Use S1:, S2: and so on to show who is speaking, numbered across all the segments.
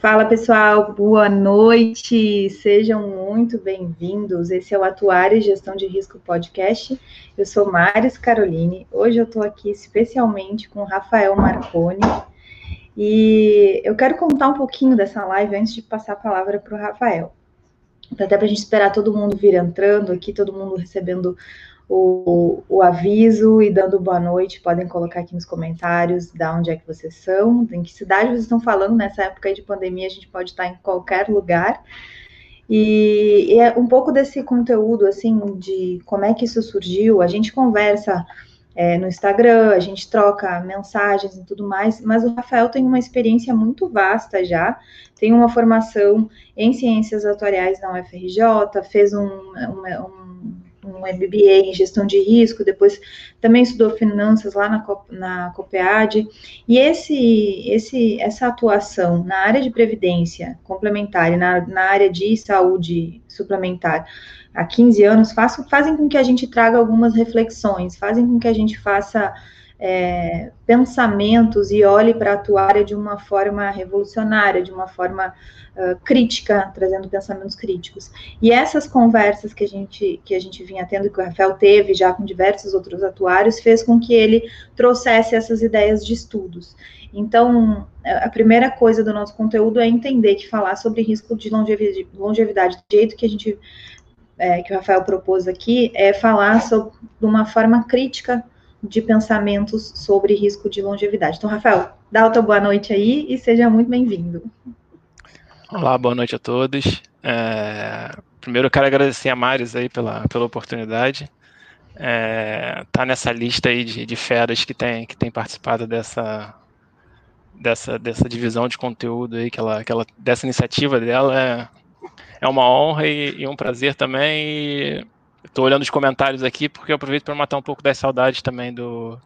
S1: Fala pessoal, boa noite, sejam muito bem-vindos. Esse é o Atuário e Gestão de Risco Podcast. Eu sou Maris Caroline. Hoje eu estou aqui especialmente com Rafael Marconi e eu quero contar um pouquinho dessa live antes de passar a palavra para o Rafael. Até para a gente esperar todo mundo vir entrando aqui, todo mundo recebendo o, o, aviso e dando boa noite. Podem colocar aqui nos comentários da onde é que vocês são, em que cidade vocês estão falando. Nessa época de pandemia, a gente pode estar em qualquer lugar. E, e é um pouco desse conteúdo, assim, de como é que isso surgiu. A gente conversa é, no Instagram, a gente troca mensagens e tudo mais, mas o Rafael tem uma experiência muito vasta já, tem uma formação em ciências atuariais na UFRJ, fez um, um, um um MBA em gestão de risco, depois também estudou finanças lá na, na COPEAD, e esse, esse, essa atuação na área de previdência complementar e na, na área de saúde suplementar há 15 anos faz, fazem com que a gente traga algumas reflexões, fazem com que a gente faça é, pensamentos e olhe para a atuária de uma forma revolucionária, de uma forma uh, crítica, trazendo pensamentos críticos. E essas conversas que a gente que a gente vinha tendo, que o Rafael teve já com diversos outros atuários, fez com que ele trouxesse essas ideias de estudos. Então, a primeira coisa do nosso conteúdo é entender que falar sobre risco de longevidade, longevidade do jeito que a gente é, que o Rafael propôs aqui é falar sobre de uma forma crítica de pensamentos sobre risco de longevidade. Então, Rafael, dá outra boa noite aí e seja muito bem-vindo.
S2: Olá, boa noite a todos. É, primeiro, eu quero agradecer a Maris aí pela, pela oportunidade. É, tá nessa lista aí de, de feras que tem, que tem participado dessa, dessa, dessa divisão de conteúdo aí, que ela, que ela, dessa iniciativa dela. É, é uma honra e, e um prazer também. E Estou olhando os comentários aqui porque eu aproveito para matar um pouco das saudades também do,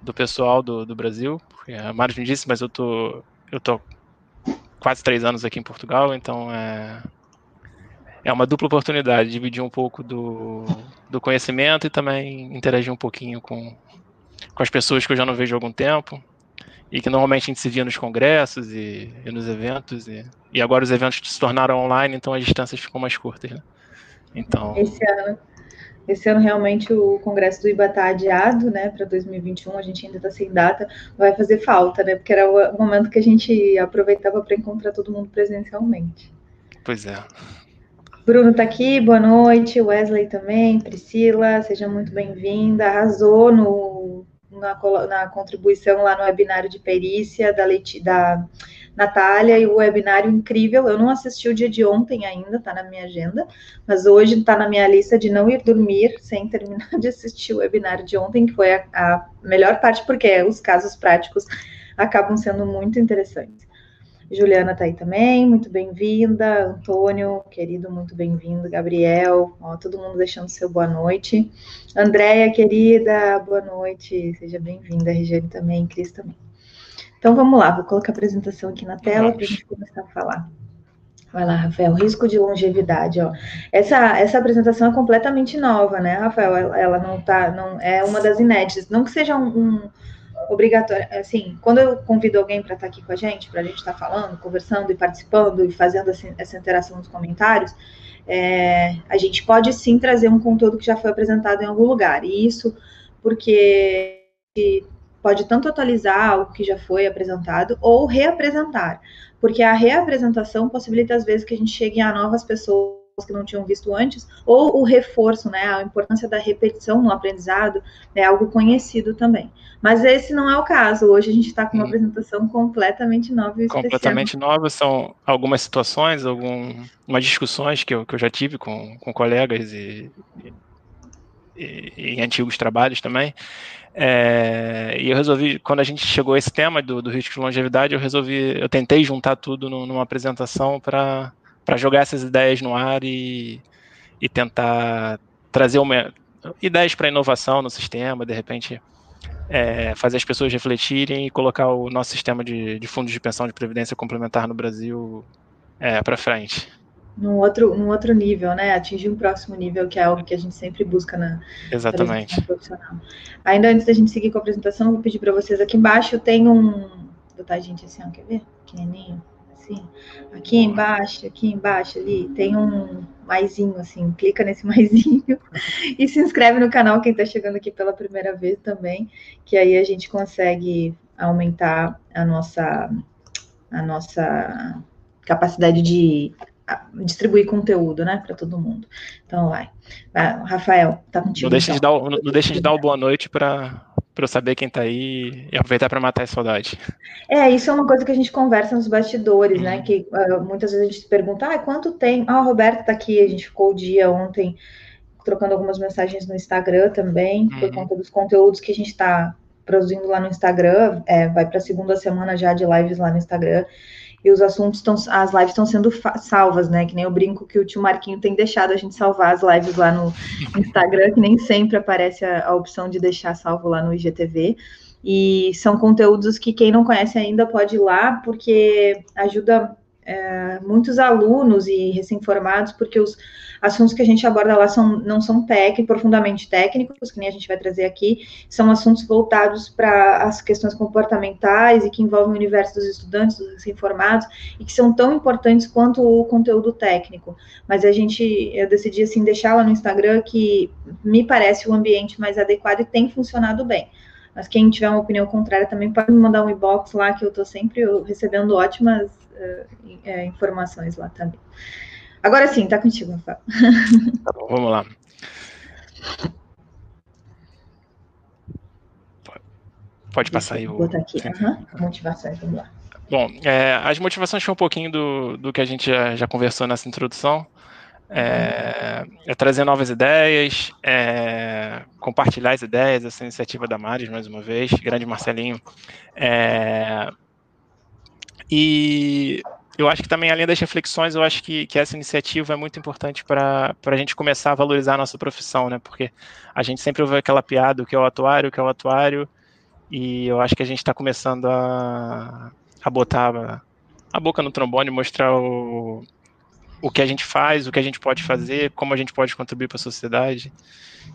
S2: do pessoal do, do Brasil. A Mário me disse, mas eu tô, eu tô quase três anos aqui em Portugal, então é, é uma dupla oportunidade, dividir um pouco do, do conhecimento e também interagir um pouquinho com, com as pessoas que eu já não vejo há algum tempo e que normalmente a gente se via nos congressos e, e nos eventos, e, e agora os eventos se tornaram online, então as distâncias ficam mais curtas, né?
S1: Então. Esse ano, esse ano realmente o congresso do IBA está adiado, né, para 2021. A gente ainda está sem data, vai fazer falta, né, porque era o momento que a gente aproveitava para encontrar todo mundo presencialmente.
S2: Pois é.
S1: Bruno está aqui, boa noite. Wesley também, Priscila, seja muito bem-vinda. Arrasou no, na, na, contribuição lá no webinário de perícia da, Leti, da Natália, e o webinário incrível. Eu não assisti o dia de ontem ainda, tá na minha agenda, mas hoje tá na minha lista de não ir dormir sem terminar de assistir o webinário de ontem, que foi a, a melhor parte, porque os casos práticos acabam sendo muito interessantes. Juliana tá aí também, muito bem-vinda. Antônio, querido, muito bem-vindo. Gabriel, ó, todo mundo deixando seu boa noite. Andréia, querida, boa noite. Seja bem-vinda. Regiane também, Cris também. Então vamos lá, vou colocar a apresentação aqui na tela para a gente começar a falar. Vai lá, Rafael, risco de longevidade, ó. Essa, essa apresentação é completamente nova, né, Rafael? Ela, não tá, não é uma das inéditas. Não que seja um, um obrigatório, assim, quando eu convido alguém para estar tá aqui com a gente, para a gente estar tá falando, conversando e participando e fazendo assim, essa interação nos comentários, é, a gente pode sim trazer um conteúdo que já foi apresentado em algum lugar. E isso porque pode tanto atualizar o que já foi apresentado ou reapresentar, porque a reapresentação possibilita às vezes que a gente chegue a novas pessoas que não tinham visto antes, ou o reforço, né, a importância da repetição no aprendizado é algo conhecido também. Mas esse não é o caso. Hoje a gente está com uma apresentação completamente nova e
S2: Completamente especial. nova, são algumas situações, algumas discussões que eu, que eu já tive com, com colegas e, e, e em antigos trabalhos também, é, e eu resolvi, quando a gente chegou a esse tema do, do risco de longevidade, eu resolvi, eu tentei juntar tudo no, numa apresentação para jogar essas ideias no ar e, e tentar trazer uma, ideias para inovação no sistema, de repente é, fazer as pessoas refletirem e colocar o nosso sistema de, de fundos de pensão de previdência complementar no Brasil é, para frente
S1: num outro, num outro nível, né? Atingir um próximo nível, que é algo que a gente sempre busca na
S2: Exatamente.
S1: profissional. Ainda antes da gente seguir com a apresentação, vou pedir para vocês aqui embaixo, tem um. Botar a gente assim, ó, quer ver? Pequenininho. assim. Aqui embaixo, aqui embaixo ali, tem um maisinho, assim, clica nesse maisinho e se inscreve no canal quem está chegando aqui pela primeira vez também, que aí a gente consegue aumentar a nossa, a nossa capacidade de distribuir conteúdo, né, para todo mundo. Então vai. vai. Rafael, tá contigo.
S2: Não deixa, então. de, dar, não deixa de dar uma boa noite para para eu saber quem tá aí e aproveitar para matar a saudade.
S1: É, isso é uma coisa que a gente conversa nos bastidores, né? uhum. né? Que uh, muitas vezes a gente se pergunta, ah, quanto tem? Ah, o Roberto tá aqui, a gente ficou o dia ontem trocando algumas mensagens no Instagram também, uhum. por conta dos conteúdos que a gente está produzindo lá no Instagram. É, vai para a segunda semana já de lives lá no Instagram e os assuntos estão, as lives estão sendo salvas, né? Que nem eu brinco que o tio Marquinho tem deixado a gente salvar as lives lá no Instagram, que nem sempre aparece a, a opção de deixar salvo lá no IGTV. E são conteúdos que quem não conhece ainda pode ir lá, porque ajuda é, muitos alunos e recém-formados, porque os assuntos que a gente aborda lá são, não são técnicos, profundamente técnicos, que nem a gente vai trazer aqui, são assuntos voltados para as questões comportamentais e que envolvem o universo dos estudantes, dos recém-formados, e que são tão importantes quanto o conteúdo técnico. Mas a gente, eu decidi, assim, deixar lá no Instagram que me parece o ambiente mais adequado e tem funcionado bem. Mas quem tiver uma opinião contrária também pode me mandar um inbox lá, que eu estou sempre recebendo ótimas uh, informações lá também. Agora sim, tá contigo, Rafael.
S2: Tá bom, vamos lá. Pode passar aí o.
S1: Vou botar aqui. Uhum. Motivações, vamos lá.
S2: Bom, é, as motivações foi um pouquinho do, do que a gente já, já conversou nessa introdução. É, é, trazer novas ideias, é, compartilhar as ideias, essa iniciativa da Maris, mais uma vez, grande Marcelinho. E eu acho que também, além das reflexões, eu acho que, que essa iniciativa é muito importante para a gente começar a valorizar a nossa profissão, né? Porque a gente sempre ouve aquela piada, o que é o atuário, o que é o atuário, e eu acho que a gente está começando a, a botar a boca no trombone, mostrar o, o que a gente faz, o que a gente pode fazer, como a gente pode contribuir para a sociedade.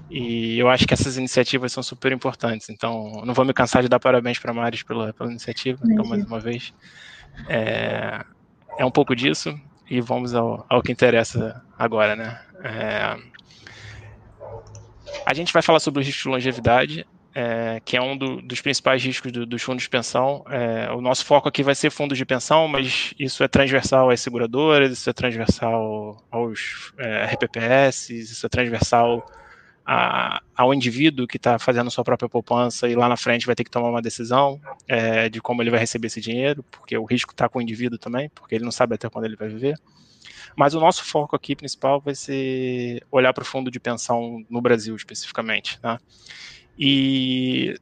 S2: E eu acho que essas iniciativas são super importantes. Então, não vou me cansar de dar parabéns para a Maris pela, pela iniciativa. Então, mais uma vez, é, é um pouco disso. E vamos ao, ao que interessa agora, né? É, a gente vai falar sobre o risco de longevidade é, que é um do, dos principais riscos do, dos fundos de pensão. É, o nosso foco aqui vai ser fundos de pensão, mas isso é transversal às seguradoras, isso é transversal aos é, RPPS, isso é transversal a, ao indivíduo que está fazendo sua própria poupança e lá na frente vai ter que tomar uma decisão é, de como ele vai receber esse dinheiro, porque o risco está com o indivíduo também, porque ele não sabe até quando ele vai viver. Mas o nosso foco aqui principal vai ser olhar para o fundo de pensão no Brasil especificamente. Né? E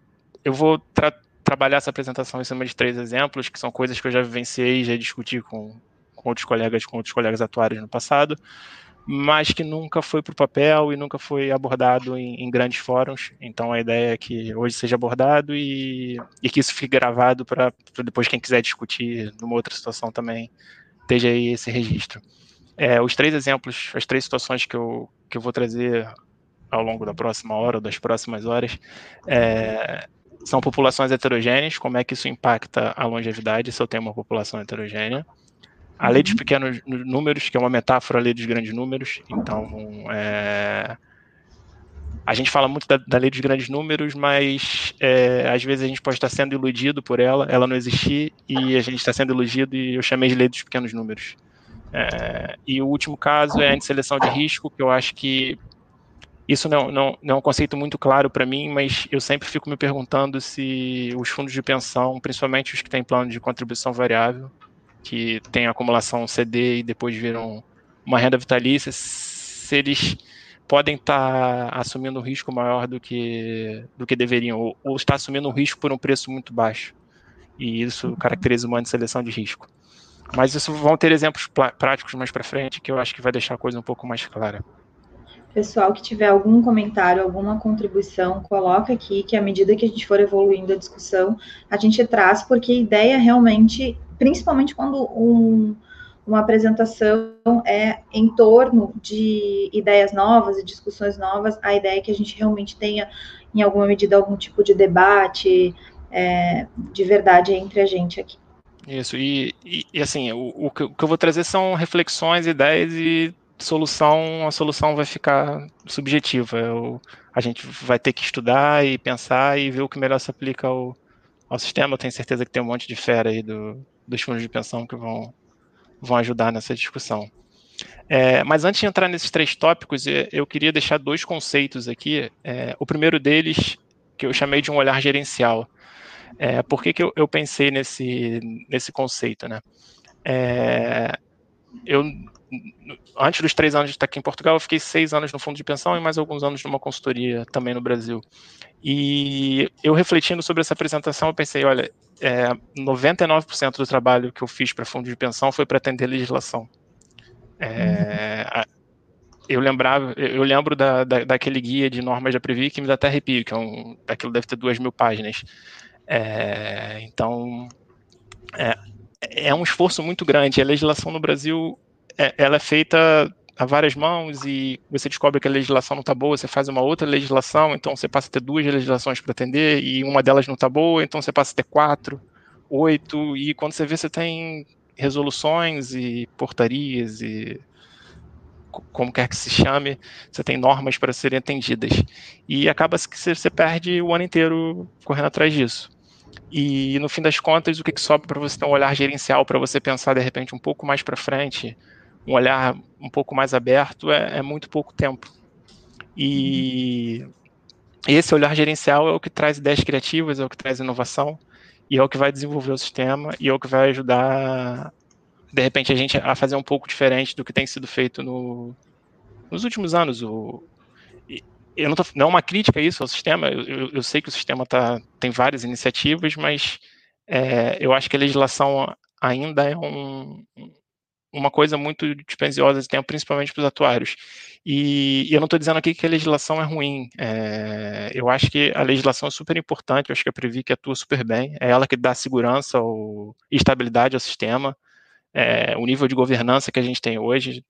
S2: eu vou tra trabalhar essa apresentação em cima de três exemplos, que são coisas que eu já vivenciei, já discuti com, com outros colegas, com outros colegas atuários no passado, mas que nunca foi para o papel e nunca foi abordado em, em, grandes fóruns. Então a ideia é que hoje seja abordado e, e que isso fique gravado para depois quem quiser discutir numa outra situação também esteja aí esse registro. É, os três exemplos, as três situações que eu, que eu vou trazer ao longo da próxima hora ou das próximas horas, é, são populações heterogêneas, como é que isso impacta a longevidade se eu tenho uma população heterogênea. A lei dos uhum. pequenos números, que é uma metáfora à lei dos grandes números, então é, a gente fala muito da, da, lei dos grandes números, mas é, às vezes a gente pode estar sendo iludido por ela, ela não existir, e a gente está sendo iludido, e eu chamei de lei dos pequenos números. É, e o último caso é a seleção de risco, que eu acho que isso não, não, não é um conceito muito claro para mim, mas eu sempre fico me perguntando se os fundos de pensão, principalmente os que têm plano de contribuição variável, que tem acumulação CD e depois viram uma renda vitalícia, se eles podem estar assumindo um risco maior do que, do que deveriam, ou, ou está assumindo um risco por um preço muito baixo. E isso caracteriza uma seleção de risco. Mas isso vão ter exemplos práticos mais para frente que eu acho que vai deixar a coisa um pouco mais clara.
S1: Pessoal que tiver algum comentário, alguma contribuição, coloca aqui, que à medida que a gente for evoluindo a discussão, a gente traz, porque a ideia realmente, principalmente quando um, uma apresentação é em torno de ideias novas e discussões novas, a ideia é que a gente realmente tenha, em alguma medida, algum tipo de debate é, de verdade entre a gente aqui.
S2: Isso, e, e, e assim, o, o, que, eu vou trazer são reflexões, ideias e solução, a solução vai ficar subjetiva. Eu, a gente vai ter que estudar e pensar e ver o que melhor se aplica ao, ao sistema. Eu tenho certeza que tem um monte de fera aí do, dos fundos de pensão que vão, vão ajudar nessa discussão. É, mas antes de entrar nesses três tópicos, eu queria deixar dois conceitos aqui. É, o primeiro deles, que eu chamei de um olhar gerencial. É, por que, que eu, eu, pensei nesse, nesse conceito? Né? É, eu, antes dos três anos de estar aqui em Portugal, eu fiquei seis anos no fundo de pensão e mais alguns anos numa consultoria também no Brasil. E eu refletindo sobre essa apresentação, eu pensei, olha, é, 99% do trabalho que eu fiz para fundo de pensão foi para atender legislação. É, eu lembrava, eu lembro da, da, daquele guia de normas da Previ que me dá até arrepio, que é um, aquilo deve ter duas mil páginas. É, então, é, é, um esforço muito grande. A legislação no Brasil, é, ela é feita a várias mãos e você descobre que a legislação não está boa, você faz uma outra legislação, então você passa a ter duas legislações para atender e uma delas não está boa, então você passa a ter quatro, oito, e quando você vê, você tem resoluções e portarias e como quer que se chame, você tem normas para serem atendidas. E acaba que você perde o ano inteiro correndo atrás disso. E no fim das contas, o que, que sobra para você ter um olhar gerencial, para você pensar de repente um pouco mais para frente, um olhar um pouco mais aberto, é, é muito pouco tempo. E esse olhar gerencial é o que traz ideias criativas, é o que traz inovação, e é o que vai desenvolver o sistema e é o que vai ajudar, de repente, a gente a fazer um pouco diferente do que tem sido feito no, nos últimos anos. O, eu não, tô, não é uma crítica isso ao sistema, eu, eu, eu sei que o sistema tá, tem várias iniciativas, mas é, eu acho que a legislação ainda é um, uma coisa muito dispendiosa de tempo, principalmente para os atuários. E, e eu não estou dizendo aqui que a legislação é ruim. É, eu acho que a legislação é super importante, eu acho que a Previc atua super bem. É ela que dá segurança ou estabilidade ao sistema. É, o nível de governança que a gente tem hoje.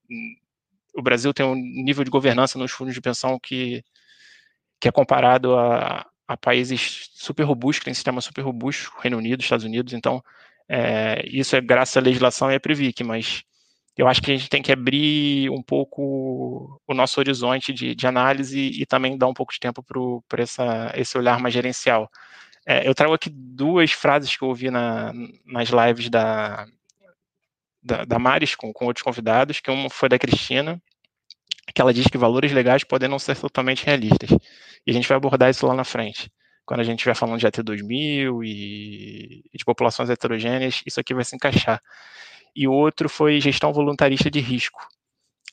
S2: O Brasil tem um nível de governança nos fundos de pensão que, que é comparado a, a países super robustos, que têm sistemas super robustos, Reino Unido, Estados Unidos. Então, é, isso é graças à legislação e à Previc, mas eu acho que a gente tem que abrir um pouco o nosso horizonte de, de análise e também dar um pouco de tempo para esse olhar mais gerencial. É, eu trago aqui duas frases que eu ouvi na, nas lives da, da, da Maris com, com outros convidados, que uma foi da Cristina, que ela diz que valores legais podem não ser totalmente realistas. E a gente vai abordar isso lá na frente. Quando a gente estiver falando de AT2000 e, e de populações heterogêneas, isso aqui vai se encaixar e o outro foi gestão voluntarista de risco.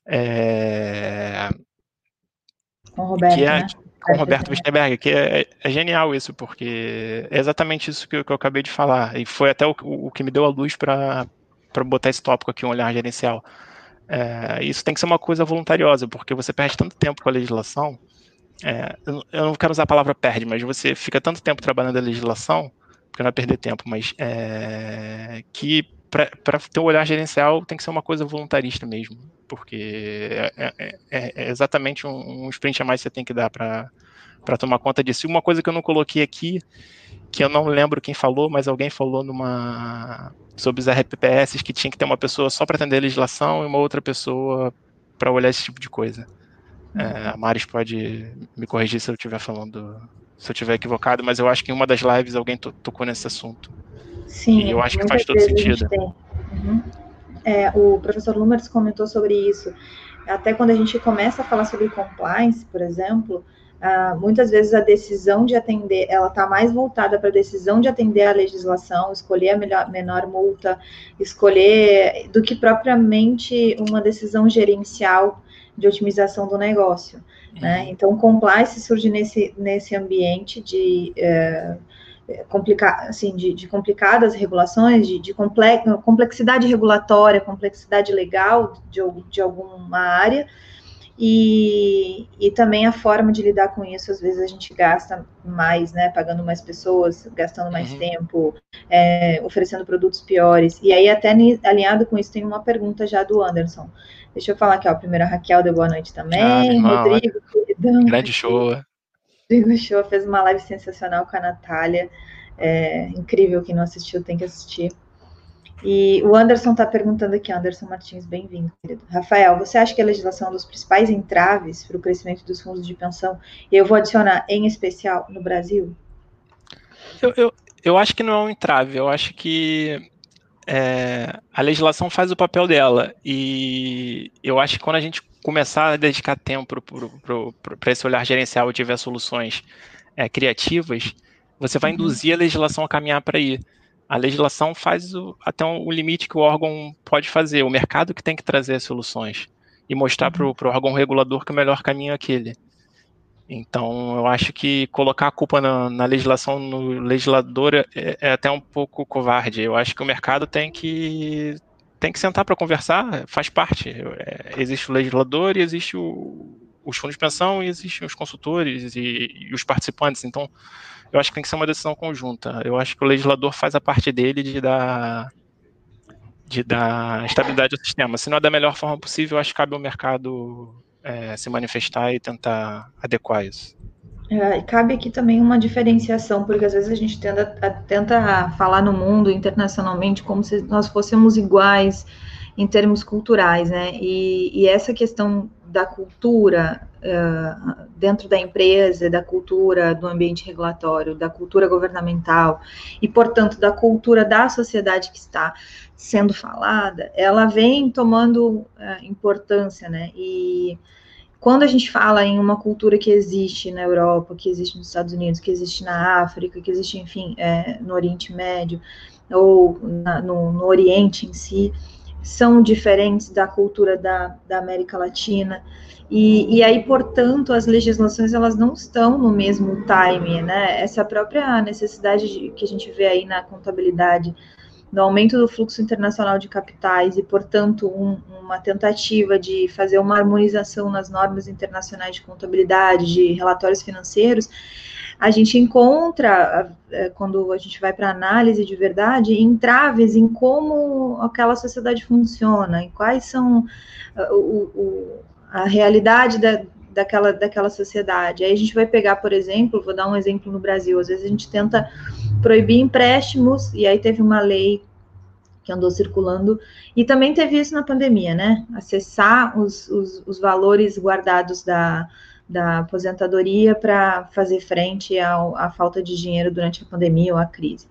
S1: É... Com o Roberto,
S2: é,
S1: né?
S2: Com o Roberto Wistenberg, que é, é, genial isso, porque é exatamente isso que eu, que eu acabei de falar, e foi até o, o que me deu a luz para botar esse tópico aqui, um olhar gerencial. É, isso tem que ser uma coisa voluntariosa, porque você perde tanto tempo com a legislação, é, eu não quero usar a palavra perde, mas você fica tanto tempo trabalhando a legislação, porque não é perder tempo, mas é, que para ter um olhar gerencial tem que ser uma coisa voluntarista mesmo, porque é, é, é, é exatamente um, um, sprint a mais que você tem que dar para tomar conta disso. E uma coisa que eu não coloquei aqui, que eu não lembro quem falou, mas alguém falou numa sobre os RPPS que tinha que ter uma pessoa só para atender a legislação e uma outra pessoa para olhar esse tipo de coisa. É, a Maris pode me corrigir se eu estiver falando, se eu estiver equivocado, mas eu acho que em uma das lives alguém tocou nesse assunto.
S1: Sim.
S2: E eu acho que faz todo sentido.
S1: Uhum. É, o professor Lumers comentou sobre isso. Até quando a gente começa a falar sobre compliance, por exemplo, Uh, muitas vezes a decisão de atender, ela está mais voltada para a decisão de atender a legislação, escolher a melhor, menor multa, escolher, do que propriamente uma decisão gerencial de otimização do negócio. Né? Uhum. Né? Então, compliance surge nesse, nesse ambiente de uh, complica assim, de, de, complicadas regulações, de, de complexidade regulatória, complexidade legal de, de alguma área, e, e também a forma de lidar com isso, às vezes a gente gasta mais, né, pagando mais pessoas, gastando mais uhum. tempo, é, oferecendo produtos piores, e aí até alinhado com isso tem uma pergunta já do Anderson, deixa eu falar aqui, ó, primeiro a Raquel deu boa noite também, ah, Rodrigo,
S2: queridão, grande show,
S1: Rodrigo Show fez uma live sensacional com a Natália. É, incrível, quem não assistiu tem que assistir. E o Anderson está perguntando aqui, Anderson Martins, bem-vindo, querido. Rafael, você acha que a legislação é um dos principais entraves para o crescimento dos fundos de pensão? E eu vou adicionar, em especial, no Brasil?
S2: Eu, eu, eu acho que não é um entrave, eu acho que é, a legislação faz o papel dela. E eu acho que quando a gente começar a dedicar tempo para esse olhar gerencial e tiver soluções é, criativas, você vai uhum. induzir a legislação a caminhar para aí. A legislação faz o, até o limite que o órgão pode fazer, o mercado que tem que trazer as soluções e mostrar uhum. para o órgão regulador que o melhor caminho é aquele. Então, eu acho que colocar a culpa na, na legislação no legislador é, é, até um pouco covarde. Eu acho que o mercado tem que tem que sentar para conversar, faz parte. É, existe o legislador e existe o, os fundos de pensão e existem os consultores e, e, os participantes. Então, eu acho que tem que ser uma decisão conjunta. Eu acho que o legislador faz a parte dele de dar de dar estabilidade ao sistema. Se não é da melhor forma possível, eu acho que cabe ao mercado é, se manifestar e tentar adequar isso.
S1: É, cabe aqui também uma diferenciação, porque às vezes a gente tenta, tenta falar no mundo internacionalmente como se nós fôssemos iguais em termos culturais, né? E, e essa questão da cultura uh, dentro da empresa, da cultura do ambiente regulatório, da cultura governamental e, portanto, da cultura da sociedade que está sendo falada, ela vem tomando uh, importância, né? E quando a gente fala em uma cultura que existe na Europa, que existe nos Estados Unidos, que existe na África, que existe, enfim, é, no Oriente Médio, ou na, no, no, Oriente em si, são diferentes da cultura da, da América Latina, e, e, aí, portanto, as legislações elas não estão no mesmo time, né? Essa própria necessidade de, que a gente vê aí na contabilidade no aumento do fluxo internacional de capitais e, portanto, um, uma tentativa de fazer uma harmonização nas normas internacionais de contabilidade, de relatórios financeiros, a gente encontra, é, quando a gente vai para análise de verdade, entraves em como aquela sociedade funciona, em quais são o, o, a realidade da, daquela, daquela sociedade. Aí a gente vai pegar, por exemplo, vou dar um exemplo no Brasil, às vezes a gente tenta proibir empréstimos, e aí teve uma lei que andou circulando, e também teve isso na pandemia, né? Acessar os, os, os valores guardados da, da aposentadoria para fazer frente à falta de dinheiro durante a pandemia ou a crise.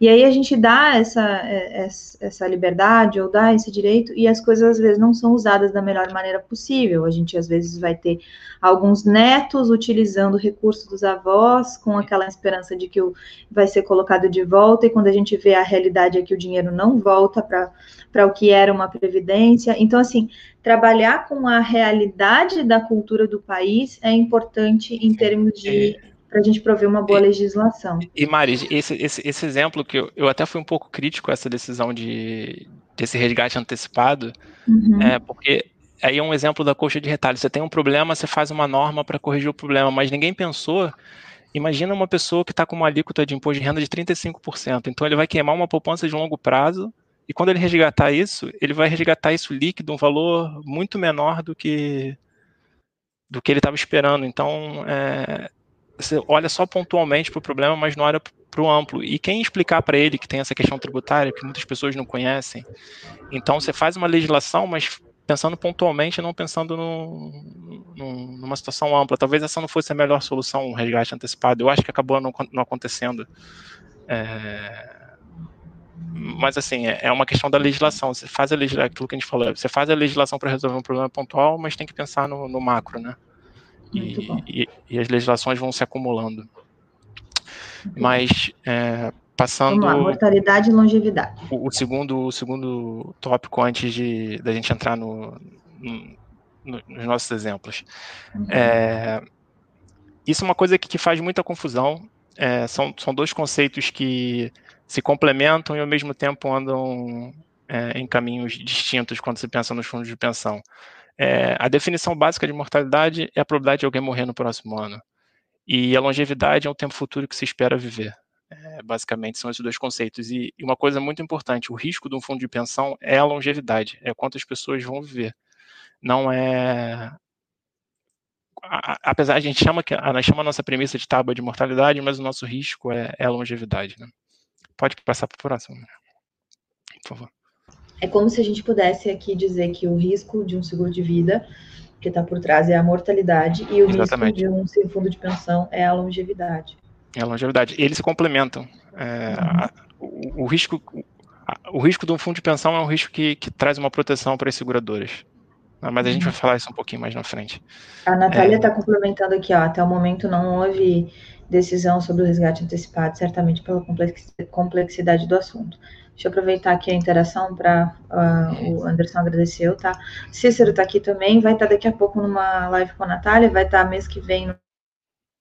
S1: E aí a gente dá essa, é, essa liberdade ou dá esse direito e as coisas às vezes não são usadas da melhor maneira possível. A gente às vezes vai ter alguns netos utilizando recursos dos avós com aquela esperança de que o, vai ser colocado de volta e quando a gente vê a realidade é que o dinheiro não volta para o que era uma previdência. Então, assim, trabalhar com a realidade da cultura do país é importante em termos de é, para a gente prover uma boa legislação.
S2: E, Mari, esse, esse, esse exemplo que eu, eu até fui um pouco crítico a essa decisão de desse resgate antecipado, uhum. é, porque aí é um exemplo da coxa de retalho. Você tem um problema, você faz uma norma para corrigir o problema, mas ninguém pensou. Imagina uma pessoa que está com uma alíquota de imposto de renda de 35%. Então ele vai queimar uma poupança de longo prazo, e quando ele resgatar isso, ele vai resgatar isso líquido, um valor muito menor do que do que ele estava esperando. Então, é, você olha só pontualmente para o problema, mas não olha para o amplo. E quem explicar para ele que tem essa questão tributária, que muitas pessoas não conhecem, então você faz uma legislação, mas pensando pontualmente, não pensando no, no, numa situação ampla. Talvez essa não fosse a melhor solução, um resgate antecipado. Eu acho que acabou não, não acontecendo. É, mas assim, é, é uma questão da legislação. Você faz a legislação, aquilo que a gente falou, você faz a legislação para resolver um problema pontual, mas tem que pensar no, no macro, né? E, e, e, as legislações vão se acumulando. Mas é, passando. Vamos
S1: lá, mortalidade e longevidade.
S2: O, o, segundo, o segundo tópico antes de da gente entrar no, no, nos nossos exemplos. Uhum. É, isso é uma coisa que, que faz muita confusão. É, são, são dois conceitos que se complementam e ao mesmo tempo andam é, em caminhos distintos quando se pensa nos fundos de pensão. É, a definição básica de mortalidade é a probabilidade de alguém morrer no próximo ano. E a longevidade é o tempo futuro que se espera viver. É, basicamente, são esses dois conceitos. E, e, uma coisa muito importante: o risco de um fundo de pensão é a longevidade, é quantas pessoas vão viver. Não é. Apesar, a gente chama que a, chama a nossa premissa de tábua de mortalidade, mas o nosso risco é, é a longevidade. Né? Pode passar para o próximo. por favor.
S1: É como se a gente pudesse aqui dizer que o risco de um seguro de vida que está por trás é a mortalidade e o Exatamente. risco de um fundo de pensão é a longevidade.
S2: É a longevidade. Eles se complementam. É, uhum. o, o, risco, o risco de um fundo de pensão é um risco que, que traz uma proteção para as seguradoras. Ah, mas a gente vai uhum. falar isso um pouquinho mais na frente.
S1: A Natália está é... Tá complementando aqui, ó, até o momento não houve decisão sobre o resgate antecipado, certamente pela complexidade do assunto. Deixa eu aproveitar aqui a interação para uh, ah, o Anderson agradeceu, tá? Cícero está aqui também, vai estar tá daqui a pouco numa live com a Natália, vai estar tá mês que vem,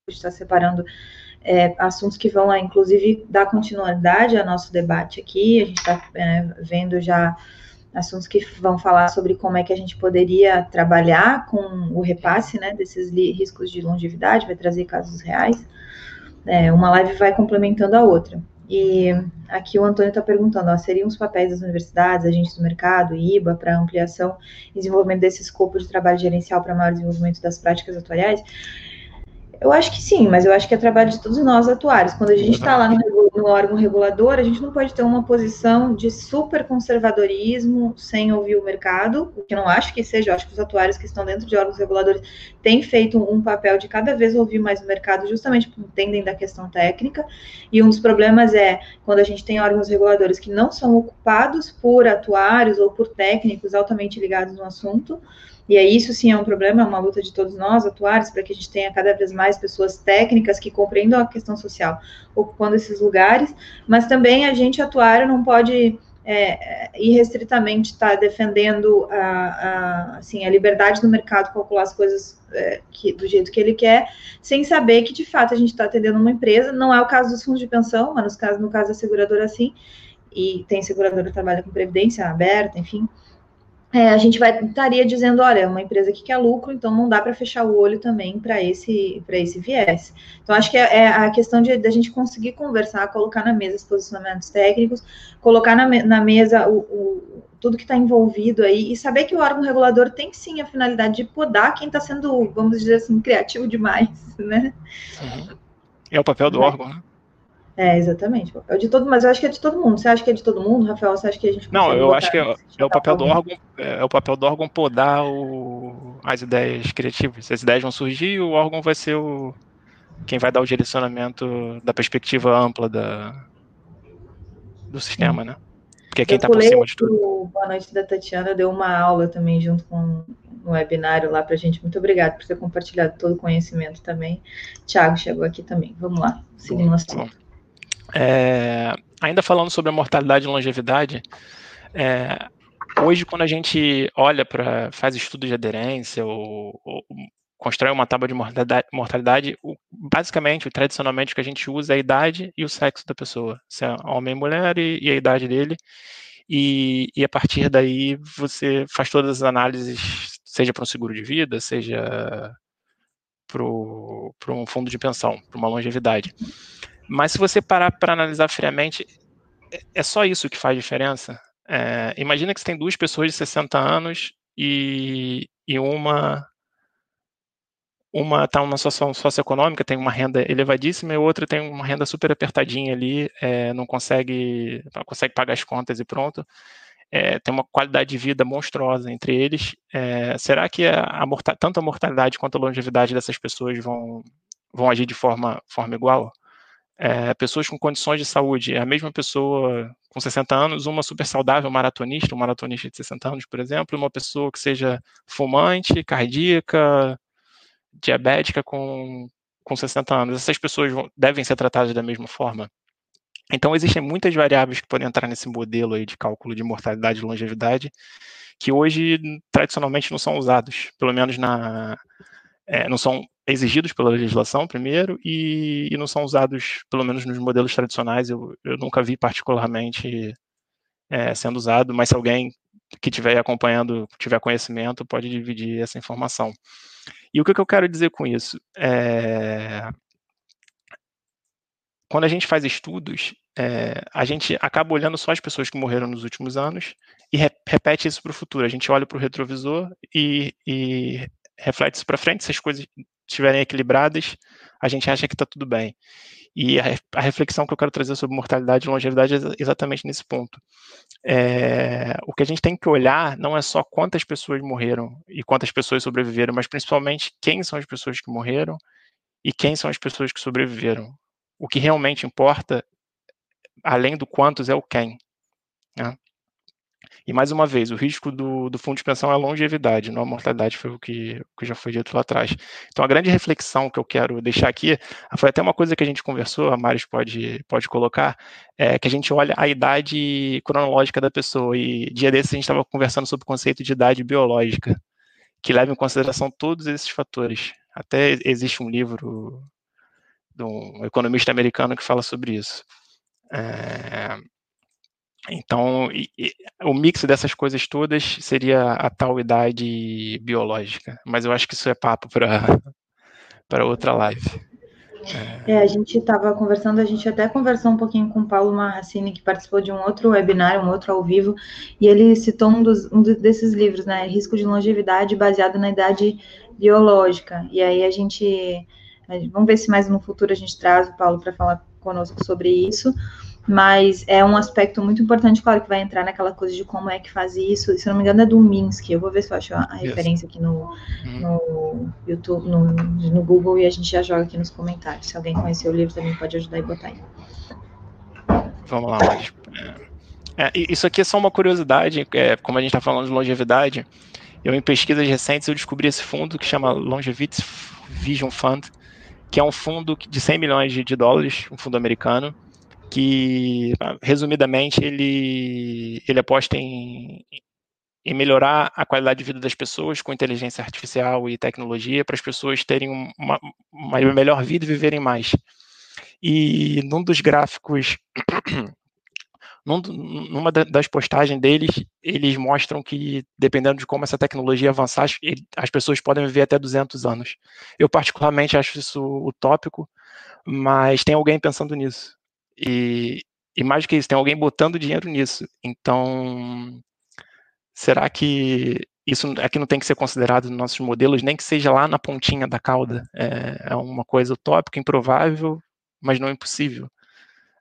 S1: está separando é, assuntos que vão, inclusive, dar continuidade ao nosso debate aqui. A gente está é, vendo já assuntos que vão falar sobre como é que a gente poderia trabalhar com o repasse né, desses riscos de longevidade, vai trazer casos reais. É, uma live vai complementando a outra. E aqui o Antônio está perguntando, ó, seriam os papéis das universidades, agentes do mercado, IBA, para ampliação e desenvolvimento desse escopo de trabalho gerencial para maior desenvolvimento das práticas atuariais? Eu acho que sim, mas eu acho que é trabalho de todos nós atuários. Quando a gente está lá no, no, órgão regulador, a gente não pode ter uma posição de super conservadorismo sem ouvir o mercado, o que eu não acho que seja. Eu acho que os atuários que estão dentro de órgãos reguladores têm feito um papel de cada vez ouvir mais o mercado, justamente porque entendem da questão técnica. E um dos problemas é quando a gente tem órgãos reguladores que não são ocupados por atuários ou por técnicos altamente ligados no assunto e aí isso sim é um problema, é uma luta de todos nós, atuários, para que a gente tenha cada vez mais pessoas técnicas que compreendam a questão social ocupando esses lugares, mas também a gente atuário não pode é, irrestritamente estar tá defendendo a, a, assim, a liberdade do mercado calcular as coisas é, que, do jeito que ele quer, sem saber que de fato a gente está atendendo uma empresa, não é o caso dos fundos de pensão, mas no caso, no caso da seguradora sim, e tem seguradora que trabalha com previdência aberta, enfim, é, a gente vai estaria dizendo, olha, é uma empresa que quer lucro, então não dá para fechar o olho também para esse para esse viés. Então acho que é, é a questão de a gente conseguir conversar, colocar na mesa os posicionamentos técnicos, colocar na, na mesa o, o tudo que está envolvido aí e saber que o órgão regulador tem sim a finalidade de podar quem está sendo, vamos dizer assim, criativo demais, né?
S2: Uhum. É o papel do órgão, né?
S1: É, exatamente. É de todo, mas eu acho que é de todo mundo. Você acha que é de todo mundo, Rafael? Você acha que a gente
S2: Não, eu acho que é, é o papel do órgão, é, é, o papel do órgão podar o, as ideias criativas. As ideias vão surgir e o órgão vai ser o quem vai dar o direcionamento da perspectiva ampla da, do sistema, né? Porque é quem está por cima de tudo.
S1: Boa noite da Tatiana deu uma aula também junto com um webinário lá para gente. Muito obrigada por ter compartilhado todo o conhecimento também. Tiago chegou aqui também. Vamos lá, seguindo o assunto.
S2: É, ainda falando sobre a mortalidade e longevidade, é, hoje quando a gente olha para faz estudos de aderência ou, ou, constrói uma tábua de mortalidade, o, basicamente, tradicionalmente, o que a gente usa é a idade e o sexo da pessoa, se é homem e mulher e, e a idade dele, e, e, a partir daí você faz todas as análises, seja para um seguro de vida, seja para um fundo de pensão, para uma longevidade. Mas se você parar para analisar friamente, é, é só isso que faz diferença. É, imagina que você tem duas pessoas de 60 anos e, e uma uma está numa situação socioeconômica, tem uma renda elevadíssima, e outra tem uma renda super apertadinha ali, é, não consegue consegue pagar as contas e pronto. É, tem uma qualidade de vida monstruosa entre eles. É, será que a, a tanto a mortalidade quanto a longevidade dessas pessoas vão, vão agir de forma, forma igual? É, pessoas com condições de saúde, é a mesma pessoa com 60 anos, uma super saudável maratonista, um maratonista de 60 anos, por exemplo, uma pessoa que seja fumante, cardíaca, diabética com, com 60 anos. Essas pessoas devem ser tratadas da mesma forma. Então, existem muitas variáveis que podem entrar nesse modelo aí de cálculo de mortalidade e longevidade, que hoje, tradicionalmente, não são usados, pelo menos na, é, não são exigidos pela legislação, primeiro, e, e, não são usados, pelo menos nos modelos tradicionais, eu, eu nunca vi particularmente é, sendo usado, mas se alguém que estiver acompanhando tiver conhecimento, pode dividir essa informação. E o que, que eu quero dizer com isso? É, quando a gente faz estudos, é, a gente acaba olhando só as pessoas que morreram nos últimos anos e re repete isso para o futuro. A gente olha para o retrovisor e, e reflete isso para frente, se as coisas estiverem equilibradas, a gente acha que está tudo bem. E a, a, reflexão que eu quero trazer sobre mortalidade e longevidade é exatamente nesse ponto. É, o que a gente tem que olhar não é só quantas pessoas morreram e quantas pessoas sobreviveram, mas principalmente quem são as pessoas que morreram e quem são as pessoas que sobreviveram. O que realmente importa, além do quantos, é o quem. Né? E mais uma vez, o risco do, do, fundo de pensão é a longevidade, não a mortalidade, foi o que, que já foi dito lá atrás. Então, a grande reflexão que eu quero deixar aqui, foi até uma coisa que a gente conversou, a Maris pode, pode colocar, é que a gente olha a idade cronológica da pessoa. E dia desses a gente estava conversando sobre o conceito de idade biológica, que leva em consideração todos esses fatores. Até existe um livro de um economista americano que fala sobre isso. É, então, o mix dessas coisas todas seria a tal idade biológica, mas eu acho que isso é papo para outra live.
S1: É. é, a gente estava conversando, a gente até conversou um pouquinho com o Paulo Marracini, que participou de um outro webinar, um outro ao vivo, e ele citou um, dos, um desses livros, né, Risco de Longevidade baseado na idade biológica. E aí a gente, vamos ver se mais no futuro a gente traz o Paulo para falar conosco sobre isso mas é um aspecto muito importante, claro, que vai entrar naquela coisa de como é que faz isso. Se não me engano, é do Minsky. Eu vou ver se eu acho a referência aqui no, uhum. no YouTube, no, no, Google, e a gente já joga aqui nos comentários. Se alguém conhecer o livro, também pode ajudar e botar aí.
S2: Vamos lá, mas, é, isso aqui é só uma curiosidade, é, como a gente está falando de longevidade, eu em pesquisas recentes eu descobri esse fundo que chama Longevity Vision Fund, que é um fundo de 100 milhões de dólares, um fundo americano, que, resumidamente, ele, ele aposta em, em melhorar a qualidade de vida das pessoas com inteligência artificial e tecnologia para as pessoas terem uma, uma melhor vida e viverem mais. E num dos gráficos, num, numa das postagens deles, eles mostram que, dependendo de como essa tecnologia avançar, as pessoas podem viver até 200 anos. Eu, particularmente, acho isso utópico, mas tem alguém pensando nisso. E, e mais do que isso, tem alguém botando dinheiro nisso. Então, será que isso aqui não tem que ser considerado nos nossos modelos, nem que seja lá na pontinha da cauda? É, é uma coisa utópica, improvável, mas não impossível.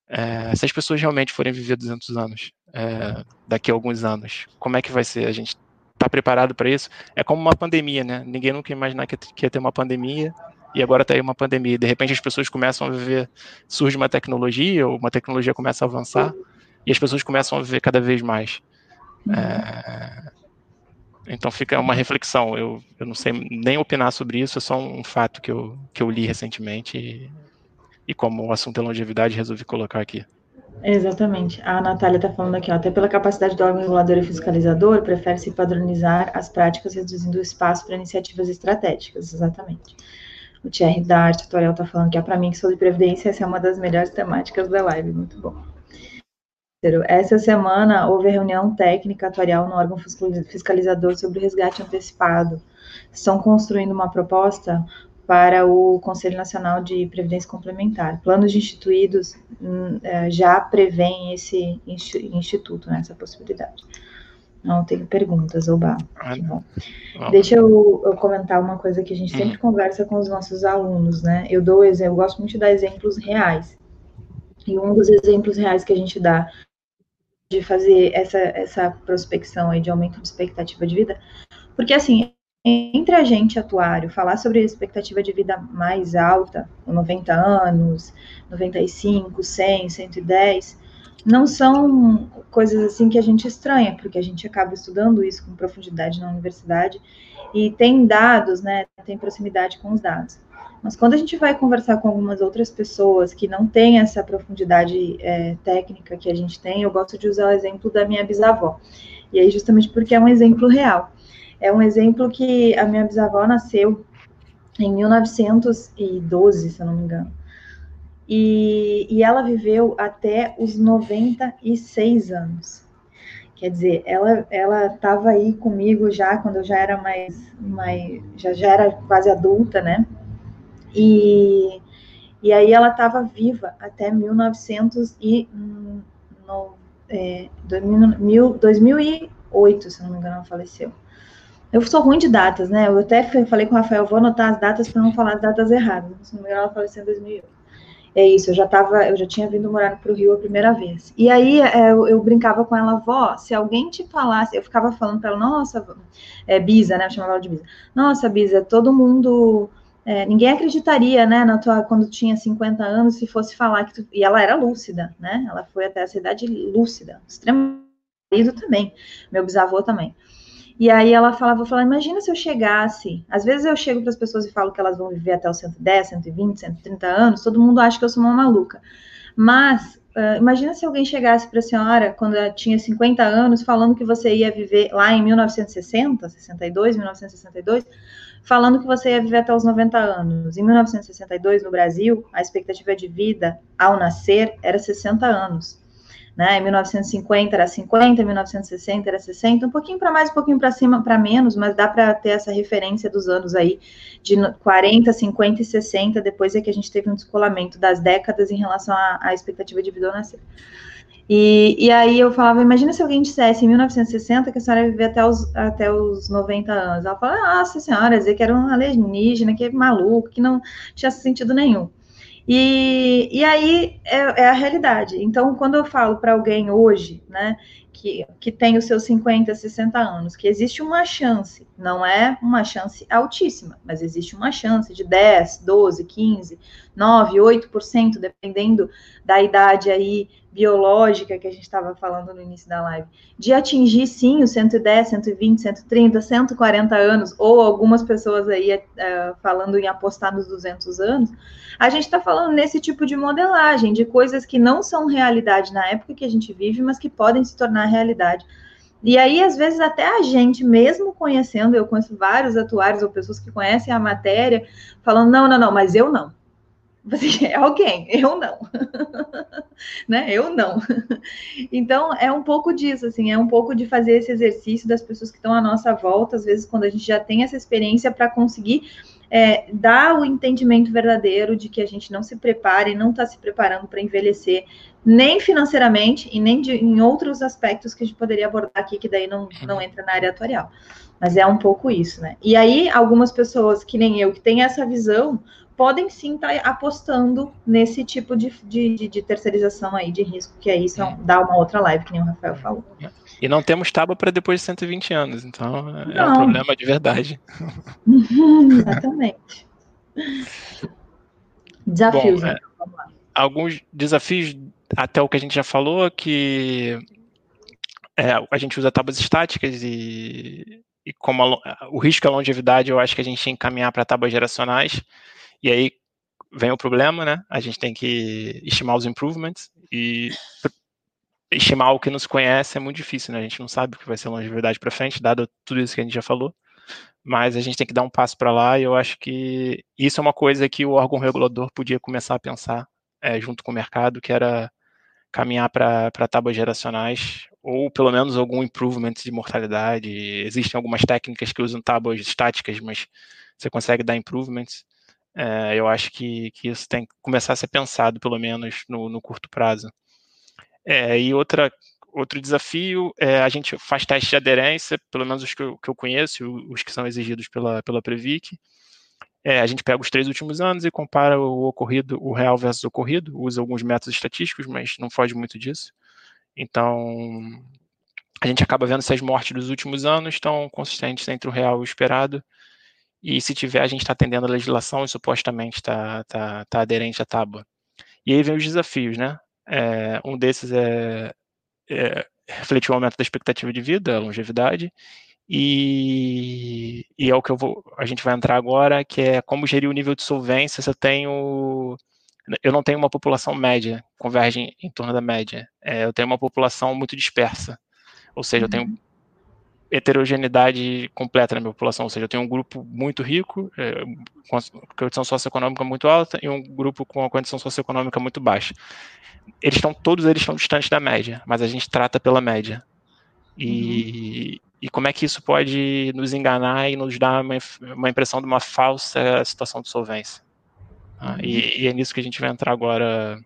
S2: É, se as pessoas realmente forem viver 200 anos, é, daqui a alguns anos, como é que vai ser? A gente está preparado para isso? É como uma pandemia, né? Ninguém nunca ia imaginar que ia ter uma pandemia e agora está aí uma pandemia. De repente as pessoas começam a viver, surge uma tecnologia, ou uma tecnologia começa a avançar, e as pessoas começam a viver cada vez mais. É... Então fica uma reflexão. Eu, eu não sei nem opinar sobre isso, é só um fato que eu, que eu li recentemente e, e como o assunto é longevidade, resolvi colocar aqui.
S1: Exatamente. A Natália está falando aqui, ó, até pela capacidade do órgão regulador e fiscalizador, prefere-se padronizar as práticas, reduzindo o espaço para iniciativas estratégicas. Exatamente. O Thierry da Arte Tutorial está falando que é para mim que sou de Previdência, essa é uma das melhores temáticas da live, muito bom. Essa semana houve reunião técnica atuarial no órgão fiscalizador sobre o resgate antecipado. Estão construindo uma proposta para o Conselho Nacional de Previdência Complementar. Planos instituídos hum, é, já prevêem esse instituto, né, essa possibilidade. Não tenho perguntas, Oba. Ah, bom. Deixa eu, eu, comentar uma coisa que a gente sempre hum. conversa com os nossos alunos, né? Eu dou exemplo, eu gosto muito de dar exemplos reais. E um dos exemplos reais que a gente dá de fazer essa, essa prospecção aí de aumento de expectativa de vida, porque assim, entre a gente atuário falar sobre a expectativa de vida mais alta, 90 anos, 95, 100, 110, não são coisas assim que a gente estranha, porque a gente acaba estudando isso com profundidade na universidade e tem dados, né, tem proximidade com os dados. Mas quando a gente vai conversar com algumas outras pessoas que não têm essa profundidade é, técnica que a gente tem, eu gosto de usar o exemplo da minha bisavó. E aí, justamente porque é um exemplo real. É um exemplo que a minha bisavó nasceu em 1912, se eu não me engano. E, e ela viveu até os 96 anos. Quer dizer, ela ela estava aí comigo já quando eu já era mais, mais já, já era quase adulta, né? E, e aí ela estava viva até 1900 e, no, é, 2008, se não me engano, ela faleceu. Eu sou ruim de datas, né? Eu até falei com o Rafael, vou anotar as datas para não falar as datas erradas. Se não me engano, ela faleceu em 2008. É isso, eu já tava, eu já tinha vindo morar para o Rio a primeira vez. E aí é, eu, eu, brincava com ela, vó, se alguém te falasse, eu ficava falando para ela, nossa, é, Bisa, né? Eu chamava ela de Bisa. Nossa, Bisa, todo mundo. É, ninguém acreditaria, né, na tua, quando tinha 50 anos, se fosse falar que tu, E ela era lúcida, né? Ela foi até essa idade lúcida, extremamente. também, meu bisavô também. E aí ela falava, eu falava, imagina se eu chegasse. Às vezes eu chego para as pessoas e falo que elas vão viver até os 110, 120, 130 anos, todo mundo acha que eu sou uma maluca. Mas uh, imagina se alguém chegasse para a senhora quando ela tinha 50 anos, falando que você ia viver lá em 1960, 62, 1962, falando que você ia viver até os 90 anos. Em 1962, no Brasil, a expectativa de vida ao nascer era 60 anos né? Em 1950 era 50, em 1960 era 60, um pouquinho para mais, um pouquinho para cima, para menos, mas dá para ter essa referência dos anos aí de 40, 50 e 60, depois é que a gente teve um descolamento das décadas em relação à, à expectativa de vida ao nascer. E, e, aí eu falava, imagina se alguém dissesse em 1960 que a senhora ia viver até os, até os 90 anos. Ela fala, nossa senhora, dizer que era um alienígena, que é maluco, que não tinha sentido nenhum. E, e aí é, é a realidade. Então, quando eu falo para alguém hoje, né, que, que tem os seus 50, 60 anos, que existe uma chance, não é uma chance altíssima, mas existe uma chance de 10, 12, 15, 9, 8%, dependendo da idade aí biológica que a gente estava falando no início da live, de atingir sim os 110, 120, 130, 140 anos, ou algumas pessoas aí uh, falando em apostar nos 200 anos, a gente está falando nesse tipo de modelagem, de coisas que não são realidade na época que a gente vive, mas que podem se tornar realidade. E aí, às vezes, até a gente, mesmo conhecendo, eu conheço vários atuários ou pessoas que conhecem a matéria, falando: não, não, não, mas eu não. Você é alguém, eu não. né? Eu não. Então, é um pouco disso, assim, é um pouco de fazer esse exercício das pessoas que estão à nossa volta, às vezes, quando a gente já tem essa experiência para conseguir é, dar o entendimento verdadeiro de que a gente não se prepara e não está se preparando para envelhecer, nem financeiramente e nem de, em outros aspectos que a gente poderia abordar aqui, que daí não, não entra na área atuarial. Mas é um pouco isso, né? E aí, algumas pessoas, que nem eu, que têm essa visão, podem sim estar tá apostando nesse tipo de, de, de, terceirização aí de risco, que é isso, é. dá uma outra live, que nem o Rafael falou.
S2: E não temos tábua para depois de 120 anos, então não. é um problema de verdade.
S1: Exatamente. Desafios, Bom, né?
S2: é, Alguns desafios, até o que a gente já falou, que é, a gente usa tábuas estáticas e, e como a, o risco é a longevidade, eu acho que a gente tem que caminhar para tábuas geracionais. E aí vem o problema, né? A gente tem que estimar os improvements e estimar o que nos conhece é muito difícil, né? A gente não sabe o que vai ser longevidade para frente, dado tudo isso que a gente já falou. Mas a gente tem que dar um passo para lá e eu acho que isso é uma coisa que o órgão regulador podia começar a pensar é, junto com o mercado, que era caminhar para tábuas geracionais ou pelo menos algum improvement de mortalidade. Existem algumas técnicas que usam tábuas estáticas, mas você consegue dar improvements. É, eu acho que, que isso tem que começar a ser pensado, pelo menos no, no curto prazo. É, e outra, outro desafio é a gente faz testes de aderência, pelo menos os que eu, que eu conheço, os que são exigidos pela, pela Previc. É, a gente pega os três últimos anos e compara o ocorrido, o real versus o ocorrido, usa alguns métodos estatísticos, mas não foge muito disso. Então, a gente acaba vendo se as mortes dos últimos anos estão consistentes entre o real e o esperado, e se tiver, a gente está atendendo a legislação e supostamente está tá, tá aderente à tábua. E aí vem os desafios, né? É, um desses é, é, refletir o aumento da expectativa de vida, a longevidade, e, e, é o que eu vou, a gente vai entrar agora, que é como gerir o nível de solvência se eu tenho eu não tenho uma população média, converge em, em torno da média. É, eu tenho uma população muito dispersa. Ou seja, eu tenho uhum heterogeneidade completa na minha população, ou seja, eu tenho um grupo muito rico, é, com condição socioeconômica muito alta, e um grupo com uma condição socioeconômica muito baixa. Eles estão, todos eles estão distantes da média, mas a gente trata pela média. E, uhum. e como é que isso pode nos enganar e nos dar uma, uma impressão de uma falsa situação de solvência? Ah, uhum. e, e, é nisso que a gente vai entrar agora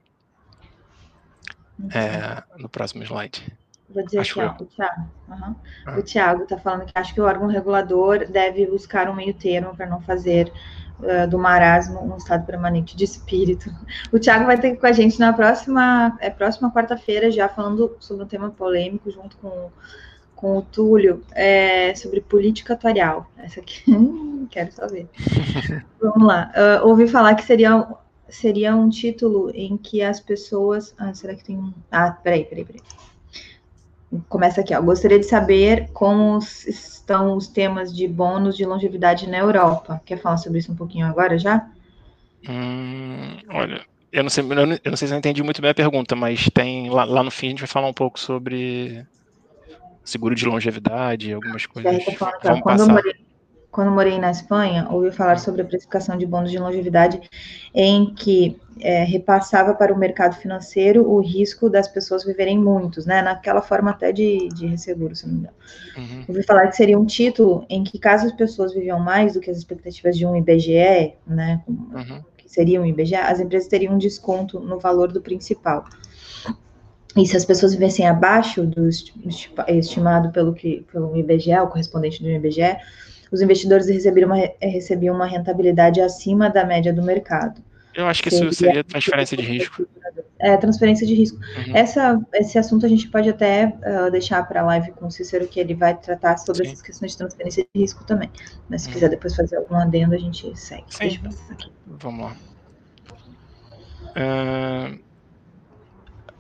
S2: é, no próximo slide.
S1: Vou dizer Acho aqui, ó, o Thiago. Uhum. Ah. O Thiago está falando que acha que o órgão regulador deve buscar um meio termo para não fazer uh, do marasmo um estado permanente de espírito. O Thiago vai ter com a gente na próxima, é, próxima quarta-feira, já falando sobre um tema polêmico, junto com, com o Túlio, é, sobre política atuarial. Essa aqui, quero só ver. Vamos lá. Uh, ouvi falar que seria seria um título em que as pessoas. Ah, será que tem um. Ah, peraí, peraí, peraí. Começa aqui, ó. Gostaria de saber como estão os temas de bônus de longevidade na Europa. Quer falar sobre isso um pouquinho agora já?
S2: Hum, olha, eu não, sei, eu não, sei se eu entendi muito bem a pergunta, mas tem lá, lá, no fim a gente vai falar um pouco sobre seguro de longevidade, algumas coisas.
S1: Vamos quando, passar. Eu morei, quando morei na Espanha, ouvi falar sobre a precificação de bônus de longevidade em que é, repassava para o mercado financeiro o risco das pessoas viverem muitos, né? Naquela forma até de, de resseguro, se não me engano. Uhum. Ouvi falar que seria um título em que, caso as pessoas viviam mais do que as expectativas de um IBGE, né? Uhum. Que seria um IBGE, as empresas teriam um desconto no valor do principal. E se as pessoas vivessem abaixo do estimado pelo, que, pelo IBGE, o correspondente do IBGE, os investidores recebiam uma, recebiam uma rentabilidade acima da média do mercado.
S2: Eu acho que isso seria transferência de risco.
S1: É, transferência de risco. Uhum. Essa, esse assunto a gente pode até uh, deixar para a live com o Cícero, que ele vai tratar sobre Sim. essas questões de transferência de risco também. Mas se uhum. quiser depois fazer algum adendo, a gente segue.
S2: Sim. Vamos lá. Uh,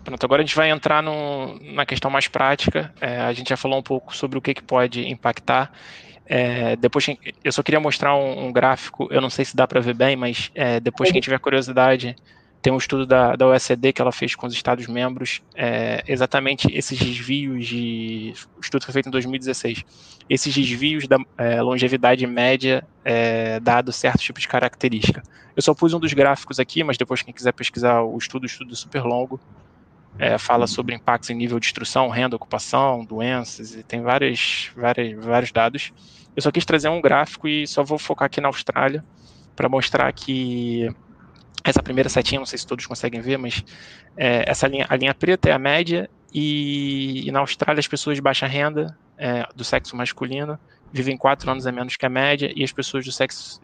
S2: pronto, agora a gente vai entrar no, na questão mais prática. É, a gente já falou um pouco sobre o que, que pode impactar. É, depois, eu só queria mostrar um, um, gráfico, eu não sei se dá para ver bem, mas é, depois quem tiver curiosidade, tem um estudo da, da OECD que ela fez com os Estados-membros, é, exatamente esses desvios de. O estudo foi feito em 2016. Esses desvios da é, longevidade média, é, dado certos tipos de característica. Eu só pus um dos gráficos aqui, mas depois, quem quiser pesquisar o estudo, o estudo é super longo, é, fala sobre impactos em nível de instrução, renda, ocupação, doenças, e tem várias, várias, vários dados. Eu só quis trazer um gráfico e só vou focar aqui na Austrália para mostrar que essa primeira setinha, não sei se todos conseguem ver, mas é, essa linha, a linha preta é a média e, e na Austrália as pessoas de baixa renda é, do sexo masculino vivem quatro anos a menos que a média e as pessoas do sexo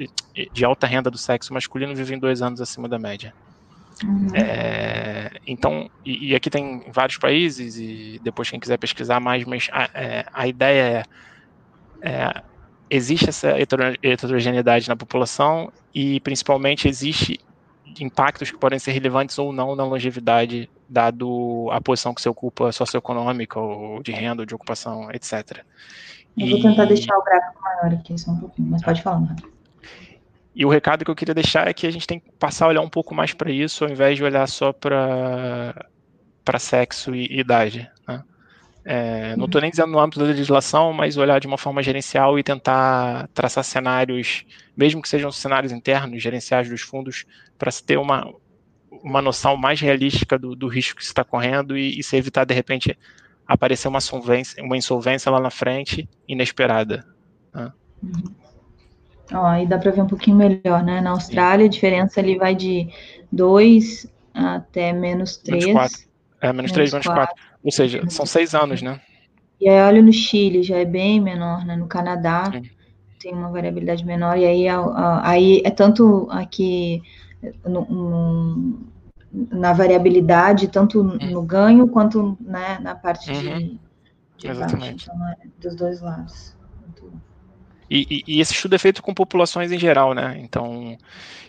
S2: de alta renda do sexo masculino vivem dois anos acima da média. Uhum. É, então, e, e, aqui tem vários países e depois quem quiser pesquisar mais, mas a, é, a ideia é, é existe essa heterogeneidade na população e, principalmente, existe impactos que podem ser relevantes ou não na longevidade, dado a posição que você ocupa socioeconômica, ou de renda, ou de ocupação, etc.
S1: Eu vou tentar deixar o gráfico maior aqui, só um pouquinho, mas pode falar.
S2: E o recado que eu queria deixar é que a gente tem que passar a olhar um pouco mais para isso, ao invés de olhar só para sexo e, e idade. É, não estou nem dizendo no âmbito da legislação, mas olhar de uma forma gerencial e tentar traçar cenários, mesmo que sejam cenários internos, gerenciais dos fundos, para se ter uma, uma noção mais realística do, do risco que se está correndo e, e, se evitar, de repente, aparecer uma, solvência, uma insolvência lá na frente inesperada. Né?
S1: Ó, aí dá para ver um pouquinho melhor, né? Na Austrália, a diferença ali vai de 2 até menos 3.
S2: Menos 4. É, menos 3, menos 4. Ou seja, são seis anos, né?
S1: E aí, olha no Chile, já é bem menor, né? No Canadá Sim. tem uma variabilidade menor, e aí, aí é tanto aqui no, na variabilidade, tanto uhum. no ganho quanto né, na parte uhum. de, de Exatamente. baixo, então, é dos dois lados.
S2: E, e, e, esse estudo é feito com populações em geral, né? Então,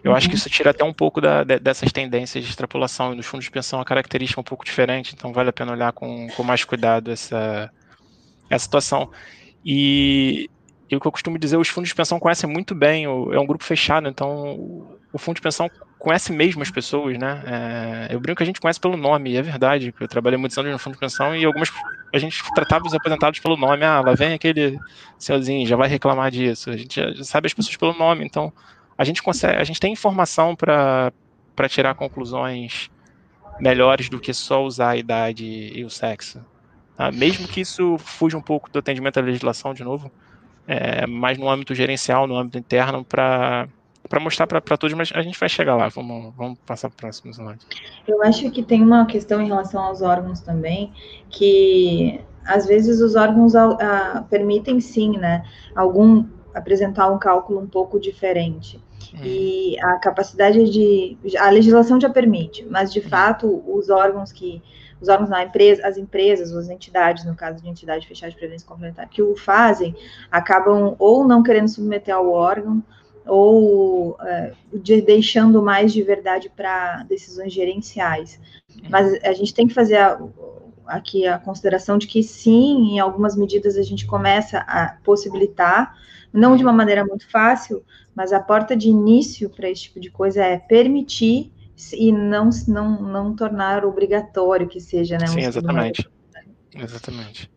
S2: eu uhum. acho que uhum. isso tira até um pouco da, de, dessas tendências de extrapolação. E nos fundos de pensão a característica é um pouco diferente, então vale a pena olhar com, com mais cuidado essa, essa situação. E, e o que eu costumo dizer, os fundos de pensão conhecem muito bem, é um grupo fechado, então o fundo de pensão conhece mesmo as pessoas, né? É, eu brinco que a gente conhece pelo nome, e é verdade, eu trabalhei muitos anos no fundo de pensão e algumas a gente tratava os aposentados pelo nome. Ah, lá vem aquele senhorzinho, já vai reclamar disso. A gente já, sabe as pessoas pelo nome, então a gente consegue, a gente tem informação para tirar conclusões melhores do que só usar a idade e o sexo. Tá? Mesmo que isso fuja um pouco do atendimento à legislação, de novo, é, mas no âmbito gerencial, no âmbito interno, para para mostrar para todos, mas a gente vai chegar lá. Vamos, vamos passar para o próximo slide.
S1: Eu acho que tem uma questão em relação aos órgãos também, que às vezes os órgãos a, a, permitem sim, né, algum apresentar um cálculo um pouco diferente. Hum. E a capacidade de. A legislação já permite, mas de hum. fato, os órgãos que. Os órgãos na empresa, as empresas, as entidades, no caso de entidade fechada de previdência complementar, que o fazem, acabam ou não querendo submeter ao órgão, ou é, de, deixando mais de verdade para decisões gerenciais. Hum. Mas a gente tem que fazer a, aqui a consideração de que sim, em algumas medidas a gente começa a possibilitar, não de uma maneira muito fácil, mas a porta de início para esse tipo de coisa é permitir e não, não, não tornar obrigatório que seja, né?
S2: Sim, exatamente. Exatamente.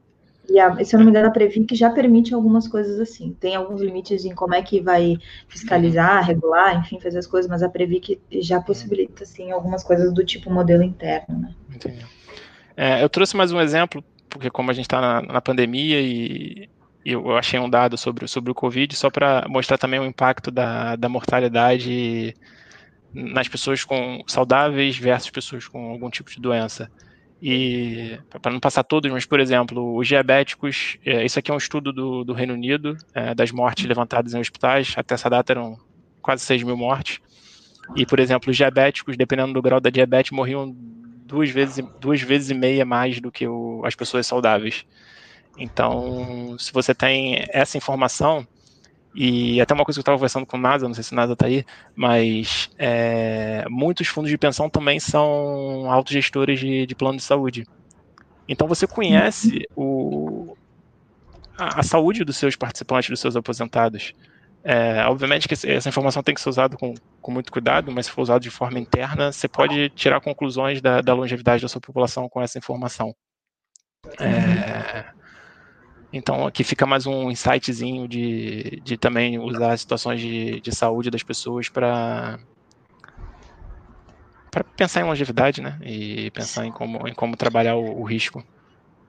S1: E a, se eu não me engano, a Previc já permite algumas coisas assim. Tem alguns limites em como é que vai fiscalizar, regular, enfim, fazer as coisas, mas a Previc já possibilita, assim, algumas coisas do tipo modelo interno, né?
S2: Entendi. É, eu trouxe mais um exemplo, porque como a gente está na, na, pandemia e, eu achei um dado sobre, sobre o Covid, só para mostrar também o impacto da, da mortalidade nas pessoas com saudáveis versus pessoas com algum tipo de doença. E para não passar todos, mas por exemplo, os diabéticos, é, isso aqui é um estudo do, do Reino Unido, é, das mortes levantadas em hospitais, até essa data eram quase 6 mil mortes. E, por exemplo, os diabéticos, dependendo do grau da diabetes, morriam duas vezes, duas vezes e meia mais do que o, as pessoas saudáveis. Então, se você tem essa informação, e até uma coisa que eu estava conversando com o NASA, não sei se o NASA está aí, mas é, muitos fundos de pensão também são autogestores de, de plano de saúde. Então você conhece o, a, a, saúde dos seus participantes, dos seus aposentados. É, obviamente que essa informação tem que ser usada com, com muito cuidado, mas se for usado de forma interna, você pode tirar conclusões da, da longevidade da sua população com essa informação. É, então aqui fica mais um insightzinho de, de também usar as situações de, de saúde das pessoas para para pensar em longevidade, né? E pensar em como, em como trabalhar o, o risco.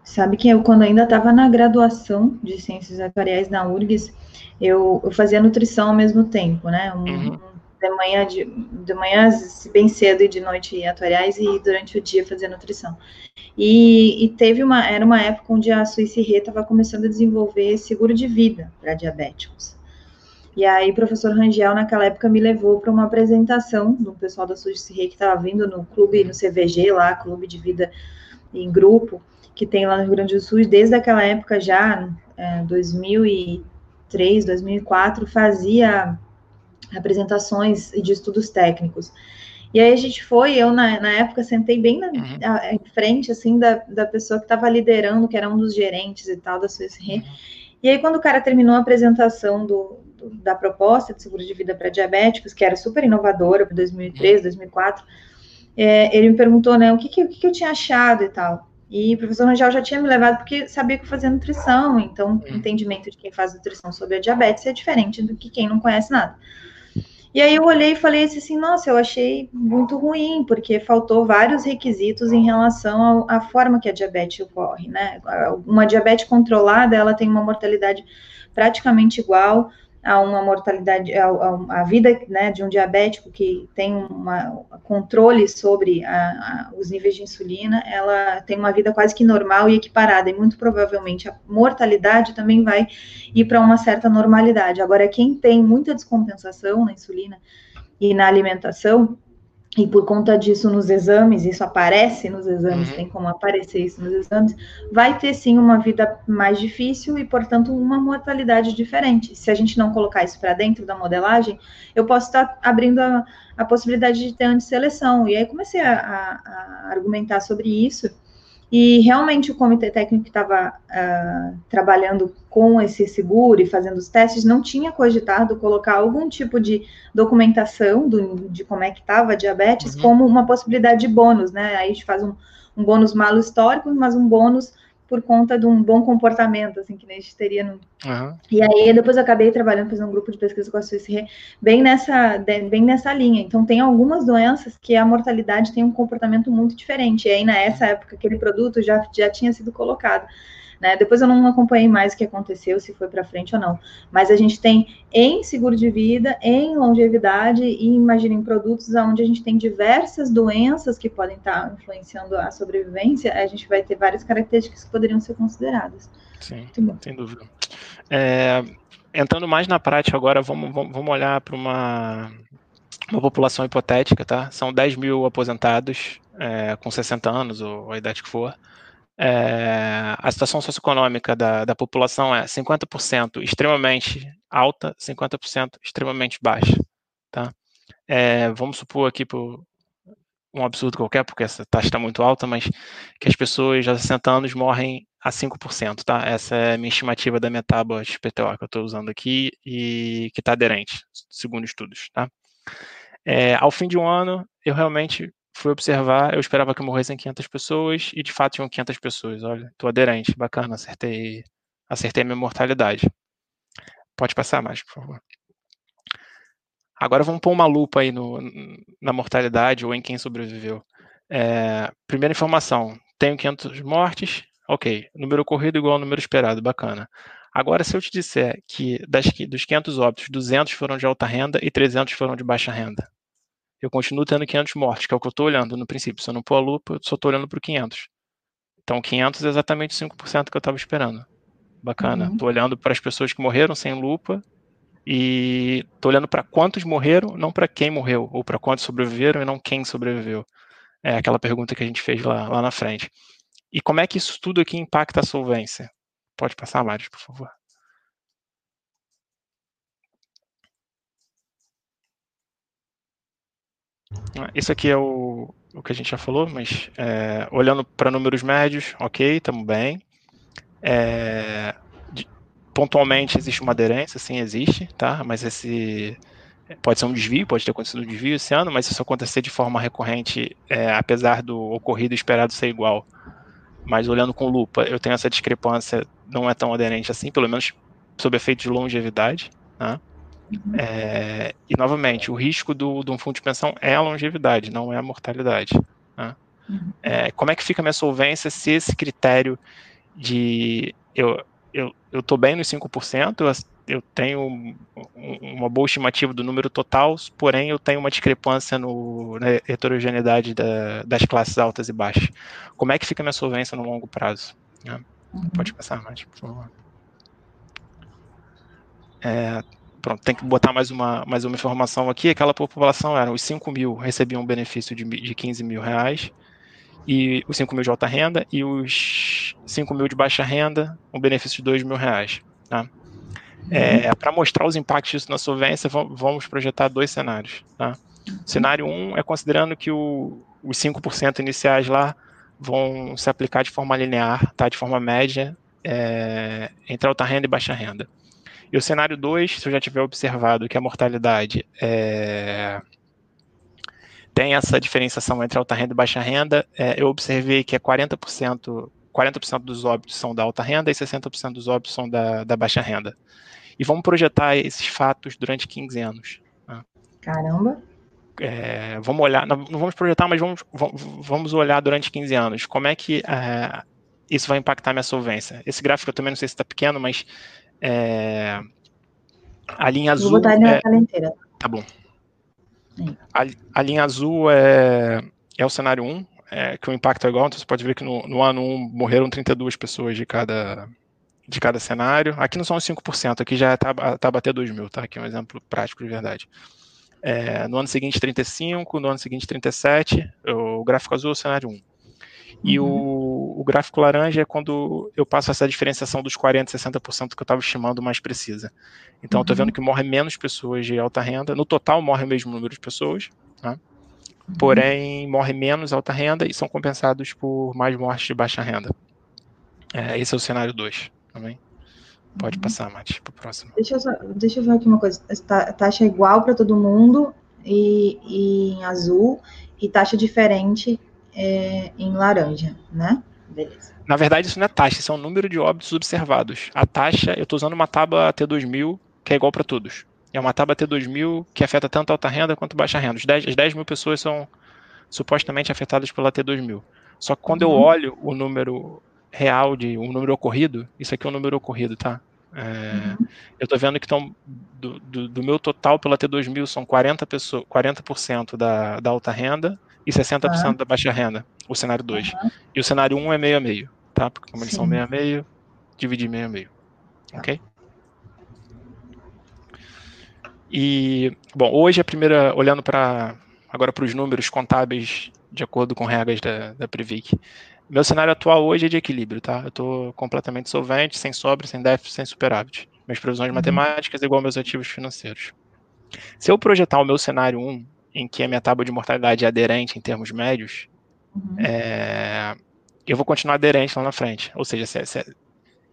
S1: Sabe que eu, quando ainda estava na graduação de Ciências Atuariais na URGS, eu, eu, fazia nutrição ao mesmo tempo, né? Um, uhum. De manhã, de, de manhã bem cedo e de noite atuariais e durante o dia fazia nutrição. E, e, teve uma, era uma época onde a Suíça Rê estava começando a desenvolver seguro de vida para diabéticos. E aí o professor Rangel, naquela época, me levou para uma apresentação do pessoal da Suíça Rê que estava vindo no clube, no CVG lá, Clube de Vida em Grupo, que tem lá no Rio Grande do Sul, desde aquela época já, é, 2003, 2004, fazia apresentações de estudos técnicos. E aí a gente foi, eu na, na época sentei bem na, uhum. em frente, assim, da, da pessoa que estava liderando, que era um dos gerentes e tal da Re. Uhum. E aí quando o cara terminou a apresentação do, do da proposta de seguro de vida para diabéticos, que era super inovadora para 2003, uhum. 2004, é, ele me perguntou, né, o que, que, o que, que eu tinha achado e tal. E o professor Rangel já tinha me levado porque sabia que eu fazia nutrição, então o entendimento de quem faz nutrição sobre a diabetes é diferente do que quem não conhece nada. E aí eu olhei e falei assim, nossa, eu achei muito ruim, porque faltou vários requisitos em relação à forma que a diabetes ocorre, né? Uma diabetes controlada, ela tem uma mortalidade praticamente igual a uma mortalidade, a, a, a vida né, de um diabético que tem um controle sobre a, os níveis de insulina, ela tem uma vida quase que normal e equiparada, e muito provavelmente a mortalidade também vai ir para uma certa normalidade. Agora, quem tem muita descompensação na insulina e na alimentação, e por conta disso nos exames, isso aparece nos exames, uhum. tem como aparecer isso nos exames, vai ter sim uma vida mais difícil e, portanto, uma mortalidade diferente. Se a gente não colocar isso para dentro da modelagem, eu posso estar abrindo a, a possibilidade de ter antisseleção. E aí comecei a, a, a argumentar sobre isso e realmente o comitê técnico que estava uh, ah, trabalhando com esse seguro e fazendo os testes não tinha cogitado colocar algum tipo de documentação do, de como é que estava a diabetes uhum. como uma possibilidade de bônus, né? Aí a gente faz um, um bônus malo histórico, mas um bônus por conta de um bom comportamento, assim, que nem a gente teria no... Uhum. E aí, depois eu acabei trabalhando, fazendo um grupo de pesquisa com a Suíça bem nessa, bem nessa linha. Então, tem algumas doenças que a mortalidade tem um comportamento muito diferente. E aí, nessa época, aquele produto já, já tinha sido colocado. Né? Depois eu não acompanhei mais o que aconteceu, se foi para frente ou não. Mas a gente tem em seguro de vida, em longevidade e imagina em produtos onde a gente tem diversas doenças que podem estar influenciando a sobrevivência, a gente vai ter várias características que poderiam ser consideradas.
S2: Sim, sem dúvida. É, entrando mais na prática agora, vamos, vamos, vamos olhar para uma, uma população hipotética, tá? São 10 mil aposentados é, com 60 anos, ou a idade que for. É, a situação socioeconômica da, da população é 50% extremamente alta, 50% extremamente baixa, tá? É, vamos supor aqui por um absurdo qualquer, porque essa taxa está muito alta, mas que as pessoas de 60 anos morrem a 5%, tá? Essa é a minha estimativa da minha tábua XPTO que eu estou usando aqui e que está aderente, segundo estudos, tá? É, ao fim de um ano, eu realmente fui observar, eu esperava que morressem 500 pessoas e de fato tinham 500 pessoas. Olha, estou aderente, bacana, acertei, acertei a minha mortalidade. Pode passar mais, por favor. Agora vamos pôr uma lupa aí no, na mortalidade ou em quem sobreviveu. É, primeira informação, tenho 500 mortes, ok. Número corrido igual ao número esperado, bacana. Agora, se eu te disser que das, dos 500 óbitos, 200 foram de alta renda e 300 foram de baixa renda, eu continuo tendo 500 mortes, que é o que eu estou olhando no princípio. Se eu não pôr a lupa, eu só estou olhando para o 500. Então, 500 é exatamente 5% que eu estava esperando. Bacana. Estou uhum. olhando para as pessoas que morreram sem lupa e estou olhando para quantos morreram, não para quem morreu, ou para quantos sobreviveram e não quem sobreviveu. É aquela pergunta que a gente fez lá, lá na frente. E como é que isso tudo aqui impacta a solvência? Pode passar, Mário, por favor. Isso aqui é o, o que a gente já falou, mas é, olhando para números médios, ok, estamos bem. É, de, pontualmente existe uma aderência, sim, existe, tá? Mas esse pode ser um desvio, pode ter acontecido um desvio esse ano, mas isso acontecer de forma recorrente, é, apesar do ocorrido esperado ser igual. Mas olhando com lupa, eu tenho essa discrepância, não é tão aderente assim, pelo menos sob efeito de longevidade, tá? Uhum. É, e, novamente, o risco do, de um fundo de pensão é a longevidade, não é a mortalidade. Né? Uhum. É, como é que fica a minha solvência se esse critério de eu eu estou bem nos 5%, eu, eu tenho uma boa estimativa do número total, porém eu tenho uma discrepância no, na heterogeneidade da, das classes altas e baixas. Como é que fica a minha solvência no longo prazo? Né? Uhum. Pode passar mais, por favor. É, pronto, tem que botar mais uma, mais uma informação aqui. Aquela população era os 5 mil recebiam um benefício de, de 15 mil reais, e os 5 mil de alta renda, e os 5 mil de baixa renda, um benefício de 2 mil reais. Tá? É, uhum. Para mostrar os impactos disso na solvência, vamos projetar dois cenários. Tá? Cenário 1 um é considerando que o, os 5% iniciais lá vão se aplicar de forma linear, tá? de forma média, é, entre alta renda e baixa renda. E o cenário 2, se eu já tiver observado que a mortalidade é, tem essa diferenciação entre alta renda e baixa renda, é, eu observei que é 40%, 40% dos óbitos são da alta renda e 60% dos óbitos são da, da baixa renda. E vamos projetar esses fatos durante 15 anos.
S1: Né? Caramba!
S2: É, vamos olhar, não, vamos projetar, mas vamos, vamos olhar durante 15 anos. Como é que é, isso vai impactar minha solvência? Esse gráfico eu também não sei se está pequeno, mas é, a linha azul.
S1: Vou botar ele na
S2: é,
S1: tela inteira.
S2: Tá bom. A, a, linha azul é, é o cenário 1, é, que o impacto é igual, então você pode ver que no, no ano 1 morreram 32 pessoas de cada, de cada cenário. Aqui não são os 5%, aqui já está tá a bater 2 mil, tá? Aqui é um exemplo prático de verdade. É, no ano seguinte, 35, no ano seguinte, 37, o gráfico azul é o cenário 1. E uhum. o, o, gráfico laranja é quando eu passo essa diferenciação dos 40%, 60% que eu estava estimando mais precisa. Então, uhum. eu estou vendo que morre menos pessoas de alta renda. No total, morre o mesmo número de pessoas. Tá? Uhum. Porém, morre menos alta renda e são compensados por mais mortes de baixa renda. É, esse é o cenário 2 também. Pode uhum. passar, Mati, para o próximo.
S1: Deixa eu, só, deixa eu ver aqui uma coisa. Taxa igual para todo mundo e, e em azul, e taxa diferente é, em laranja, né? Beleza.
S2: Na verdade, isso não é taxa, isso é o número de óbitos observados. A taxa, eu estou usando uma tábua T2000 que é igual para todos. É uma tábua T2000 que afeta tanto alta renda quanto baixa renda. As 10, as 10 mil pessoas são supostamente afetadas pela T2000. Só que quando uhum. eu olho o número real de um número ocorrido, isso aqui é um número ocorrido, tá? É, uhum. Eu estou vendo que estão do, do, do, meu total pela T2000 são 40%, pessoas, 40 da, da alta renda e 60% uhum. da baixa renda, o cenário 2. Uhum. E o cenário 1 um é meio a meio, tá? Porque como Sim. eles são meio a meio, dividir meio a meio. Tá. Ok? E, bom, hoje a primeira, olhando para agora para os números contábeis de acordo com regras da, da Previc, meu cenário atual hoje é de equilíbrio, tá? Eu estou completamente solvente, sem sobra, sem déficit, sem superávit. Minhas previsões uhum. matemáticas igual meus ativos financeiros. Se eu projetar o meu cenário 1, em que a minha tábua de mortalidade é aderente em termos médios, uhum. é, eu vou continuar aderente lá na frente. Ou seja, se, se,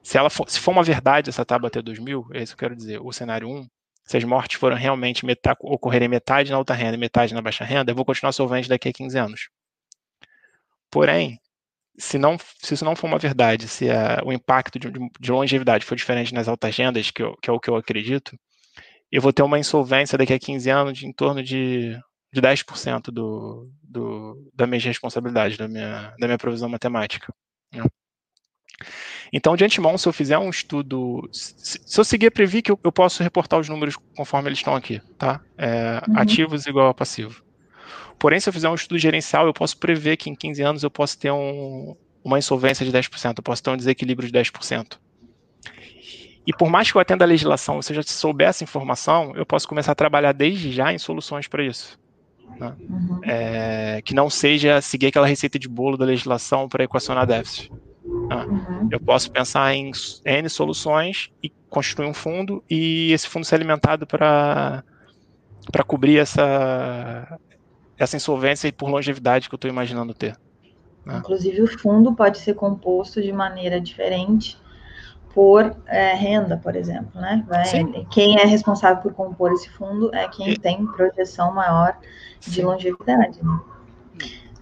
S2: se, ela for, se for uma verdade essa tábua até 2000, é isso que eu quero dizer, o cenário 1, se as mortes foram realmente ocorrerem metade na alta renda e metade na baixa renda, eu vou continuar solvente daqui a 15 anos. Porém, se, não, se isso não for uma verdade, se a, o impacto de, de, longevidade for diferente nas altas rendas, que, eu, que, é o que eu acredito, eu vou ter uma insolvência daqui a 15 anos de em torno de, de 10% do, do, da minha responsabilidade, da minha, da minha provisão matemática. Né? Então, de antemão, se eu fizer um estudo, se, se eu seguir a Previc, eu, eu, posso reportar os números conforme eles estão aqui, tá? É, uhum. Ativos igual a passivo. Porém, se eu fizer um estudo gerencial, eu posso prever que em 15 anos eu posso ter um, uma insolvência de 10%, eu posso ter um desequilíbrio de 10%. E por mais que eu atenda a legislação, se eu já souber essa informação, eu posso começar a trabalhar desde já em soluções para isso. Né? Uhum. É, que não seja seguir aquela receita de bolo da legislação para equacionar déficit. Né? Uhum. Eu posso pensar em N soluções e constituir um fundo e esse fundo ser alimentado para cobrir essa, essa insolvência por longevidade que eu estou imaginando ter.
S1: Né? Inclusive, o fundo pode ser composto de maneira diferente por é, renda, por exemplo, né? Vai, quem é responsável por compor esse fundo é quem tem projeção maior de Sim. longevidade. Né?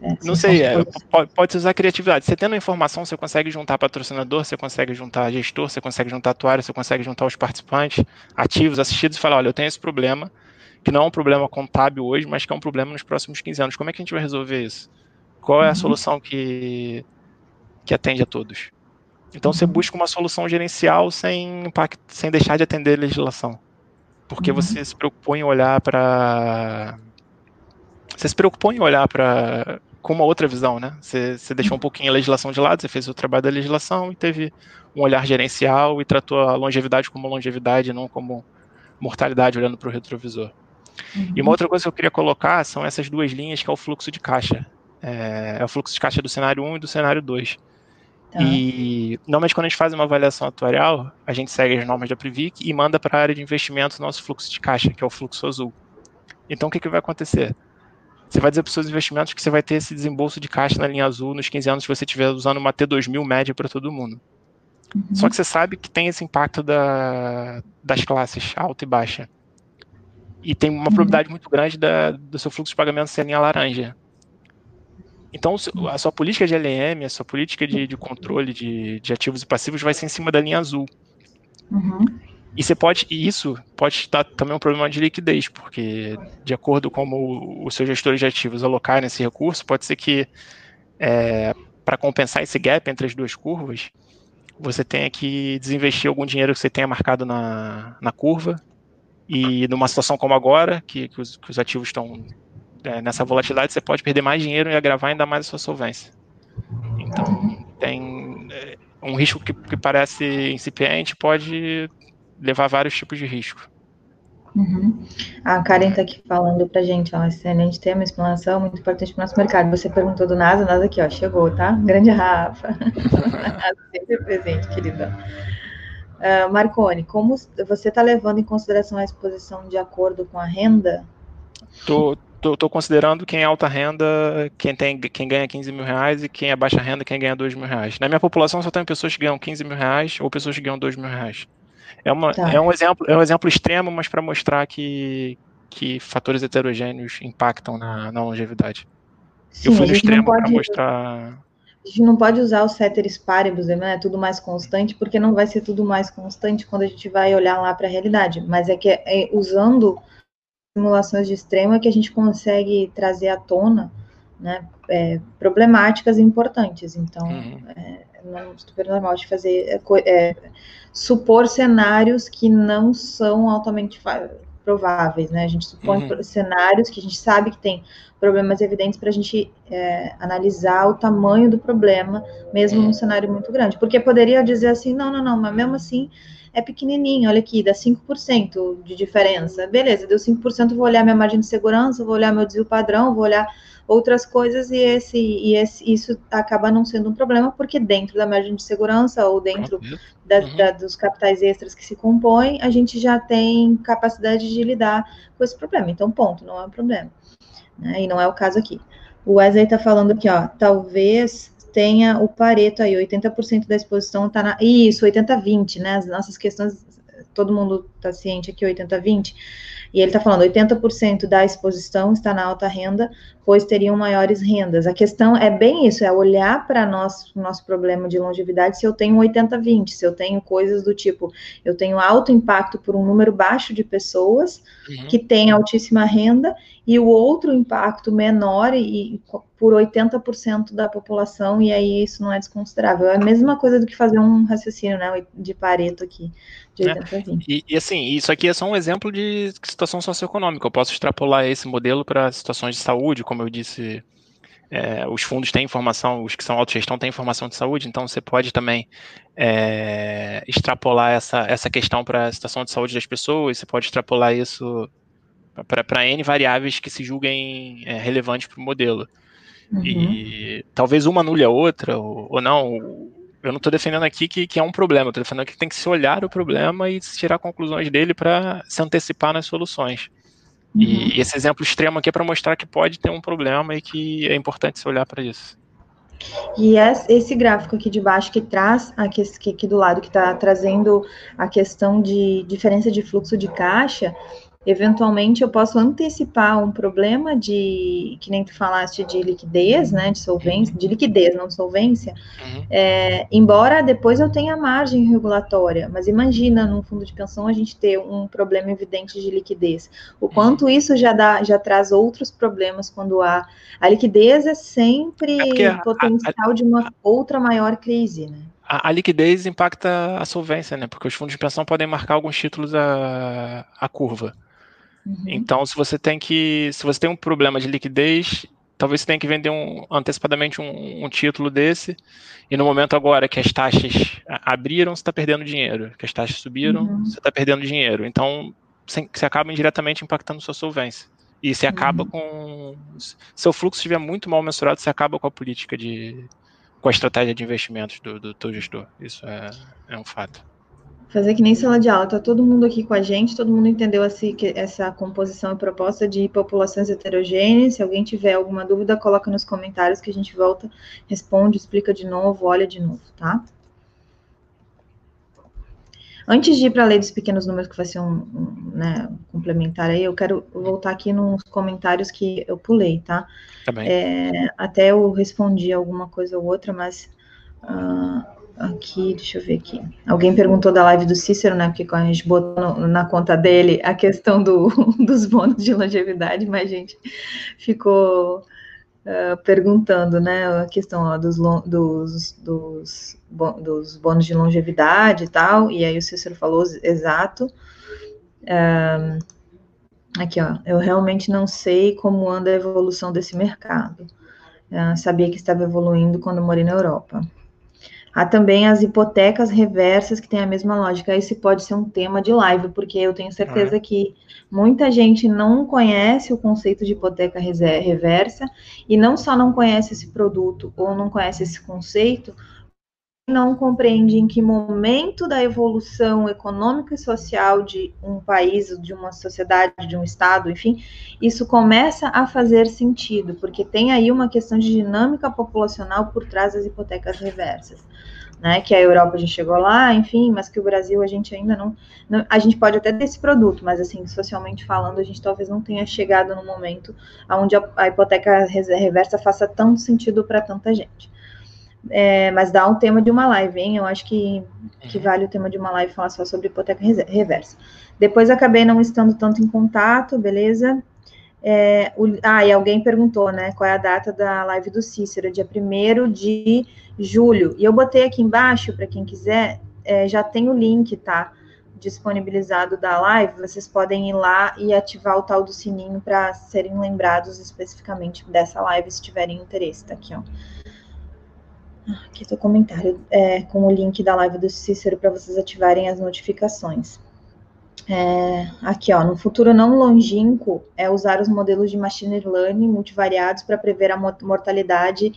S2: É, não sei, é, pode, pode usar criatividade. Você tendo a informação, você consegue juntar patrocinador, você consegue juntar gestor, você consegue juntar atuário, você consegue juntar os participantes ativos, assistidos e falar, olha, eu tenho esse problema, que não é um problema contábil hoje, mas que é um problema nos próximos 15 anos. Como é que a gente vai resolver isso? Qual é a uhum. solução que, que atende a todos? Então você uhum. busca uma solução gerencial sem, impact, sem deixar de atender a legislação. Porque uhum. você se preocupou em olhar para. Você se preocupou em olhar para. com uma outra visão, né? Você, você deixou um pouquinho a legislação de lado, você fez o trabalho da legislação e teve um olhar gerencial e tratou a longevidade como longevidade, não como mortalidade olhando para o retrovisor. Uhum. E uma outra coisa que eu queria colocar são essas duas linhas que é o fluxo de caixa. É, é o fluxo de caixa do cenário 1 e do cenário 2. Tá. E normalmente quando a gente faz uma avaliação atuarial, a gente segue as normas da Previc e manda para a área de investimento o nosso fluxo de caixa, que é o fluxo azul. Então o que, que vai acontecer? Você vai dizer para os seus investimentos que você vai ter esse desembolso de caixa na linha azul nos 15 anos se você estiver usando uma T2000 média para todo mundo. Uhum. Só que você sabe que tem esse impacto da, das classes alta e baixa e tem uma probabilidade muito grande da, do seu fluxo de pagamento ser linha laranja. Então, a sua política de LM, a sua política de, de controle de, de, ativos e passivos vai ser em cima da linha azul. Uhum. E você pode, e isso pode estar também um problema de liquidez, porque de acordo com como os seus gestores de ativos alocarem esse recurso, pode ser que é, para compensar esse gap entre as duas curvas, você tenha que desinvestir algum dinheiro que você tenha marcado na, na curva e numa situação como agora, que, que, os, que os, ativos estão nessa volatilidade, você pode perder mais dinheiro e agravar ainda mais a sua solvência. Então, tem é, um risco que, que parece incipiente, pode levar vários tipos de risco.
S1: Uhum. A Karen está aqui falando para gente, ó, excelente tema, explanação, muito importante para o nosso mercado. Você perguntou do NASA, NASA aqui, ó, chegou, tá? Grande Rafa. Sempre presente, querida. Uh, Marcone, como você está levando em consideração a exposição de acordo com a renda?
S2: Tô, tô, considerando quem é alta renda, quem, tem, quem ganha 15 mil reais e quem é baixa renda, quem ganha 2 mil reais. Na minha população só tem pessoas que ganham 15 mil reais ou pessoas que ganham 2 mil reais. É, uma, tá. é, um, exemplo, é um exemplo extremo, mas para mostrar que, que fatores heterogêneos impactam na, na longevidade. Sim, Eu fui no extremo para mostrar
S1: a gente não pode usar o ceteris paribus, né, tudo mais constante, porque não vai ser tudo mais constante quando a gente vai olhar lá para a realidade, mas é que é, usando simulações de extremo é que a gente consegue trazer à tona né, é, problemáticas importantes. Então, uhum. é, super normal de fazer é, é, supor cenários que não são altamente prováveis, né? A gente supõe uhum. cenários que a gente sabe que tem problemas evidentes para a gente é, analisar o tamanho do problema, mesmo num cenário muito grande. Porque poderia dizer assim, não, não, não, mas mesmo assim é pequenininho, olha aqui, dá 5% de diferença. Beleza, deu 5%, vou olhar minha margem de segurança, vou olhar meu desvio padrão, vou olhar outras coisas e esse e esse, isso acaba não sendo um problema porque dentro da margem de segurança ou dentro da, uhum. da, dos capitais extras que se compõem a gente já tem capacidade de lidar com esse problema. Então, ponto, não é um problema. Né? E não é o caso aqui. O Wesley está falando aqui, ó, talvez tenha o Pareto aí, 80% da exposição está na. Isso, 80-20, né? As nossas questões, todo mundo está ciente aqui, 80-20 e ele está falando 80% da exposição está na alta renda, pois teriam maiores rendas. A questão é bem isso, é olhar para nosso nosso problema de longevidade se eu tenho 80-20, se eu tenho coisas do tipo, eu tenho alto impacto por um número baixo de pessoas uhum. que têm altíssima renda e o outro impacto menor e, e por 80% da população, e aí isso não é desconsiderável. É a mesma coisa do que fazer um raciocínio né, de Pareto aqui, de 80
S2: é. e, e, assim, isso aqui é só um exemplo de situação socioeconômica. Eu posso extrapolar esse modelo para situações de saúde, como eu disse. É, os fundos têm informação, os que são autogestão têm informação de saúde, então você pode também é, extrapolar essa, essa questão para a situação de saúde das pessoas, você pode extrapolar isso para N variáveis que se julguem é, relevantes para o modelo. Uhum. E talvez uma anule a outra, ou, ou não. Eu não estou defendendo aqui que, que, é um problema, estou defendendo que tem que se olhar o problema e tirar conclusões dele para se antecipar nas soluções. Uhum. E esse exemplo extremo aqui é para mostrar que pode ter um problema e que é importante se olhar para isso.
S1: E esse gráfico aqui de baixo que traz, aqui, aqui do lado, que está trazendo a questão de diferença de fluxo de caixa, eventualmente eu posso antecipar um problema de, que nem tu falaste, de liquidez, né, de solvência, de liquidez, não solvência, uhum. é, embora depois eu tenha margem regulatória, mas imagina num fundo de pensão a gente ter um problema evidente de liquidez, o quanto uhum. isso já dá, já traz outros problemas quando há, a liquidez é sempre é potencial a, a, de uma outra maior crise, né?
S2: A, a, liquidez impacta a solvência, né? Porque os fundos de pensão podem marcar alguns títulos a, a curva. Uhum. Então, se você tem que, se você tem um problema de liquidez, talvez você tenha que vender um, antecipadamente um, um, título desse, e no momento agora que as taxas abriram, você está perdendo dinheiro, que as taxas subiram, uhum. você está perdendo dinheiro. Então, você, você acaba indiretamente impactando sua solvência. E você acaba uhum. com. Seu fluxo estiver muito mal mensurado, você acaba com a política de. com a estratégia de investimentos do, do teu gestor. Isso é, é um fato
S1: fazer que nem sala de aula, tá todo mundo aqui com a gente, todo mundo entendeu essa, essa composição e proposta de populações heterogêneas. Se alguém tiver alguma dúvida, coloca nos comentários que a gente volta, responde, explica de novo, olha de novo, tá? Antes de ir para a lei dos pequenos números, que vai ser um, um né, complementar aí, eu quero voltar aqui nos comentários que eu pulei, tá?
S2: Tá
S1: É, até eu respondi alguma coisa ou outra, mas uh, Aqui, deixa eu ver aqui. Alguém perguntou da live do Cícero, né? Porque a gente botou no, na conta dele a questão do, dos bônus de longevidade, mas a gente ficou uh, perguntando, né? A questão ó, dos, dos, dos, dos bônus de longevidade e tal. E aí o Cícero falou exato. Um, aqui, ó. Eu realmente não sei como anda a evolução desse mercado. Uh, sabia que estava evoluindo quando morei na Europa. Há também as hipotecas reversas que têm a mesma lógica. Esse pode ser um tema de live, porque eu tenho certeza ah. que muita gente não conhece o conceito de hipoteca reversa e não só não conhece esse produto ou não conhece esse conceito, não compreende em que momento da evolução econômica e social de um país, de uma sociedade, de um estado, enfim, isso começa a fazer sentido, porque tem aí uma questão de dinâmica populacional por trás das hipotecas reversas né? Que a Europa já chegou lá, enfim, mas que o Brasil a gente ainda não, não, a gente pode até ter esse produto, mas assim, socialmente falando, a gente talvez não tenha chegado no momento onde a, a hipoteca reversa faça tanto sentido para tanta gente. É, mas dá um tema de uma live, hein? Eu acho que, que uhum. vale o tema de uma live falar só sobre hipoteca reversa. Depois acabei não estando tanto em contato, beleza? É, o, ah, e alguém perguntou, né, qual é a data da live do Cícero, dia 1 de julho. E eu botei aqui embaixo, para quem quiser, é, já tem o link, tá? Disponibilizado da live, vocês podem ir lá e ativar o tal do sininho para serem lembrados especificamente dessa live, se tiverem interesse, tá aqui, ó. Aqui está o comentário é, com o link da live do Cícero para vocês ativarem as notificações. É, aqui, ó, no futuro não longínquo, é usar os modelos de machine learning multivariados para prever a mortalidade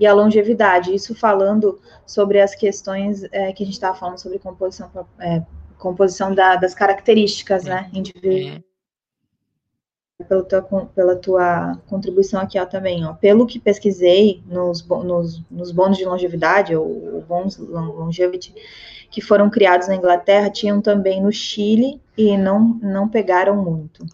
S1: e a longevidade. Isso falando sobre as questões é, que a gente estava falando sobre composição, é, composição da, das características, né, individuais pela tua, pela tua contribuição aqui ó, também. Ó. Pelo que pesquisei nos, nos, nos bônus de longevidade, ou bônus longevity, que foram criados na Inglaterra, tinham também no Chile e não, não pegaram muito.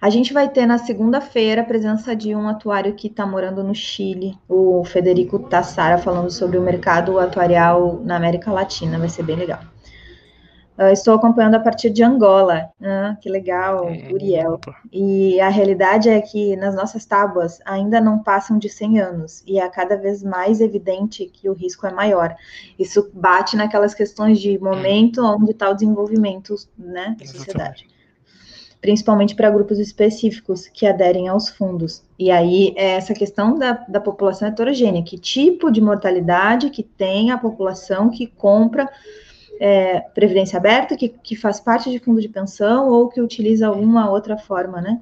S1: A gente vai ter na segunda-feira a presença de um atuário que está morando no Chile, o Federico Tassara, falando sobre o mercado atuarial na América Latina. Vai ser bem legal. Uh, estou acompanhando a partir de Angola. Ah, que legal, hum, Uriel. E a realidade é que nas nossas tábuas ainda não passam de 100 anos e é cada vez mais evidente que o risco é maior. Isso bate naquelas questões de momento onde está o desenvolvimento né, da sociedade. Principalmente para grupos específicos que aderem aos fundos. E aí, é essa questão da, da população heterogênea: que tipo de mortalidade que tem a população que compra é, previdência aberta, que, que faz parte de fundo de pensão ou que utiliza alguma outra forma, né?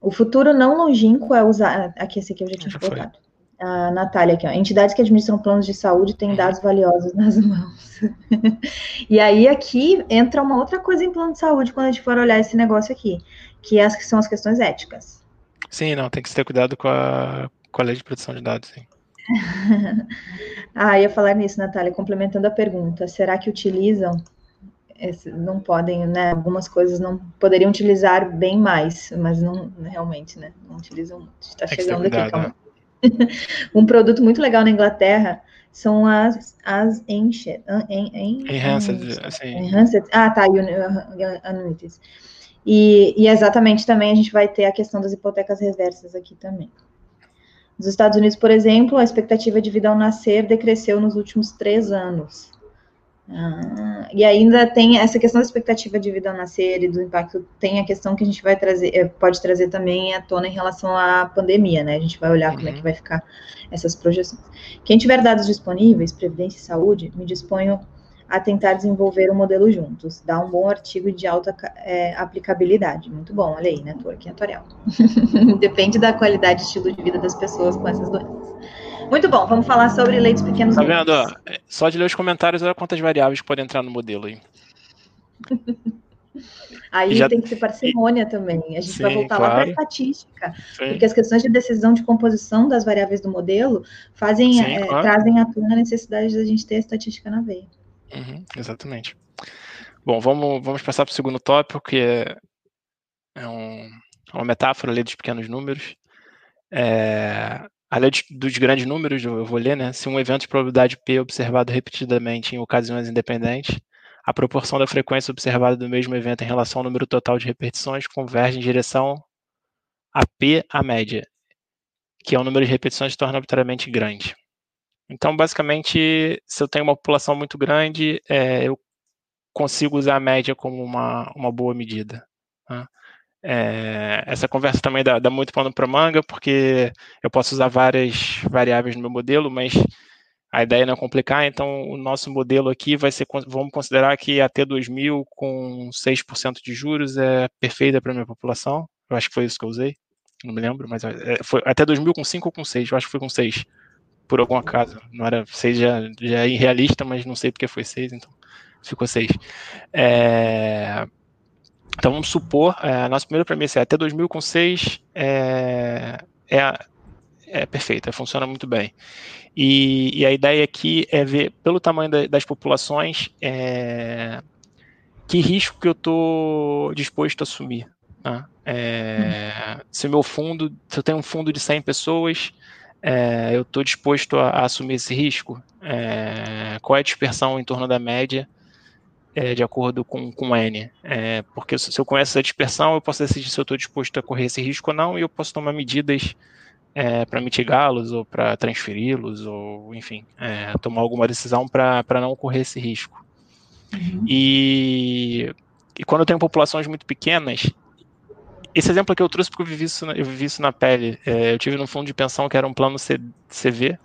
S1: O futuro não longínquo é usar. Aqui, esse aqui eu já tinha colocado. A Natália aqui, ó. Entidades que administram planos de saúde têm uhum. dados valiosos nas mãos. e aí, aqui entra uma outra coisa em plano de saúde quando a gente for olhar esse negócio aqui, que, é as, que são as questões éticas.
S2: Sim, não, tem que ter cuidado com a, com a lei de proteção de dados, sim.
S1: ah, ia falar nisso, Natália, complementando a pergunta, será que utilizam? Esse, não podem, né? Algumas coisas não poderiam utilizar bem mais, mas não realmente, né? Não utilizam muito. Está chegando aqui, calma. Né? um produto muito legal na Inglaterra são as, as enhanced,
S2: enhanced, assim.
S1: enhanced, ah, tá, annuities. E, e exatamente também a gente vai ter a questão das hipotecas reversas aqui também. Nos Estados Unidos, por exemplo, a expectativa de vida ao nascer decresceu nos últimos três anos. Ah, e ainda tem essa questão da expectativa de vida ao nascer e do impacto, tem a questão que a gente vai trazer, eh, pode trazer também à tona em relação à pandemia, né? A gente vai olhar uhum. como é que vai ficar essas projeções. Quem tiver dados disponíveis, Previdência e Saúde, me disponho a tentar desenvolver um modelo juntos. Dá um bom artigo de alta é, aplicabilidade. Muito bom, olha aí, networking atuarial. Depende da qualidade e estilo de vida das pessoas com essas doenças. Muito bom, vamos falar sobre leitos pequenos.
S2: Tá vendo? Só de ler os comentários, olha quantas variáveis podem entrar no modelo aí.
S1: Aí já... tem que ser parcimônia também. A gente Sim, vai voltar claro. lá para a estatística. Sim. Porque as questões de decisão de composição das variáveis do modelo fazem, Sim, é, claro. trazem à tona a necessidade da gente ter a estatística na veia.
S2: Uhum, exatamente. Bom, vamos, vamos passar para o segundo tópico, que é, é um, uma metáfora, a lei dos pequenos números. É, a lei dos grandes números, eu vou ler, né? Se um evento de probabilidade P observado repetidamente em ocasiões independentes, a proporção da frequência observada do mesmo evento em relação ao número total de repetições converge em direção a P, a média, que é o número de repetições que torna arbitrariamente grande. Então, basicamente, se eu tenho uma população muito grande, é, eu consigo usar a média como uma, uma boa medida. Né? É, essa conversa também dá, dá muito pano para manga, porque eu posso usar várias variáveis no meu modelo, mas a ideia não é complicar, então o nosso modelo aqui vai ser, vamos considerar que a T2000 com 6% de juros é perfeita para a minha população, eu acho que foi isso que eu usei, não me lembro, mas é, foi até 2000 com 5 ou com 6, eu acho que foi com 6 por algum acaso. Não era seis já, já é irrealista, mas não sei porque foi seis, então ficou seis. É, então vamos supor, é, a nossa primeira premissa é até 2000 com seis é, é, é perfeita, funciona muito bem. E, e, a ideia aqui é ver pelo tamanho da, das populações é, que risco que eu estou disposto a assumir. Né? É, se meu fundo, se eu tenho um fundo de 100 pessoas, é, eu estou disposto a, a, assumir esse risco? É, qual é a dispersão em torno da média é, de acordo com, com N. É, porque se eu conheço essa dispersão, eu posso decidir se eu estou disposto a correr esse risco ou não, e eu posso tomar medidas é, para mitigá-los ou para transferi-los, ou enfim, é, tomar alguma decisão para não correr esse risco. Uhum. E, e quando eu tenho populações muito pequenas, esse exemplo que eu trouxe porque eu vivi isso, eu vivi isso na pele. É, eu tive num fundo de pensão que era um plano C, CV,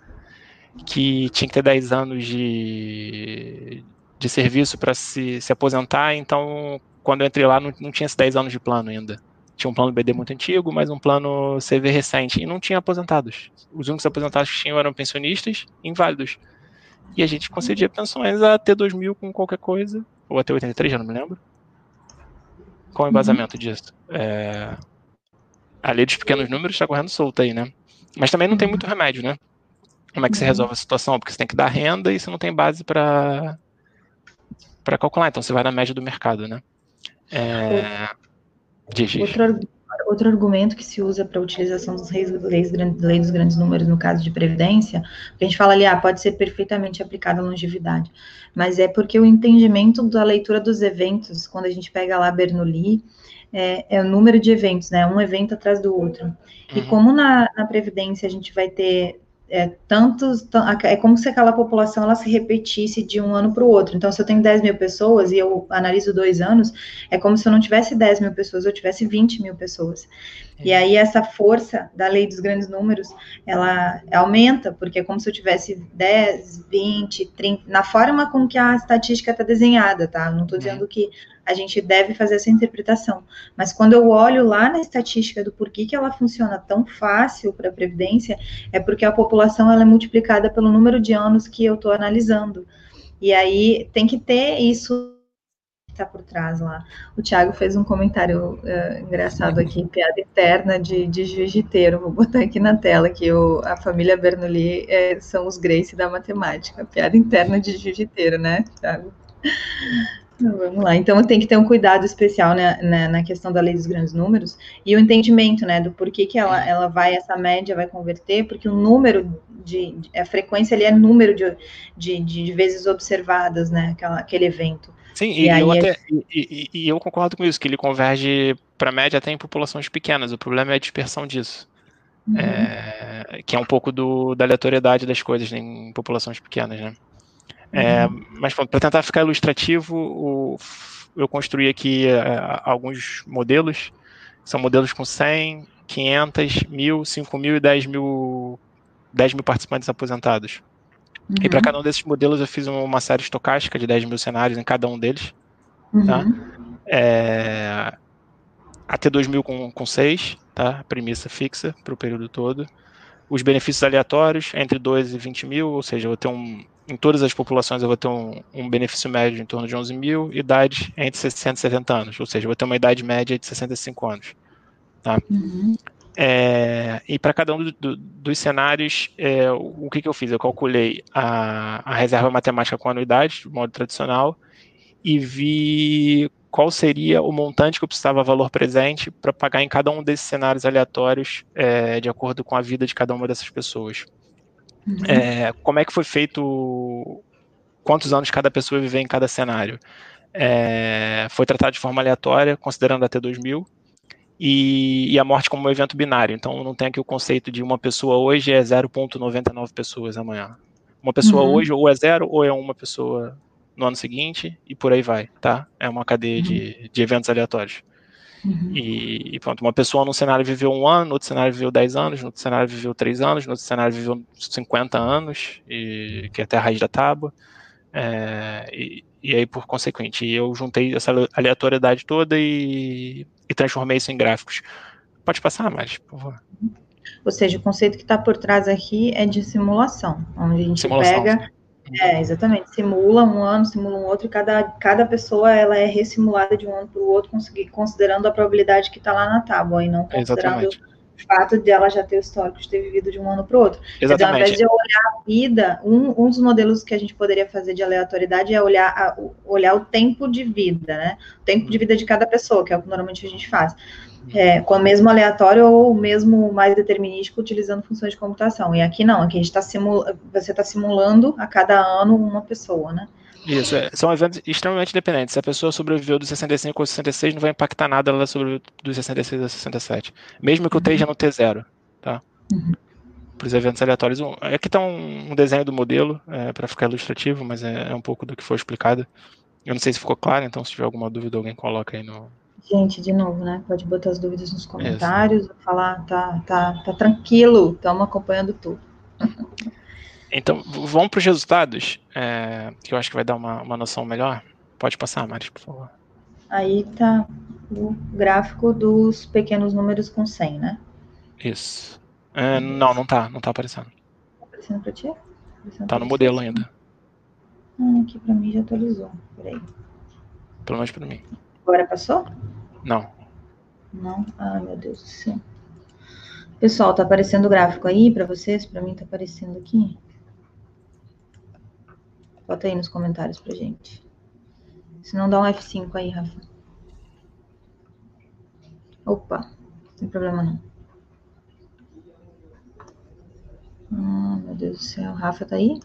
S2: que tinha que ter 10 anos de, de serviço para se, se aposentar, então quando eu entrei lá não, não tinha esses 10 anos de plano ainda. Tinha um plano BD muito antigo, mas um plano CV recente, e não tinha aposentados. Os únicos aposentados que tinham eram pensionistas inválidos. E a gente concedia pensões até 2000 com qualquer coisa, ou até 83, já não me lembro. Qual o embasamento disso? É... A lei dos pequenos números está correndo solta aí, né? Mas também não tem muito remédio, né? Como é que você resolve a situação? Porque você tem que dar renda e você não tem base para para calcular. Então você vai na média do mercado, né? É...
S1: Diz, diz. Outro, outro argumento que se usa para a utilização dos leis, leis, lei dos grandes números no caso de previdência, a gente fala ali, ah, pode ser perfeitamente aplicada a longevidade, mas é porque o entendimento da leitura dos eventos, quando a gente pega lá Bernoulli, é, é, o número de eventos, né? Um evento atrás do outro. Uhum. E como na, na Previdência a gente vai ter é, tantos, é como se aquela população ela se repetisse de um ano para o outro. Então, se eu tenho 10 mil pessoas e eu analiso dois anos, é como se eu não tivesse 10 mil pessoas, eu tivesse 20 mil pessoas. E aí, essa força da lei dos grandes números, ela aumenta, porque é como se eu tivesse 10, 20, 30, na forma com que a estatística está desenhada, tá? Não estou dizendo que a gente deve fazer essa interpretação. Mas quando eu olho lá na estatística do porquê que ela funciona tão fácil para a Previdência, é porque a população ela é multiplicada pelo número de anos que eu estou analisando. E aí tem que ter isso está por trás lá. O Thiago fez um comentário uh, engraçado aqui, piada interna de, de jiu-jiteiro. Vou botar aqui na tela que a família Bernoulli é, são os Grace da matemática. Piada interna de jiu-jiteiro, né, Thiago? Vamos lá. Então tem que ter um cuidado especial né, na, na, questão da lei dos grandes números e o entendimento, né, do porquê que ela, ela vai, essa média vai converter, porque o número de, de a frequência ali é número de, de, de vezes observadas, né, aquela, aquele evento.
S2: Sim, e, e eu, até, é... e, e, eu concordo com isso, que ele converge para média até em populações pequenas. O problema é a dispersão disso. Uhum. É, que é um pouco do, da aleatoriedade das coisas né, em populações pequenas, né? É, uhum. mas para tentar ficar ilustrativo, o, eu construí aqui é, alguns modelos. São modelos com 100, 500, 1000, 5000 e 10 mil, 10 mil participantes aposentados. Uhum. E para cada um desses modelos eu fiz uma série estocástica de 10 mil cenários em cada um deles. Uhum. Tá? É, até 2000 com, com 6, tá? premissa fixa para o período todo. Os benefícios aleatórios entre 2 e 20 mil, ou seja, eu vou ter um, em todas as populações eu vou ter um, um benefício médio em torno de 11 mil, idade entre 60 e 70 anos, ou seja, eu vou ter uma idade média de 65 anos. Tá? Uhum. É, e para cada um do, do, dos cenários, é, o, que, que, eu fiz? Eu calculei a, a, reserva matemática com anuidade, de modo tradicional, e vi qual seria o montante que eu precisava valor presente para pagar em cada um desses cenários aleatórios, é, de acordo com a vida de cada uma dessas pessoas. Uhum. É, como é que foi feito? Quantos anos cada pessoa viver em cada cenário? É, foi tratado de forma aleatória, considerando até 2000, e, e, a morte como um evento binário. Então não tem aqui o conceito de uma pessoa hoje é 0,99 pessoas amanhã. Uma pessoa uhum. hoje ou é zero ou é uma pessoa no ano seguinte e por aí vai, tá? É uma cadeia uhum. de, de eventos aleatórios. Uhum. E, e, pronto, uma pessoa num cenário viveu um ano, no outro cenário viveu 10 anos, no outro cenário viveu 3 anos, no outro cenário viveu 50 anos, e, que é até a raiz da tábua. É, e, e, aí, por consequente, eu juntei essa aleatoriedade toda e, e transformei isso em gráficos. Pode passar mais, por favor.
S1: Ou seja, o conceito que está por trás aqui é de simulação, onde a gente simulação. pega é, exatamente. Simula um ano, simula um outro, e cada, cada pessoa ela é ressimulada de um ano para o outro, considerando a probabilidade que está lá na tábua, e não considerando exatamente. o fato de ela já ter o histórico de ter vivido de um ano para o outro. Exatamente. Dizer, ao invés de olhar a vida, um, um dos modelos que a gente poderia fazer de aleatoriedade é olhar, a, olhar o tempo de vida, né? O tempo de vida de cada pessoa, que é o que normalmente a gente faz é, com o mesmo aleatório ou mesmo mais determinístico utilizando funções de computação. E aqui não, aqui a gente está simulando, você está simulando a cada ano uma pessoa, né?
S2: Isso, é, são eventos extremamente dependentes. Se a pessoa sobreviveu dos 65 ou 66, não vai impactar nada ela sobre dos 66 a 67. Mesmo que eu esteja no T0, tá? Uhum. Para os eventos aleatórios. Aqui está um, um, desenho do modelo, é, para ficar ilustrativo, mas é, é, um pouco do que foi explicado. Eu não sei se ficou claro, então se tiver alguma dúvida, alguém coloca aí no.
S1: Gente, de novo, né? Pode botar as dúvidas nos comentários, Isso. falar, tá, tá, tá tranquilo, estamos acompanhando tudo.
S2: Então, vamos para os resultados, é, que eu acho que vai dar uma, uma noção melhor. Pode passar, Maris, por favor.
S1: Aí tá o gráfico dos pequenos números com 100, né?
S2: Isso. É, não, não tá, não tá aparecendo.
S1: Tá aparecendo para ti? Tá,
S2: aparecendo tá no modelo ainda.
S1: Ah, aqui para mim já atualizou. Peraí.
S2: Pelo menos para mim.
S1: Agora passou?
S2: Não.
S1: Não? Ah, meu Deus do céu. Pessoal, tá aparecendo o gráfico aí para vocês? Para mim tá aparecendo aqui. Bota aí nos comentários pra gente. Se não, dá um F5 aí, Rafa. Opa, não tem problema não. Ah, meu Deus do céu. Rafa tá aí?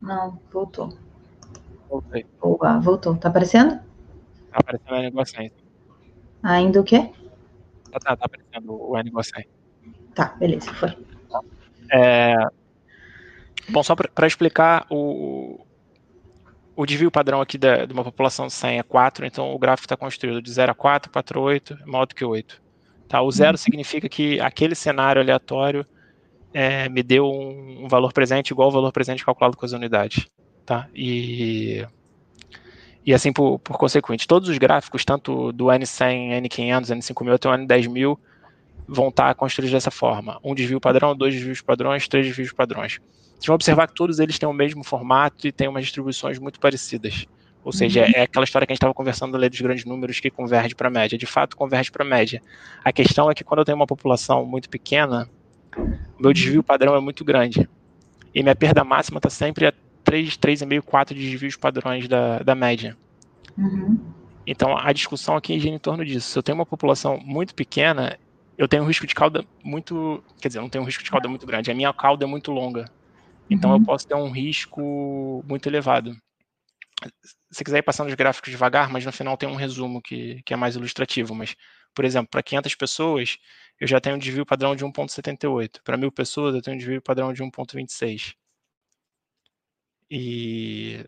S1: Não, voltou. Boa, voltou. Tá aparecendo? Tá
S2: aparecendo o negócio aí.
S1: Ainda o quê?
S2: Tá, tá, tá aparecendo o negócio aí.
S1: Tá, beleza, foi.
S2: É, Bom, só para explicar, o, o desvio padrão aqui da, de uma população de 100 é 4, então o gráfico está construído de 0 a 4, 4 a 8, maior do que 8. Tá? O zero uhum. significa que aquele cenário aleatório é, me deu um, um, valor presente igual ao valor presente calculado com as unidades. Tá? E, e assim por, por consequente, todos os gráficos, tanto do N100, N500, N5000 até o N10000, vão estar construídos dessa forma. Um desvio padrão, dois desvios padrões, três desvios padrões. Vocês vão observar que todos eles têm o mesmo formato e têm umas distribuições muito parecidas. Ou seja, uhum. é aquela história que a gente estava conversando da lei dos grandes números que converge para a média. De fato, converge para a média. A questão é que quando eu tenho uma população muito pequena, o meu desvio padrão é muito grande. E minha perda máxima está sempre 3, 3,5, 4 desvios padrões da, da média. Uhum. Então, a discussão aqui gira em torno disso. Se eu tenho uma população muito pequena, eu tenho um risco de cauda muito. Quer dizer, eu não tenho um risco de cauda muito grande. A minha cauda é muito longa. Então uhum. eu posso ter um risco muito elevado. Se quiser ir passando os gráficos devagar, mas no final tem um resumo que, que é mais ilustrativo. Mas, por exemplo, para 500 pessoas, eu já tenho um desvio padrão de 1,78. Para mil pessoas, eu tenho um desvio padrão de 1,26. E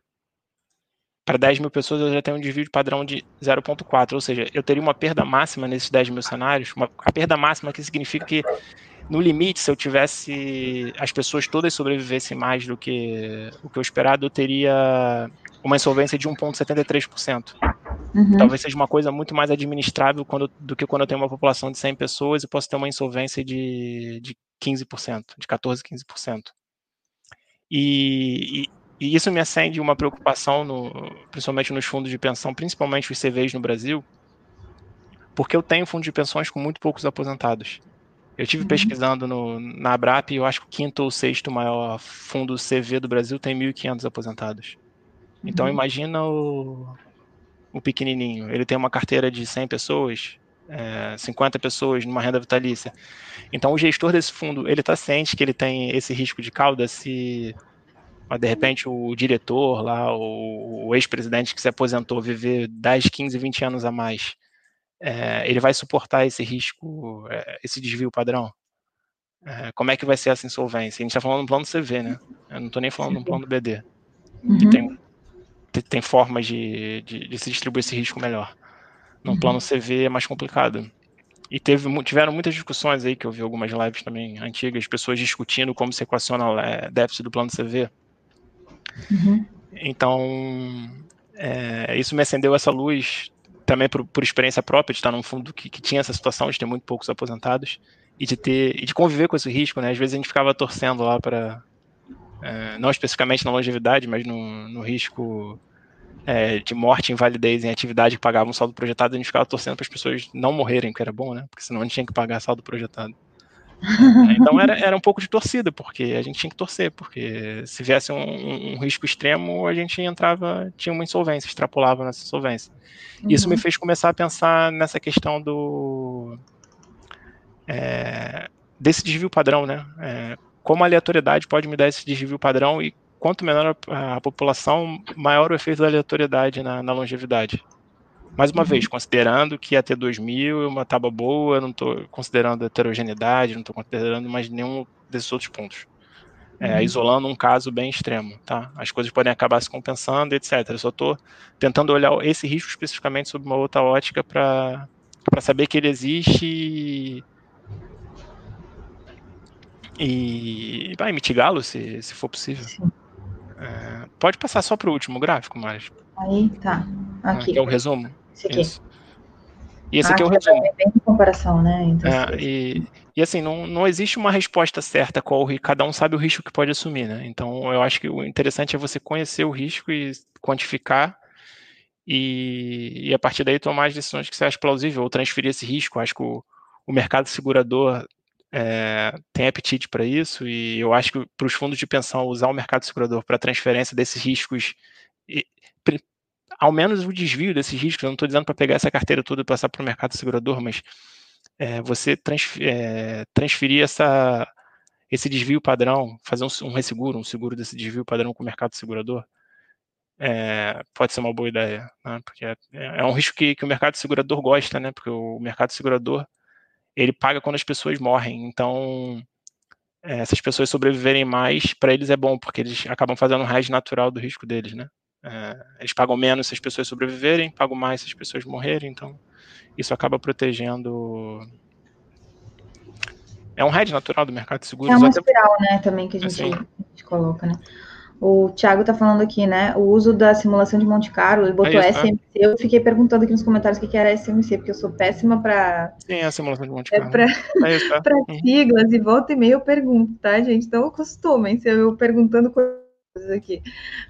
S2: para 10 mil pessoas, eu já tenho um desvio padrão de 0,4. Ou seja, eu teria uma perda máxima nesses 10 mil cenários. Uma, a perda máxima que significa que no limite, se eu tivesse as pessoas todas sobrevivessem mais do que o que eu esperado, eu teria uma insolvência de 1,73%. Uhum. Talvez seja uma coisa muito mais administrável quando, do que quando eu tenho uma população de 100 pessoas e posso ter uma insolvência de, de 15%, de 14%, 15%. E, e, e isso me acende uma preocupação, no, principalmente nos fundos de pensão, principalmente os CVs no Brasil, porque eu tenho fundo de pensões com muito poucos aposentados. Eu tive uhum. pesquisando no, na Abrap e eu acho que o quinto ou sexto maior fundo CV do Brasil tem 1.500 aposentados. Então uhum. imagina o, o pequenininho. Ele tem uma carteira de 100 pessoas, é, 50 pessoas numa renda vitalícia. Então o gestor desse fundo, ele está ciente que ele tem esse risco de cauda se de repente o diretor lá, o, o ex-presidente que se aposentou viver 10, 15, 20 anos a mais é, ele vai suportar esse risco, é, esse desvio padrão? É, como é que vai ser essa insolvência? A gente está falando do plano CV, né? Eu não estou nem falando do plano BD. Uhum. Que tem, tem formas de, de, de, se distribuir esse risco melhor. No uhum. plano CV é mais complicado. E teve, tiveram muitas discussões aí, que eu vi algumas lives também antigas, pessoas discutindo como se equaciona o é, déficit do plano CV. Uhum. Então, é, isso me acendeu essa luz também por, por, experiência própria de estar num fundo que, que, tinha essa situação de ter muito poucos aposentados e de ter e de conviver com esse risco, né? Às vezes a gente ficava torcendo lá para é, não especificamente na longevidade, mas no, no risco é, de morte, invalidez em atividade que pagava um saldo projetado, a gente ficava torcendo para as pessoas não morrerem, que era bom, né? Porque senão a gente tinha que pagar saldo projetado. É, então era, era um pouco de torcida, porque a gente tinha que torcer, porque se viesse um, um, risco extremo, a gente entrava, tinha uma insolvência, extrapolava nessa insolvência. Uhum. Isso me uhum. fez começar a pensar nessa questão do. É, desse desvio padrão, né? É, como a aleatoriedade pode me dar esse desvio padrão e quanto menor a, a, população, maior o efeito da aleatoriedade na, na longevidade. Mais uma uhum. vez, considerando que até 2000 é uma tábua boa, não estou considerando heterogeneidade, não estou considerando mais nenhum desses outros pontos. É, uhum. isolando um caso bem extremo, tá? As coisas podem acabar se compensando, etc. Eu só estou tentando olhar esse risco especificamente sob uma outra ótica para saber que ele existe e, e vai mitigá-lo se, se for possível. É, pode passar só para o último gráfico, mas.
S1: Aí, tá. Aqui.
S2: Aqui é o resumo.
S1: Esse aqui. Isso.
S2: E esse ah, aqui é o resumo.
S1: É bem comparação, né?
S2: É, e, e assim, não, não existe uma resposta certa qual cada um sabe o risco que pode assumir, né? Então eu acho que o interessante é você conhecer o risco e quantificar e, e a partir daí tomar as decisões que você acha plausível ou transferir esse risco. Eu acho que o, o mercado segurador é, tem apetite para isso e eu acho que para os fundos de pensão usar o mercado segurador para transferência desses riscos ao menos o desvio desses riscos, eu não estou dizendo para pegar essa carteira toda e passar para o mercado segurador, mas é, você é, transferir essa, esse desvio padrão, fazer um, um resseguro, um seguro desse desvio padrão com o mercado segurador, é, pode ser uma boa ideia, né? porque é, é, um risco que, que, o mercado segurador gosta, né? porque o mercado segurador ele paga quando as pessoas morrem, então é, essas pessoas sobreviverem mais, para eles é bom, porque eles acabam fazendo um hedge natural do risco deles, né? É, eles pagam menos se as pessoas sobreviverem, pagam mais se as pessoas morrerem, então isso acaba protegendo. É um hedge natural do mercado de seguros.
S1: É uma espiral, né, também que a gente, assim. a gente coloca, né? O Thiago está falando aqui, né? O uso da simulação de Monte Carlo, ele botou é isso, SMC. É. Eu fiquei perguntando aqui nos comentários o que era SMC, porque eu sou péssima para.
S2: Sim, é a simulação de Monte é Carlo.
S1: É para é uhum. siglas, e volta e meia eu pergunto, tá, gente? Então acostumem se eu perguntando coisas aqui.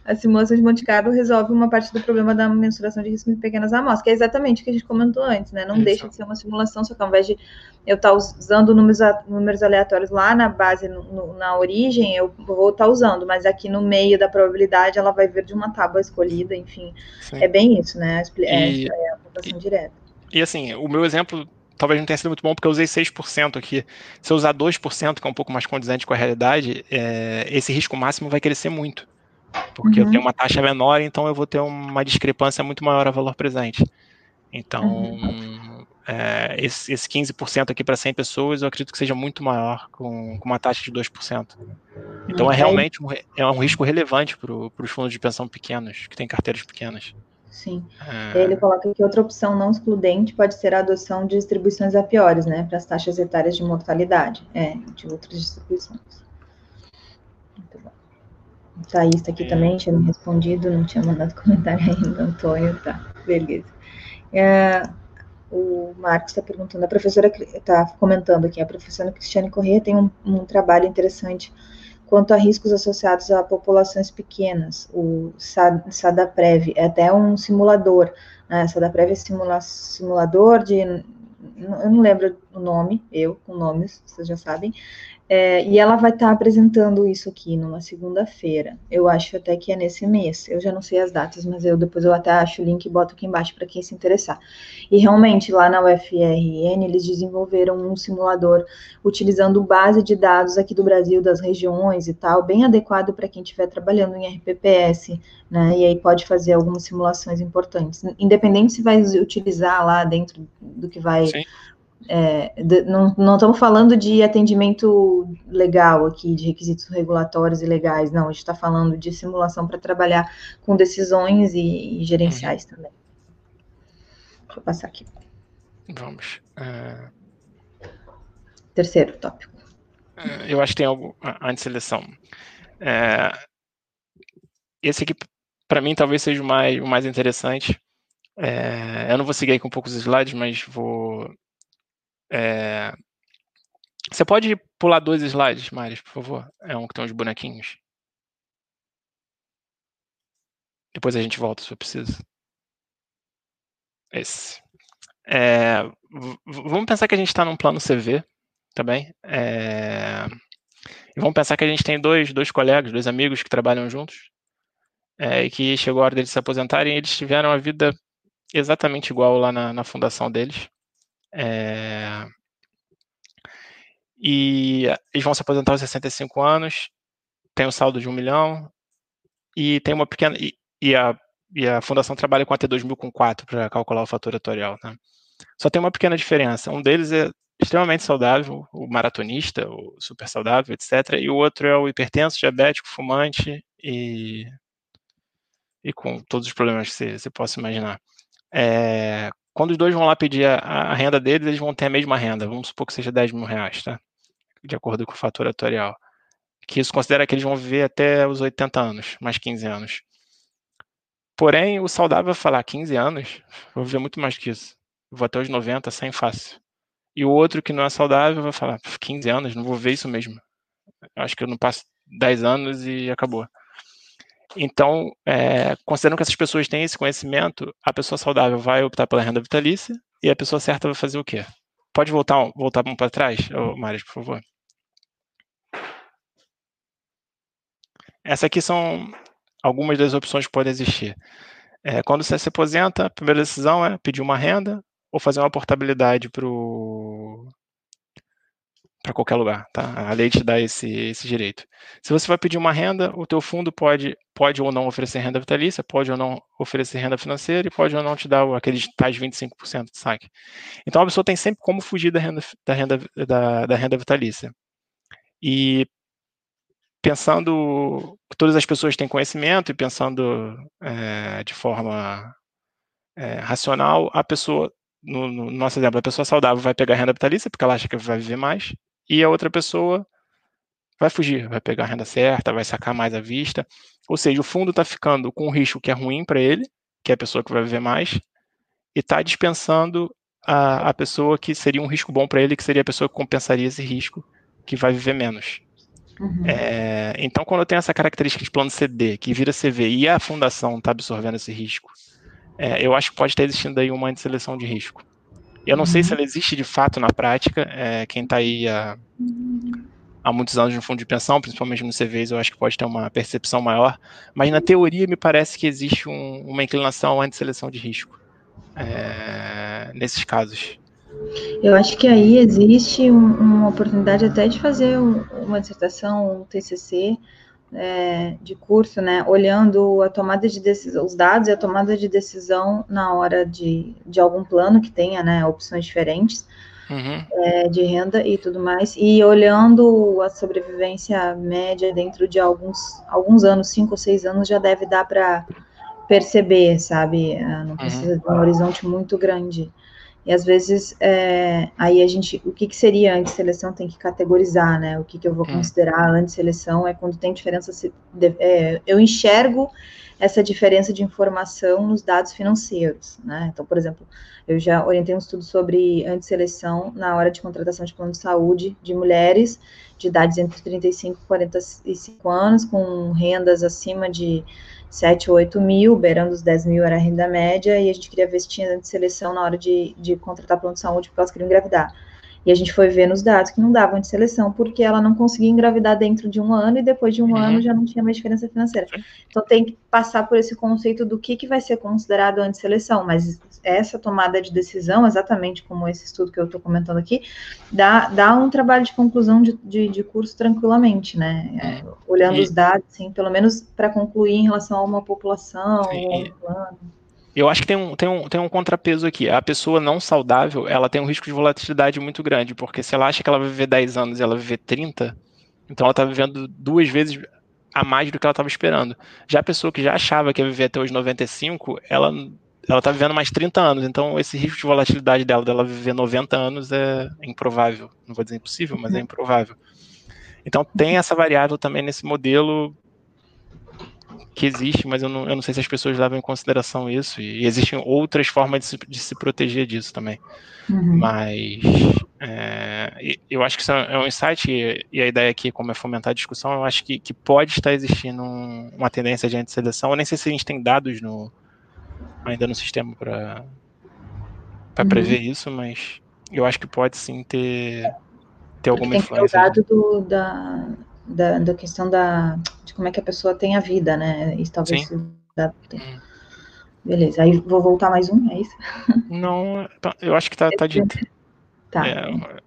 S1: A simulação de Monte Carlo resolve uma parte do problema da mensuração de risco em pequenas amostras, que é exatamente o que a gente comentou antes, né? Não Isso. deixa de ser uma simulação, só que ao invés de eu estar tá usando números, números aleatórios lá na base, no, na origem, eu vou estar tá usando, mas aqui no meio da probabilidade ela vai vir de uma tábua escolhida, enfim. Sim. É bem isso, né? É, e, é a aplicação direta.
S2: E assim, o meu exemplo talvez não tenha sido muito bom, porque eu usei 6% aqui. Se eu usar 2%, que é um pouco mais condizente com a realidade, é, esse risco máximo vai crescer muito. Porque uhum. eu tenho uma taxa menor, então eu vou ter uma discrepância muito maior a valor presente. Então, uhum. é, esse, esse 15% aqui para 100 pessoas, eu acredito que seja muito maior, com, com uma taxa de 2%. Então, é realmente um, é um risco relevante para os fundos de pensão pequenos, que têm carteiras pequenas.
S1: Sim. Ah. Ele coloca que outra opção não excludente pode ser a adoção de distribuições a piores, né, para as taxas etárias de mortalidade, é, de outras distribuições. Muito bom. O Thaís está aqui também, tinha me respondido, não tinha mandado comentário ainda, Antônio, tá, beleza. É, o Marcos está perguntando, a professora está comentando aqui, a professora Cristiane Corrêa tem um, um trabalho interessante quanto a riscos associados a populações pequenas. O SADAPREV é até um simulador. Né? SADAPREV é simula simulador de. Eu não lembro o nome, eu com nomes, vocês já sabem, é, e ela vai estar tá apresentando isso aqui numa segunda-feira. Eu acho até que é nesse mês. Eu já não sei as datas, mas eu depois eu até acho o link e boto aqui embaixo para quem se interessar. E realmente lá na UFRN eles desenvolveram um simulador utilizando base de dados aqui do Brasil, das regiões e tal, bem adequado para quem estiver trabalhando em RPPS, né? E aí pode fazer algumas simulações importantes, independente se vai utilizar lá dentro do que vai Sim é, de, não, não estamos falando de atendimento legal aqui, de requisitos regulatórios e legais, não, a gente está falando de simulação para trabalhar com decisões e, e gerenciais uhum. também. Deixa eu passar aqui.
S2: Vamos. Uh...
S1: Terceiro tópico.
S2: Uh, eu acho que tem algo antes de seleção. É, esse aqui, para mim, talvez seja o mais, o mais interessante. Eu não vou seguir com poucos slides, mas vou é... Você pode pular dois slides, Maris, por favor? É um que tem uns bonequinhos. Depois a gente volta se eu preciso. Esse. É... Vamos pensar que a gente está num plano CV também. É... E vamos pensar que a gente tem dois, dois colegas, dois amigos que trabalham juntos. É, e que chegou a hora deles se aposentarem e eles tiveram a vida exatamente igual lá na, na fundação deles. É... E eles vão se aposentar aos 65 anos, tem um saldo de um milhão, e tem uma pequena. E, e, a, e a fundação trabalha com a T2000 com 4 para calcular o fator atuarial. Né? Só tem uma pequena diferença. Um deles é extremamente saudável, o maratonista, o super saudável, etc. E o outro é o hipertenso, diabético, fumante e, e com todos os problemas que você, você possa imaginar. É, quando os dois vão lá pedir a, a, renda deles, eles vão ter a mesma renda. Vamos supor que seja 10 mil reais, tá? De acordo com o fator atuarial. Que isso considera que eles vão viver até os 80 anos, mais 15 anos. Porém, o saudável vai falar 15 anos, vou viver muito mais que isso. Vou até os 90 sem fácil. E o outro que não é saudável vai falar, 15 anos, não vou ver isso mesmo. Acho que eu não passo 10 anos e acabou. Então, é, considerando que essas pessoas têm esse conhecimento, a pessoa saudável vai optar pela renda vitalícia e a pessoa certa vai fazer o quê? Pode voltar, voltar um para trás, Mário, por favor. Essas aqui são algumas das opções que podem existir. É, quando você se aposenta, a primeira decisão é pedir uma renda ou fazer uma portabilidade para para qualquer lugar, tá? A lei te dá esse, esse direito. Se você vai pedir uma renda, o teu fundo pode, pode ou não oferecer renda vitalícia, pode ou não oferecer renda financeira e pode ou não te dar aqueles tais 25% de saque. Então a pessoa tem sempre como fugir da renda, da renda, da, da renda vitalícia. E pensando que todas as pessoas têm conhecimento e pensando é, de forma é, racional, a pessoa, no, no, nosso exemplo, a pessoa saudável vai pegar renda vitalícia porque ela acha que vai viver mais, e a outra pessoa vai fugir, vai pegar a renda certa, vai sacar mais à vista. Ou seja, o fundo está ficando com um risco que é ruim para ele, que é a pessoa que vai viver mais, e está dispensando a, a pessoa que seria um risco bom para ele, que seria a pessoa que compensaria esse risco, que vai viver menos. Uhum. É, então, quando eu tenho essa característica de plano CD, que vira CV, e a fundação está absorvendo esse risco, é, eu acho que pode estar existindo aí uma seleção de risco. Eu não uhum. sei se ela existe de fato na prática. É, quem está aí há, há, muitos anos no fundo de pensão, principalmente no CVs, eu acho que pode ter uma percepção maior. Mas na teoria me parece que existe um, uma inclinação à seleção de risco é, nesses casos.
S1: Eu acho que aí existe um, uma oportunidade até de fazer uma dissertação, um TCC, é, de curso, né, olhando a tomada de decisão, os dados e a tomada de decisão na hora de, de algum plano que tenha, né, opções diferentes uhum. é, de renda e tudo mais, e olhando a sobrevivência média dentro de alguns, alguns anos, cinco ou seis anos, já deve dar para perceber, sabe, ah, não precisa uhum. de um horizonte muito grande. E às vezes, é, aí a gente, o que, que seria antisseleção tem que categorizar, né? O que, que eu vou hum. considerar antisseleção é quando tem diferença, é, eu enxergo essa diferença de informação nos dados financeiros, né? Então, por exemplo, eu já orientei um estudo sobre antisseleção na hora de contratação de plano de saúde de mulheres de idades entre 35 e 45 anos, com rendas acima de 7 ou 8 mil, beirando os 10 mil era a renda média, e a gente queria ver se tinha seleção na hora de, de contratar plano de saúde, porque elas queriam engravidar. E a gente foi ver nos dados que não davam de seleção, porque ela não conseguia engravidar dentro de um ano e depois de um uhum. ano já não tinha mais diferença financeira. Então tem que passar por esse conceito do que, que vai ser considerado antisseleção, mas essa tomada de decisão, exatamente como esse estudo que eu estou comentando aqui, dá, dá um trabalho de conclusão de, de, de curso tranquilamente, né? É, olhando e... os dados, assim, pelo menos para concluir em relação a uma população, ou um plano.
S2: Eu acho que tem um, tem, um, tem um contrapeso aqui. A pessoa não saudável, ela tem um risco de volatilidade muito grande, porque se ela acha que ela vai viver 10 anos e ela vai viver 30, então ela está vivendo duas vezes a mais do que ela estava esperando. Já a pessoa que já achava que ia viver até os 95, ela ela está vivendo mais 30 anos, então esse risco de volatilidade dela, dela viver 90 anos é improvável. Não vou dizer impossível, mas é improvável. Então tem essa variável também nesse modelo que existe, mas eu não, eu não sei se as pessoas levam em consideração isso. E existem outras formas de se, de se proteger disso também. Uhum. Mas é, eu acho que isso é um insight, e, e, a ideia aqui, como é fomentar a discussão, eu acho que, que pode estar existindo um, uma tendência de antisseleção. Eu nem sei se a gente tem dados no, ainda no sistema para uhum. prever isso, mas eu acho que pode sim ter, ter alguma influência.
S1: Tem o dado do, da, da, da questão da, de como é que a pessoa tem a vida, né? Isso talvez dá, hum. Beleza, aí vou voltar mais um, é isso?
S2: Não, tá, eu acho que tá, tá dito.
S1: Tá. É,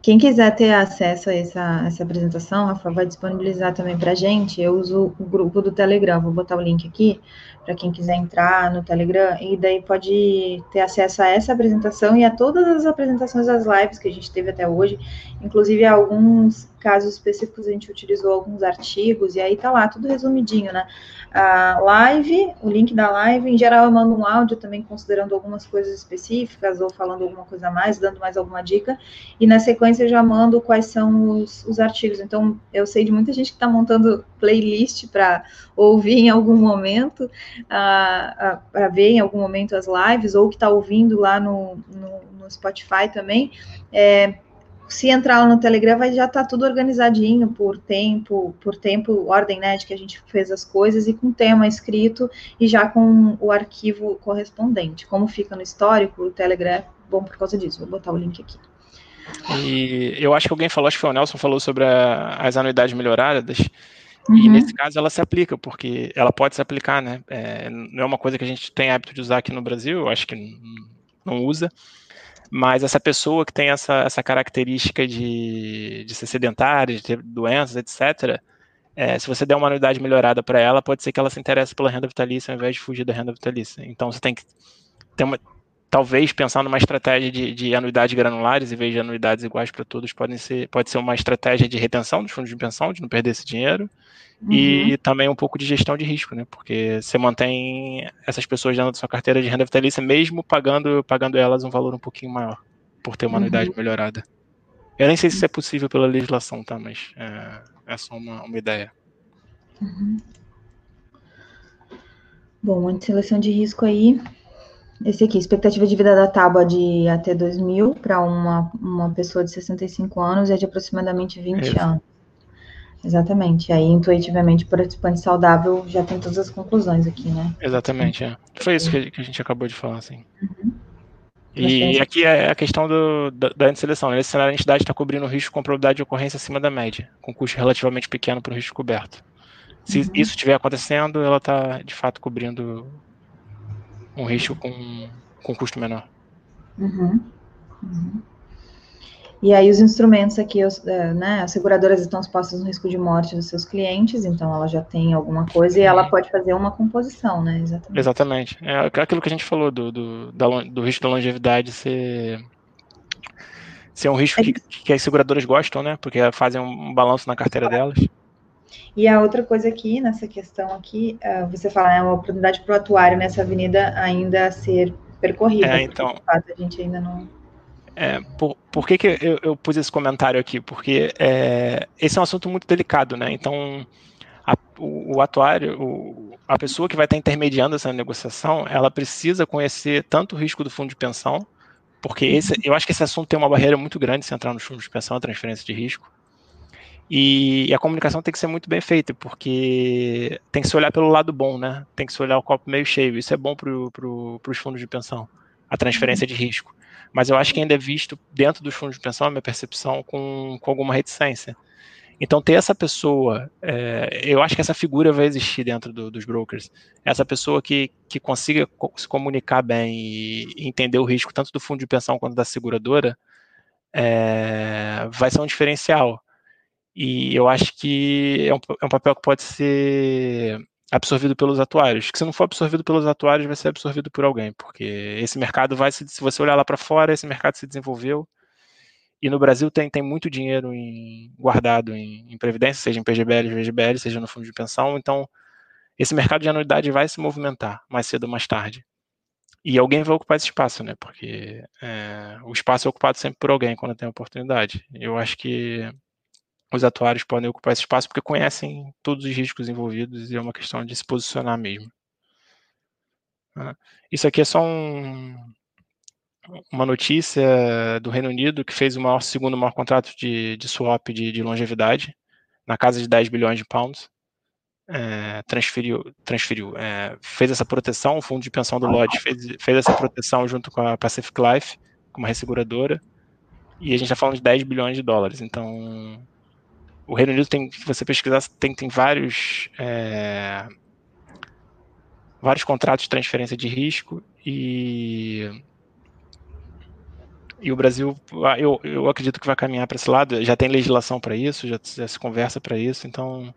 S1: Quem quiser ter acesso a essa, essa apresentação, a Rafa vai disponibilizar também para gente. Eu uso o grupo do Telegram, vou botar o link aqui para quem quiser entrar no Telegram, e daí pode ter acesso a essa apresentação e a todas as apresentações das lives que a gente teve até hoje, inclusive alguns casos específicos a gente utilizou alguns artigos, e aí tá lá, tudo resumidinho, né? A live, o link da live, em geral eu mando um áudio também considerando algumas coisas específicas, ou falando alguma coisa a mais, dando mais alguma dica, e na sequência eu já mando quais são os, os artigos. Então, eu sei de muita gente que está montando playlist para ouvir em algum momento, uh, uh, para ver em algum momento as lives, ou que está ouvindo lá no, no, no Spotify também. É, se entrar lá no Telegram, vai já estar tá tudo organizadinho por tempo, por tempo, ordem, né, de que a gente fez as coisas e com tema escrito e já com o arquivo correspondente. Como fica no histórico, o Telegram é bom por causa disso. Vou botar o link aqui.
S2: E eu acho que alguém falou, acho que foi o Nelson falou sobre a, as anuidades melhoradas. Uhum. E nesse caso ela se aplica, porque ela pode se aplicar, né? É, não é uma coisa que a gente tem hábito de usar aqui no Brasil, eu acho que não usa. Mas essa pessoa que tem essa, essa característica de, de ser sedentária, de ter doenças, etc., é, se você der uma anuidade melhorada para ela, pode ser que ela se interesse pela renda vitalícia ao invés de fugir da renda vitalícia. Então você tem que ter uma, talvez pensar numa estratégia de, de anuidades granulares em vez de anuidades iguais para todos, pode ser, pode ser uma estratégia de retenção dos fundos de pensão, de não perder esse dinheiro, uhum. e também um pouco de gestão de risco, né? Porque você mantém essas pessoas dentro da sua carteira de renda vitalícia, mesmo pagando, pagando elas um valor um pouquinho maior, por ter uma uhum. anuidade melhorada. Eu nem sei se isso é possível pela legislação, tá? Mas é, é só uma, uma ideia.
S1: Uhum. Bom, anti-seleção de risco aí, esse aqui, expectativa de vida da tábua de até 2 para uma, uma pessoa de 65 anos é de aproximadamente 20 é anos. Exatamente. Aí, intuitivamente, o participante saudável já tem todas as conclusões aqui, né?
S2: Exatamente, é. Foi isso que a gente acabou de falar, assim. Uhum. E aqui é a questão do, da, da seleção. Né? Nesse cenário, a entidade está cobrindo o risco com probabilidade de ocorrência acima da média, com custo relativamente pequeno para o risco coberto. Se uhum. isso estiver acontecendo, ela está, de fato, cobrindo um risco com, com custo menor.
S1: Uhum. Uhum. E aí os instrumentos aqui, é, né, as seguradoras estão expostas no risco de morte dos seus clientes, então ela já tem alguma coisa e ela pode fazer uma composição, né,
S2: exatamente. Exatamente. É aquilo que a gente falou do, do, da, do risco da longevidade ser, ser um risco é que, que as seguradoras gostam, né, porque fazem um balanço na carteira delas.
S1: E a outra coisa aqui, nessa questão aqui, uh, você fala, é uma oportunidade para o atuário nessa avenida ainda ser percorrida.
S2: É, então.
S1: De fato, a gente ainda não.
S2: É, por, por que, que eu, eu pus esse comentário aqui? Porque é, esse é um assunto muito delicado, né? Então, a, o, o, atuário, o, a pessoa que vai estar intermediando essa negociação, ela precisa conhecer tanto o risco do fundo de pensão, porque esse, eu acho que esse assunto tem uma barreira muito grande se entrar nos fundos de pensão, a transferência de risco. E, a comunicação tem que ser muito bem feita, porque tem que se olhar pelo lado bom, né? Tem que se olhar o copo meio cheio. Isso é bom para pro, os fundos de pensão, a transferência de risco. Mas eu acho que ainda é visto dentro dos fundos de pensão, a minha percepção, com, com alguma reticência. Então, ter essa pessoa, é, eu acho que essa figura vai existir dentro do, dos brokers. Essa pessoa que, que consiga se comunicar bem e entender o risco tanto do fundo de pensão quanto da seguradora, é, vai ser um diferencial. E eu acho que é um, é um papel que pode ser absorvido pelos atuários. Que se não for absorvido pelos atuários, vai ser absorvido por alguém, porque esse mercado vai se, se você olhar lá para fora, esse mercado se desenvolveu. E no Brasil tem, tem muito dinheiro em, guardado em, em, previdência, seja em PGBL, VGBL, seja no fundo de pensão. Então, esse mercado de anuidade vai se movimentar mais cedo ou mais tarde. E alguém vai ocupar esse espaço, né? Porque é, o espaço é ocupado sempre por alguém quando tem oportunidade. Eu acho que os atuários podem ocupar esse espaço porque conhecem todos os riscos envolvidos e é uma questão de se posicionar mesmo. Né. Isso aqui é só um, uma notícia do Reino Unido que fez o maior, segundo maior contrato de, de swap de, de longevidade, na casa de 10 bilhões de pounds. É, transferiu, transferiu é, fez essa proteção, o fundo de pensão do Lodge fez, fez essa proteção junto com a Pacific Life, com uma resseguradora, e a gente está falando de 10 bilhões de dólares. Então, o Reino Unido tem, se você pesquisar, tem, tem vários é, vários contratos de transferência de risco e e o Brasil, ah, eu, eu acredito que vai caminhar para esse lado. Já tem legislação para isso, já, já, se conversa para isso. Então,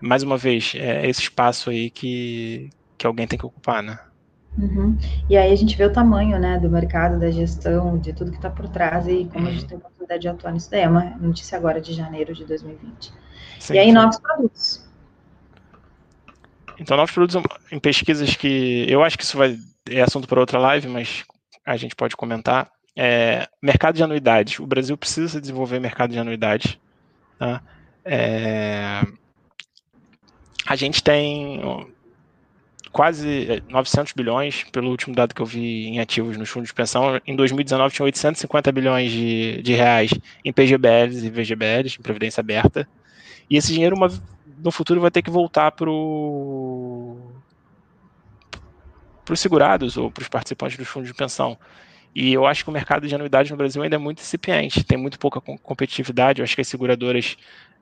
S2: mais uma vez, é esse espaço aí que, que alguém tem que ocupar, né?
S1: Uhum. E aí a gente vê o tamanho, né, do mercado, da gestão, de tudo que está por trás e como a gente tem oportunidade de atuar nisso daí. É uma notícia agora de janeiro de 2020. Sim, e aí, sim. novos produtos.
S2: Então, novos produtos em pesquisas que eu acho que isso vai é assunto para outra live, mas a gente pode comentar. É, mercado de anuidades. O Brasil precisa desenvolver mercado de anuidades. Tá? É, a gente tem quase 900 bilhões, pelo último dado que eu vi em ativos nos fundos de pensão. Em 2019 tinha 850 bilhões de, de reais em PGBLs e VGBLs, em previdência aberta. E esse dinheiro uma, no futuro vai ter que voltar para os segurados ou para os participantes dos fundos de pensão. E eu acho que o mercado de anuidades no Brasil ainda é muito incipiente, tem muito pouca competitividade. Eu acho que as seguradoras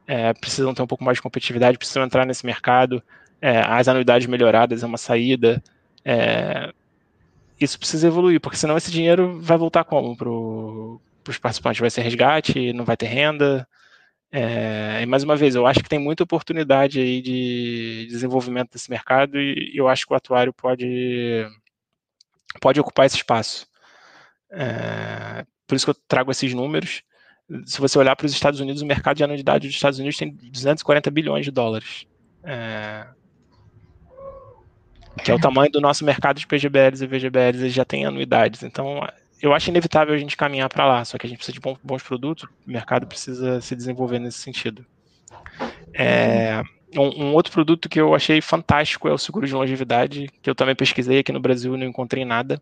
S2: é, precisam ter um pouco mais de competitividade, precisam entrar nesse mercado. É, as anuidades melhoradas é uma saída. É, isso precisa evoluir, porque senão esse dinheiro vai voltar como para os participantes? Vai ser resgate, não vai ter renda. É, e mais uma vez, eu acho que tem muita oportunidade aí de desenvolvimento desse mercado e eu acho que o atuário pode, pode ocupar esse espaço. É, por isso que eu trago esses números. Se você olhar para os Estados Unidos, o mercado de anuidade dos Estados Unidos tem 240 bilhões de dólares. É, que é o tamanho do nosso mercado de PGBLs e VGBLs, já têm anuidades. Então, eu acho inevitável a gente caminhar para lá, só que a gente precisa de bons, bons produtos, o mercado precisa se desenvolver nesse sentido. É, um, um, outro produto que eu achei fantástico é o seguro de longevidade, que eu também pesquisei aqui no Brasil e não encontrei nada.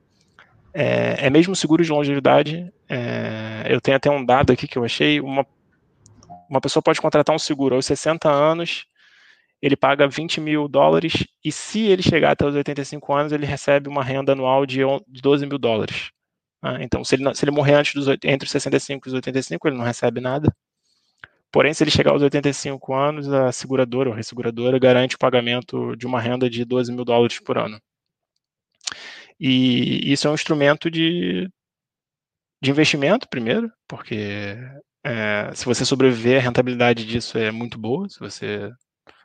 S2: É, é mesmo seguro de longevidade. É, eu tenho até um dado aqui que eu achei. Uma, uma pessoa pode contratar um seguro aos 60 anos, ele paga 20 mil dólares, e se ele chegar até os 85 anos, ele recebe uma renda anual de 12 mil dólares. Né? Então, se ele, se ele morrer antes dos, entre os 65 e os 85, ele não recebe nada. Porém, se ele chegar aos 85 anos, a seguradora ou a resseguradora garante o pagamento de uma renda de 12 mil dólares por ano. E isso é um instrumento de, de investimento, primeiro, porque é, se você sobreviver, a rentabilidade disso é muito boa. Se você,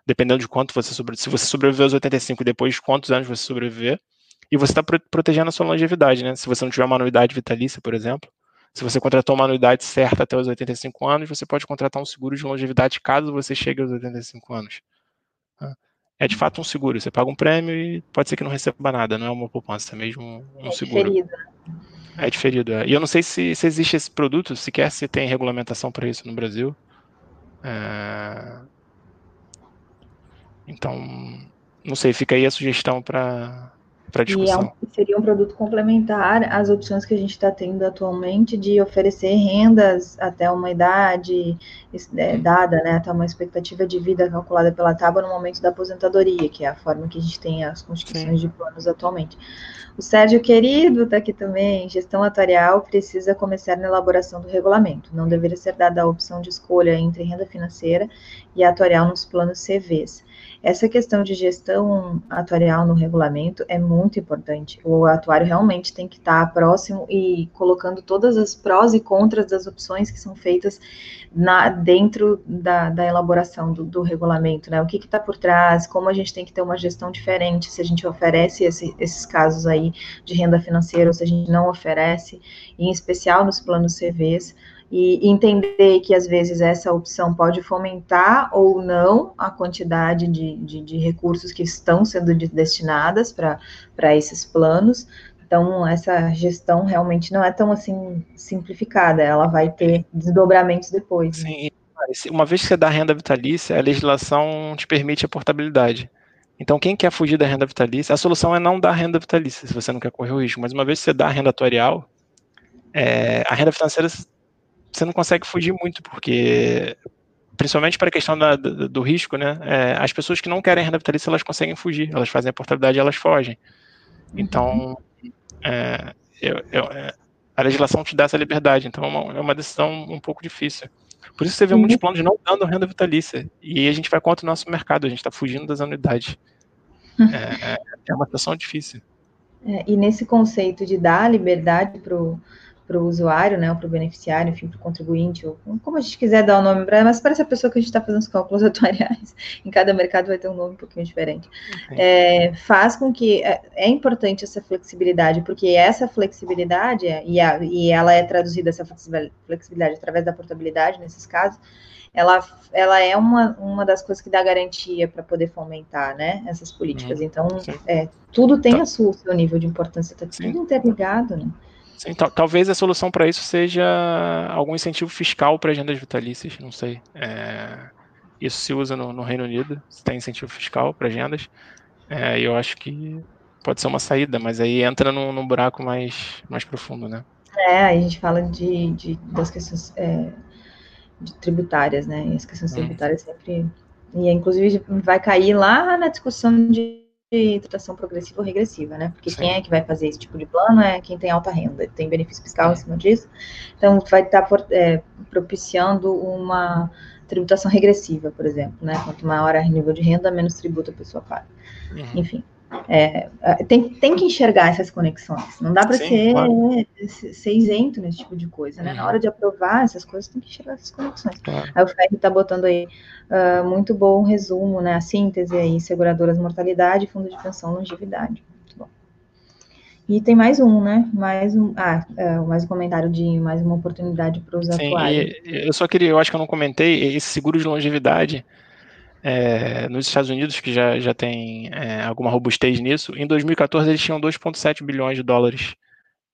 S2: dependendo de quanto você sobreviver, se você sobreviver aos 85 e depois quantos anos você sobreviver, e você está protegendo a sua longevidade, né? Se você não tiver uma anuidade vitalícia, por exemplo, se você contratou uma anuidade certa até os 85 anos, você pode contratar um seguro de longevidade caso você chegue aos 85 anos. Tá? É de fato um seguro, você paga um prêmio e pode ser que não receba nada, não é uma poupança, é mesmo um é seguro. Diferido. É diferido. É. E eu não sei se, se existe esse produto, sequer se tem regulamentação para isso no Brasil. É... Então, não sei, fica aí a sugestão para para discussão.
S1: E é um, seria um produto complementar às opções que a gente está tendo atualmente de oferecer rendas até uma idade é, dada, né, até uma expectativa de vida calculada pela tábua no momento da aposentadoria, que é a forma que a gente tem as constituições Sim. de planos atualmente. O Sérgio Querido está aqui também. Gestão atuarial precisa começar na elaboração do regulamento. Não deveria ser dada a opção de escolha entre renda financeira e atuarial nos planos CVs. Essa questão de gestão atuarial no regulamento é muito importante. O atuário realmente tem que estar próximo e colocando todas as prós e contras das opções que são feitas na, dentro da, da elaboração do, do, regulamento, né? O que está por trás, como a gente tem que ter uma gestão diferente, se a gente oferece esse, esses casos aí de renda financeira ou se a gente não oferece, em especial nos planos CVs e entender que às vezes essa opção pode fomentar ou não a quantidade de, de, de recursos que estão sendo destinadas para esses planos. Então, essa gestão realmente não é tão assim simplificada, ela vai ter desdobramentos depois.
S2: Né? Sim, né? uma vez que você dá renda vitalícia, a legislação te permite a portabilidade. Então, quem quer fugir da renda vitalícia, a solução é não dar renda vitalícia, se você não quer correr o risco. Mas uma vez que você dá a renda atuarial, é, a renda financeira você não consegue fugir muito, porque principalmente para a questão da, do, do, risco, né? É, as pessoas que não querem renda vitalícia, elas conseguem fugir, elas fazem a portabilidade e elas fogem. Então, é, eu, eu, é, a legislação te dá essa liberdade, então é uma, é uma, decisão um pouco difícil. Por isso você vê muitos planos não dando renda vitalícia, e a gente vai contra o nosso mercado, a gente está fugindo das anuidades. É, é, uma situação difícil.
S1: É, e nesse conceito de dar liberdade para o para o usuário, né, ou para o beneficiário, enfim, para o contribuinte, ou como a gente quiser dar o nome para mas para essa pessoa que a gente está fazendo os cálculos atuariais, em cada mercado vai ter um nome um pouquinho diferente, uhum. é, faz com que é, é, importante essa flexibilidade, porque essa flexibilidade, e, a, e ela é traduzida, essa flexibilidade, através da portabilidade, nesses casos, ela, ela é uma, uma das coisas que dá garantia para poder fomentar, né, essas políticas. Uhum. Então, é, tudo tem tá. a sua, o seu nível de importância, está tudo interligado, né.
S2: Sim, talvez a solução para isso seja algum incentivo fiscal para agendas vitalícias, não sei. É, isso se usa no, no, Reino Unido, se tem incentivo fiscal para agendas, é, eu acho que pode ser uma saída, mas aí entra num, num buraco mais, mais profundo, né?
S1: É, a gente fala de, de das questões é, de tributárias, né? E as questões hum. tributárias sempre. E inclusive vai cair lá na discussão de de tratação progressiva ou regressiva, né? Porque Sim. quem é que vai fazer esse tipo de plano é quem tem alta renda, tem benefício fiscal em cima disso. Então, vai estar tá é, propiciando uma tributação regressiva, por exemplo, né? Quanto maior o nível de renda, menos tributo a pessoa paga. Uhum. Enfim. É, é, tem, tem que enxergar essas conexões. Não dá para ser, claro. ser isento nesse tipo de coisa, né? Uhum. Na hora de aprovar essas coisas, tem que enxergar essas conexões. Claro. Aí o Ferri está botando aí uh, muito bom resumo, né? A síntese aí, seguradoras mortalidade, fundo de pensão longevidade. Muito bom. E tem mais um, né? Mais um. Ah, uh, mais um comentário de mais uma oportunidade para os atuais.
S2: Eu só queria, eu acho que eu não comentei, esse seguro de longevidade é, nos Estados Unidos, que já, já tem é, alguma robustez nisso, em 2014 eles tinham 2,7 bilhões de dólares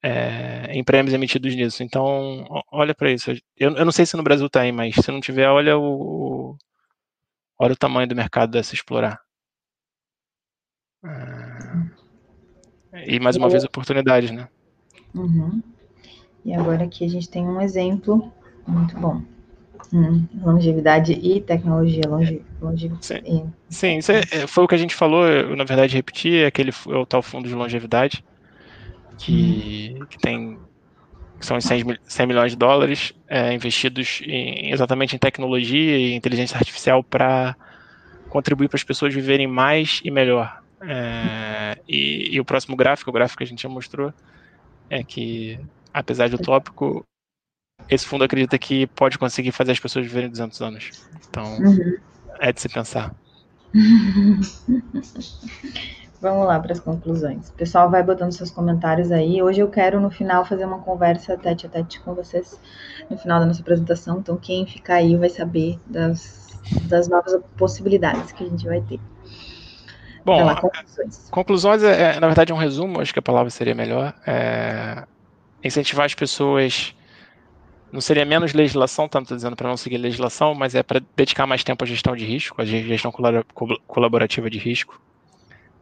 S2: é, em prêmios emitidos nisso. Então, olha para isso. Eu, eu, não sei se no Brasil tem, mas se não tiver, olha o, olha o tamanho do mercado a se explorar. É, e mais uma vez, oportunidades, né?
S1: Uhum. E agora aqui a gente tem um exemplo muito bom. Hum, longevidade e tecnologia, longe, longevidade.
S2: Sim, Sim isso é, é, foi o que a gente falou, eu, na verdade repeti, é aquele é o tal fundo de longevidade que, hum. que tem que são 100, 100 milhões de dólares é, investidos em, exatamente em tecnologia e inteligência artificial para contribuir para as pessoas viverem mais e melhor. É, e, e, o próximo gráfico, o gráfico que a gente já mostrou, é que, apesar de utópico, esse fundo acredita que pode conseguir fazer as pessoas viverem 200 anos. Então, uhum. é de se pensar.
S1: Vamos lá para as conclusões. O pessoal vai botando seus comentários aí. Hoje eu quero, no final, fazer uma conversa tete a tete com vocês no final da nossa apresentação. Então, quem ficar aí vai saber das, das novas possibilidades que a gente vai ter.
S2: Bom, lá, conclusões, conclusões é, é, na verdade, um resumo, acho que a palavra seria melhor. É incentivar as pessoas não seria menos legislação, tanto tá dizendo para não seguir legislação, mas é para dedicar mais tempo à gestão de risco, à gestão colaborativa de risco.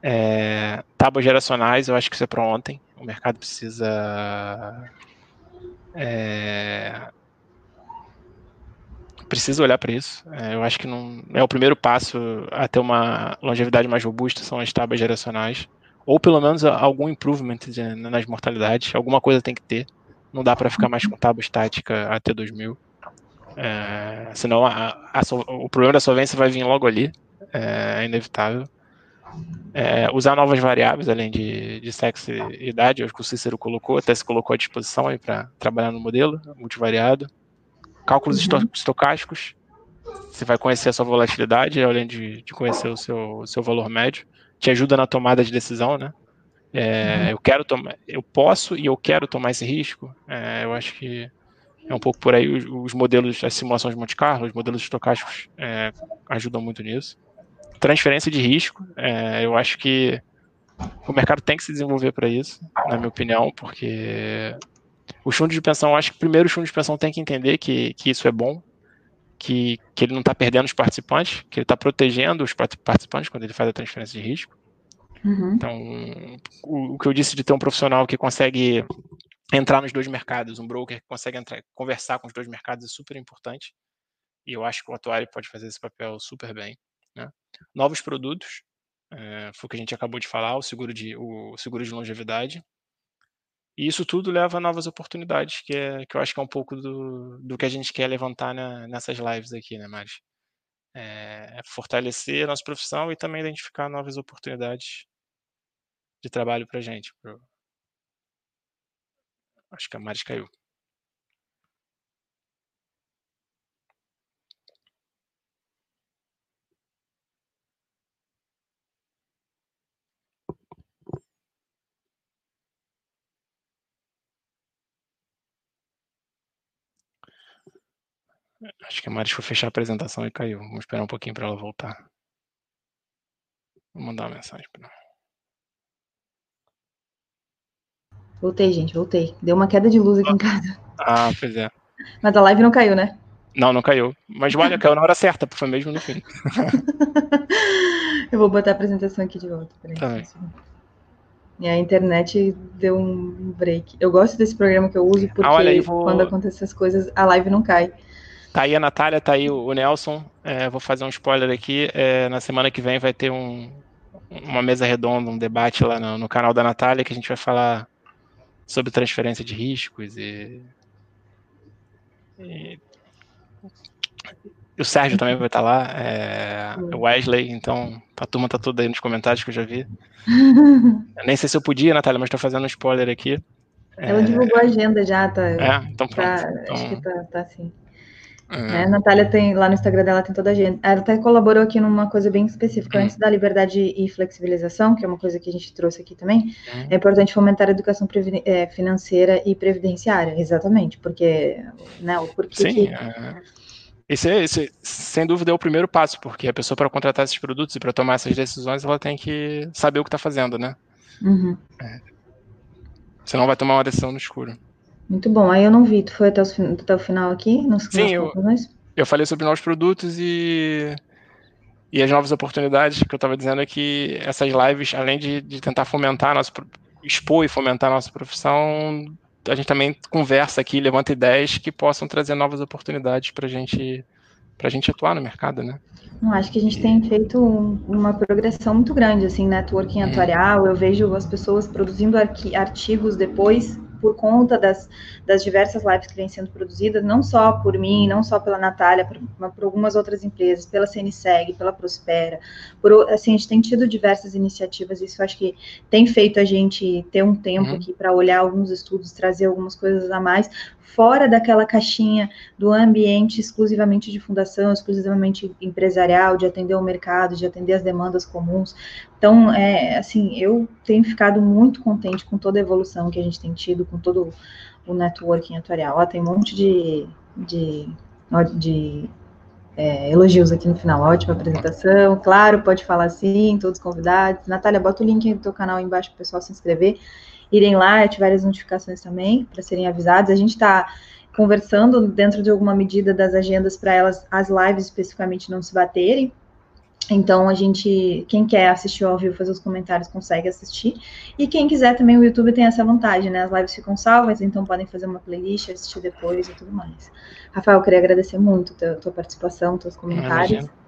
S2: É, tábuas geracionais, eu acho que isso é para ontem. O mercado precisa. É, precisa olhar para isso. É, eu acho que não é o primeiro passo a ter uma longevidade mais robusta são as tábuas geracionais, ou pelo menos algum improvement nas mortalidades. Alguma coisa tem que ter. Não dá para ficar mais com tábua estática até 2000. É, senão a, a, o problema da solvência vai vir logo ali. É, é inevitável. É, usar novas variáveis além de, de sexo e idade, acho que o Cícero colocou, até se colocou à disposição aí para trabalhar no modelo multivariado. Cálculos uhum. estocásticos, você vai conhecer a sua volatilidade, além de, de conhecer o seu, seu valor médio, te ajuda na tomada de decisão, né? É, uhum. Eu quero tomar, eu posso e eu quero tomar esse risco. É, eu acho que é um pouco por aí os, os, modelos, as simulações de Monte Carlo, os modelos estocásticos é, ajudam muito nisso. Transferência de risco, é, eu acho que o mercado tem que se desenvolver para isso, na minha opinião, porque os fundos de pensão, eu acho que primeiro os fundos de pensão têm que entender que, que isso é bom, que, que ele não está perdendo os participantes, que ele está protegendo os participantes quando ele faz a transferência de risco. Uhum. Então, o, o, que eu disse de ter um profissional que consegue entrar nos dois mercados, um broker que consegue entrar, conversar com os dois mercados é super importante. E eu acho que o atuário pode fazer esse papel super bem. Né? Novos produtos, é, foi o que a gente acabou de falar, o seguro de, o seguro de longevidade. E isso tudo leva a novas oportunidades, que, é, que eu acho que é um pouco do, do que a gente quer levantar na, nessas lives aqui, né, Mari? É, fortalecer a nossa profissão e também identificar novas oportunidades de trabalho para a gente. Pro... Acho que a Maris caiu. Acho que a Maris foi fechar a apresentação e caiu. Vamos esperar um pouquinho para ela voltar. Vou mandar uma mensagem para ela.
S1: Voltei, gente, voltei. Deu uma queda de luz aqui em casa.
S2: Ah, pois é.
S1: Mas a live não caiu, né?
S2: Não, não caiu. Mas olha, caiu na hora certa, foi mesmo no fim.
S1: Eu vou botar a apresentação aqui de volta. Peraí,
S2: tá
S1: e a internet deu um break. Eu gosto desse programa que eu uso porque ah, aí, vou... quando acontecem essas coisas, a live não cai.
S2: Tá aí a Natália, tá aí o Nelson. É, vou fazer um spoiler aqui. É, na semana que vem vai ter um, uma mesa redonda, um debate lá no, no canal da Natália, que a gente vai falar sobre transferência de riscos e, e, o Sérgio também vai estar lá, é, o Wesley, então a turma tá toda aí nos comentários que eu já vi. eu nem sei se eu podia, Natália, mas estou fazendo um spoiler aqui.
S1: Ela é... divulgou a agenda já, tá?
S2: É, então pronto.
S1: Tá,
S2: então...
S1: Acho que tá, tá assim. Né? A Natália tem, lá no Instagram dela tem toda a gente. Ela até colaborou aqui numa coisa bem específica. Antes da liberdade e flexibilização, que é uma coisa que a gente trouxe aqui também, uhum. é importante fomentar a educação é, financeira e previdenciária, exatamente, porque, né, o porquê
S2: Sim,
S1: que...
S2: é... Esse, é, esse, sem dúvida, é o primeiro passo, porque a pessoa, para contratar esses produtos e para tomar essas decisões, ela tem que saber o que está fazendo, né?
S1: Uhum.
S2: É. Senão vai tomar uma decisão no escuro.
S1: Muito bom. Aí eu não vi, tu foi até, os, até o final aqui? Nos,
S2: Sim, eu, eu falei sobre novos produtos e, e as novas oportunidades que eu estava dizendo é que essas lives, além de, de tentar fomentar, nosso, expor e fomentar a nossa profissão, a gente também conversa aqui, levanta ideias que possam trazer novas oportunidades para gente, a gente atuar no mercado, né?
S1: Eu acho que a gente e... tem feito uma progressão muito grande, assim, networking hum. atuarial, eu vejo as pessoas produzindo artigos depois por conta das, das diversas lives que vêm sendo produzidas, não só por mim, não só pela Natália, mas por algumas outras empresas, pela CNSEG, pela Prospera, por, assim, a gente tem tido diversas iniciativas, isso acho que tem feito a gente ter um tempo uhum. aqui para olhar alguns estudos, trazer algumas coisas a mais, fora daquela caixinha do ambiente exclusivamente de fundação, exclusivamente empresarial, de atender o mercado, de atender as demandas comuns. Então, é, assim, eu tenho ficado muito contente com toda a evolução que a gente tem tido, com todo o networking atuarial. Ó, tem um monte de, de, de é, elogios aqui no final. Ótima apresentação. Claro, pode falar sim, todos convidados. Natália, bota o link do teu canal aí embaixo para o pessoal se inscrever irem lá, ativar as notificações também, para serem avisados. A gente está conversando dentro de alguma medida das agendas para elas, as lives especificamente não se baterem. Então, a gente, quem quer assistir ao vivo, fazer os comentários, consegue assistir. E quem quiser também, o YouTube tem essa vantagem, né? As lives ficam salvas, então podem fazer uma playlist, assistir depois e tudo mais. Rafael, eu queria agradecer muito a tua participação, teus comentários. Imagina.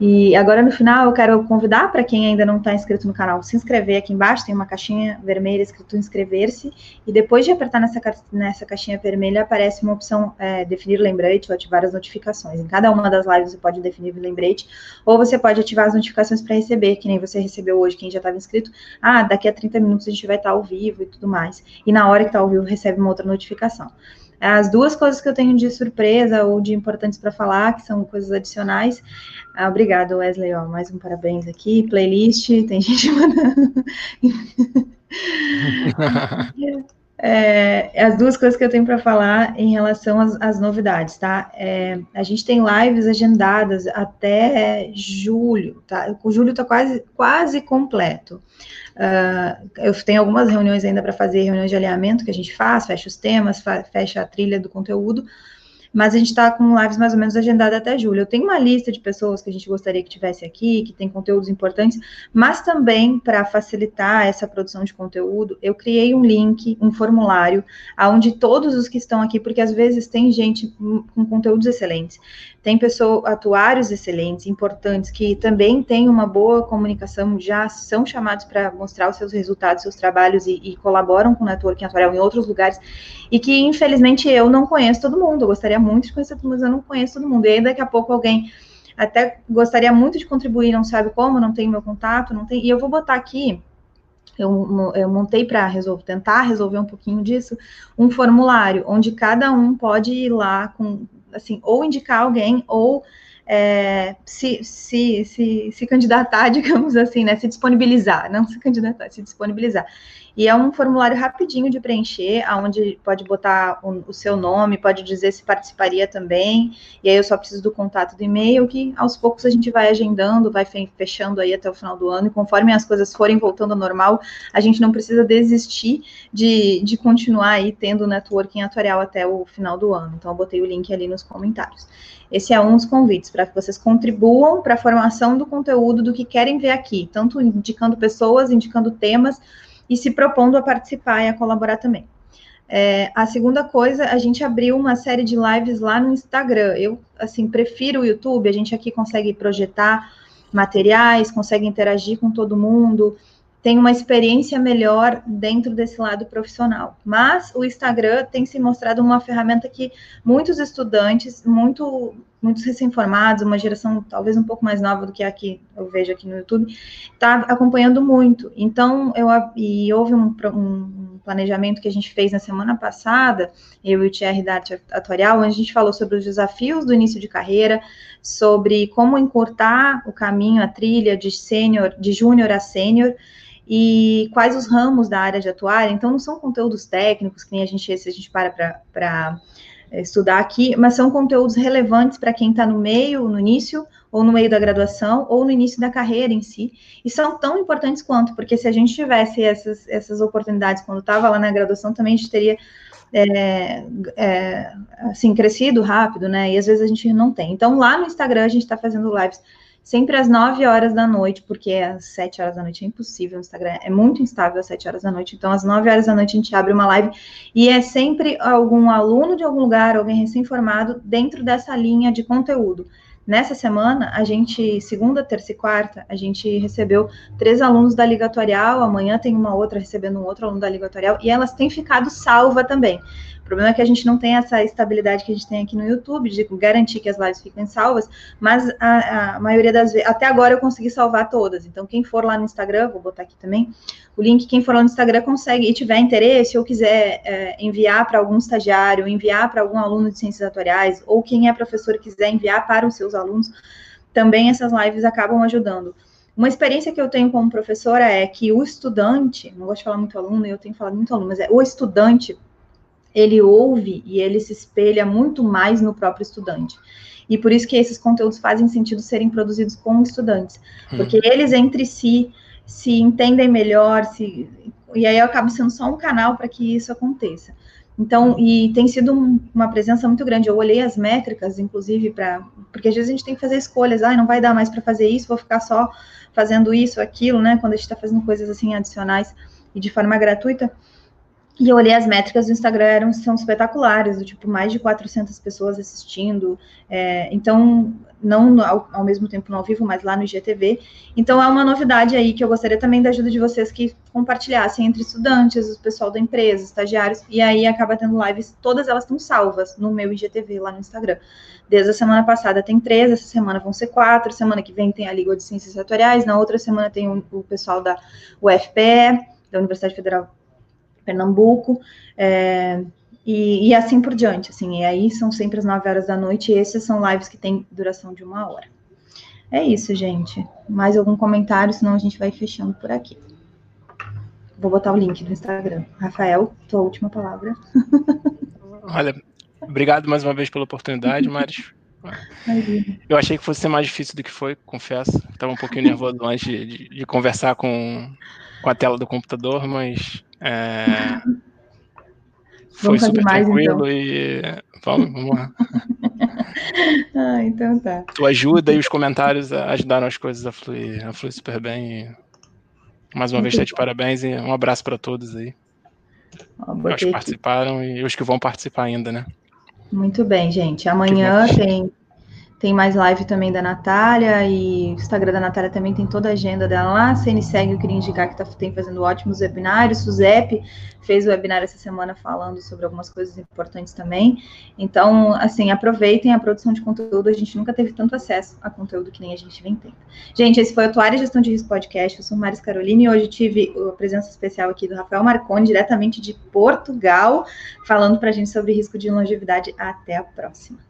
S1: E agora no final eu quero convidar para quem ainda não está inscrito no canal, se inscrever aqui embaixo, tem uma caixinha vermelha escrito inscrever-se, e depois de apertar nessa, nessa caixinha vermelha aparece uma opção é, definir lembrete ou ativar as notificações. Em cada uma das lives você pode definir lembrete, ou você pode ativar as notificações para receber, que nem você recebeu hoje, quem já estava inscrito, ah, daqui a 30 minutos a gente vai estar tá ao vivo e tudo mais. E na hora que está ao vivo recebe uma outra notificação. As duas coisas que eu tenho de surpresa ou de importantes para falar, que são coisas adicionais. Ah, obrigado, Wesley. Ó, mais um parabéns aqui. Playlist, tem gente mandando. É, as duas coisas que eu tenho para falar em relação às, às novidades, tá? É, a gente tem lives agendadas até julho, tá? O julho está quase, quase completo. Uh, eu tenho algumas reuniões ainda para fazer, reuniões de alinhamento que a gente faz, fecha os temas, fecha a trilha do conteúdo, mas a gente está com lives mais ou menos agendadas até julho. Eu tenho uma lista de pessoas que a gente gostaria que tivesse aqui, que tem conteúdos importantes, mas também para facilitar essa produção de conteúdo, eu criei um link, um formulário, aonde todos os que estão aqui, porque às vezes tem gente com conteúdos excelentes, tem pessoas, atuários excelentes, importantes, que também têm uma boa comunicação, já são chamados para mostrar os seus resultados, seus trabalhos e, e colaboram com o networking atuarial em outros lugares, e que infelizmente eu não conheço todo mundo, eu gostaria muito de conhecer mas eu não conheço todo mundo, e aí daqui a pouco alguém até gostaria muito de contribuir, não sabe como, não tem meu contato, não tem, e eu vou botar aqui eu, eu, montei para resolver, tentar resolver um pouquinho disso, um formulário onde cada um pode ir lá com assim, ou indicar alguém, ou é, se, se, se, se candidatar, digamos assim, né? Se disponibilizar, não se candidatar, se disponibilizar. E é um formulário rapidinho de preencher, onde pode botar o, o, seu nome, pode dizer se participaria também, e aí eu só preciso do contato do e-mail, que aos poucos a gente vai agendando, vai fechando aí até o final do ano, e conforme as coisas forem voltando ao normal, a gente não precisa desistir de, de continuar aí tendo networking atuarial até o final do ano. Então, eu botei o link ali nos comentários. Esse é um dos convites para que vocês contribuam para a formação do conteúdo do que querem ver aqui, tanto indicando pessoas, indicando temas, e se propondo a participar e a colaborar também. É, a segunda coisa, a gente abriu uma série de lives lá no Instagram. Eu, assim, prefiro o YouTube, a gente aqui consegue projetar materiais, consegue interagir com todo mundo, tem uma experiência melhor dentro desse lado profissional. Mas o Instagram tem se mostrado uma ferramenta que muitos estudantes, muito, muitos recém-formados, uma geração talvez um pouco mais nova do que a que eu vejo aqui no YouTube, está acompanhando muito. Então, eu e houve um, um, planejamento que a gente fez na semana passada, eu e o Thierry da Arte Atuarial, onde a gente falou sobre os desafios do início de carreira, sobre como encurtar o caminho, a trilha de sênior, de júnior a sênior, e quais os ramos da área de atuar. Então, não são conteúdos técnicos, que nem a gente, se a gente para para estudar aqui, mas são conteúdos relevantes para quem está no meio, no início, ou no meio da graduação, ou no início da carreira em si, e são tão importantes quanto, porque se a gente tivesse essas, essas oportunidades quando estava lá na graduação, também a gente teria é, é, assim, crescido rápido, né? E às vezes a gente não tem. Então, lá no Instagram, a gente está fazendo lives sempre às 9 horas da noite, porque às 7 horas da noite é impossível no Instagram, é muito instável às 7 horas da noite, então às 9 horas da noite a gente abre uma live e é sempre algum aluno de algum lugar, alguém recém-formado, dentro dessa linha de conteúdo. Nessa semana, a gente, segunda, terça e quarta, a gente recebeu três alunos da Liga Atuarial, amanhã tem uma outra recebendo um outro aluno da Liga Atuarial, e elas têm ficado salva também problema é que a gente não tem essa estabilidade que a gente tem aqui no YouTube, de garantir que as lives fiquem salvas, mas a, a maioria das vezes, até agora eu consegui salvar todas. Então, quem for lá no Instagram, vou botar aqui também o link, quem for lá no Instagram consegue, e tiver interesse, ou quiser é, enviar para algum estagiário, enviar para algum aluno de ciências atuariais, ou quem é professor quiser enviar para os seus alunos, também essas lives acabam ajudando. Uma experiência que eu tenho como professora é que o estudante, não gosto de falar muito aluno, eu tenho falado muito aluno, mas é o estudante, ele ouve e ele se espelha muito mais no próprio estudante. E por isso que esses conteúdos fazem sentido serem produzidos com estudantes, hum. porque eles entre si se entendem melhor, se, e aí eu acabo sendo só um canal para que isso aconteça. Então, e tem sido um, uma presença muito grande. Eu olhei as métricas, inclusive, para. Porque às vezes a gente tem que fazer escolhas, ah, não vai dar mais para fazer isso, vou ficar só fazendo isso, aquilo, né? Quando a gente está fazendo coisas assim adicionais e de forma gratuita. E eu olhei as métricas do Instagram, eram, são espetaculares, do tipo, mais de 400 pessoas assistindo. É, então, não ao, ao, mesmo tempo no ao vivo, mas lá no IGTV. Então, é uma novidade aí que eu gostaria também da ajuda de vocês que compartilhassem entre estudantes, o pessoal da empresa, estagiários. E aí acaba tendo lives, todas elas estão salvas no meu IGTV lá no Instagram. Desde a semana passada tem três, essa semana vão ser quatro, semana que vem tem a Liga de Ciências Atuariais, na outra semana tem o, o pessoal da UFPE, da Universidade Federal Pernambuco, é, e, e, assim por diante, assim, e aí são sempre as 9 horas da noite, e essas são lives que têm duração de uma hora. É isso, gente. Mais algum comentário, senão a gente vai fechando por aqui. Vou botar o link do Instagram. Rafael, tua última palavra.
S2: Olha, obrigado mais uma vez pela oportunidade, mas eu achei que fosse ser mais difícil do que foi, confesso. Estava um pouquinho nervoso antes de, de, de conversar com, com a tela do computador, mas é, foi super mais, tranquilo então. e vamos, vamos lá.
S1: ah, então tá.
S2: Tua ajuda e os comentários ajudaram as coisas a fluir, a fluir super bem. E, mais uma Muito vez, tá de parabéns e um abraço para todos aí. Ó, os que participaram e os que vão participar ainda, né?
S1: Muito bem, gente. Amanhã tem tem mais live também da Natália e o Instagram da Natália também tem toda a agenda dela lá. A segue, eu queria indicar que tá, tem fazendo ótimos webinários. O Zep fez o webinar essa semana falando sobre algumas coisas importantes também. Então, assim, aproveitem a produção de conteúdo. A gente nunca teve tanto acesso a conteúdo que nem a gente vem tendo. Gente, esse foi o Atuária Gestão de Risco Podcast. Eu sou Maris Carolina e hoje tive a presença especial aqui do Rafael Marconi, diretamente de Portugal, falando para a gente sobre risco de longevidade. Até a próxima.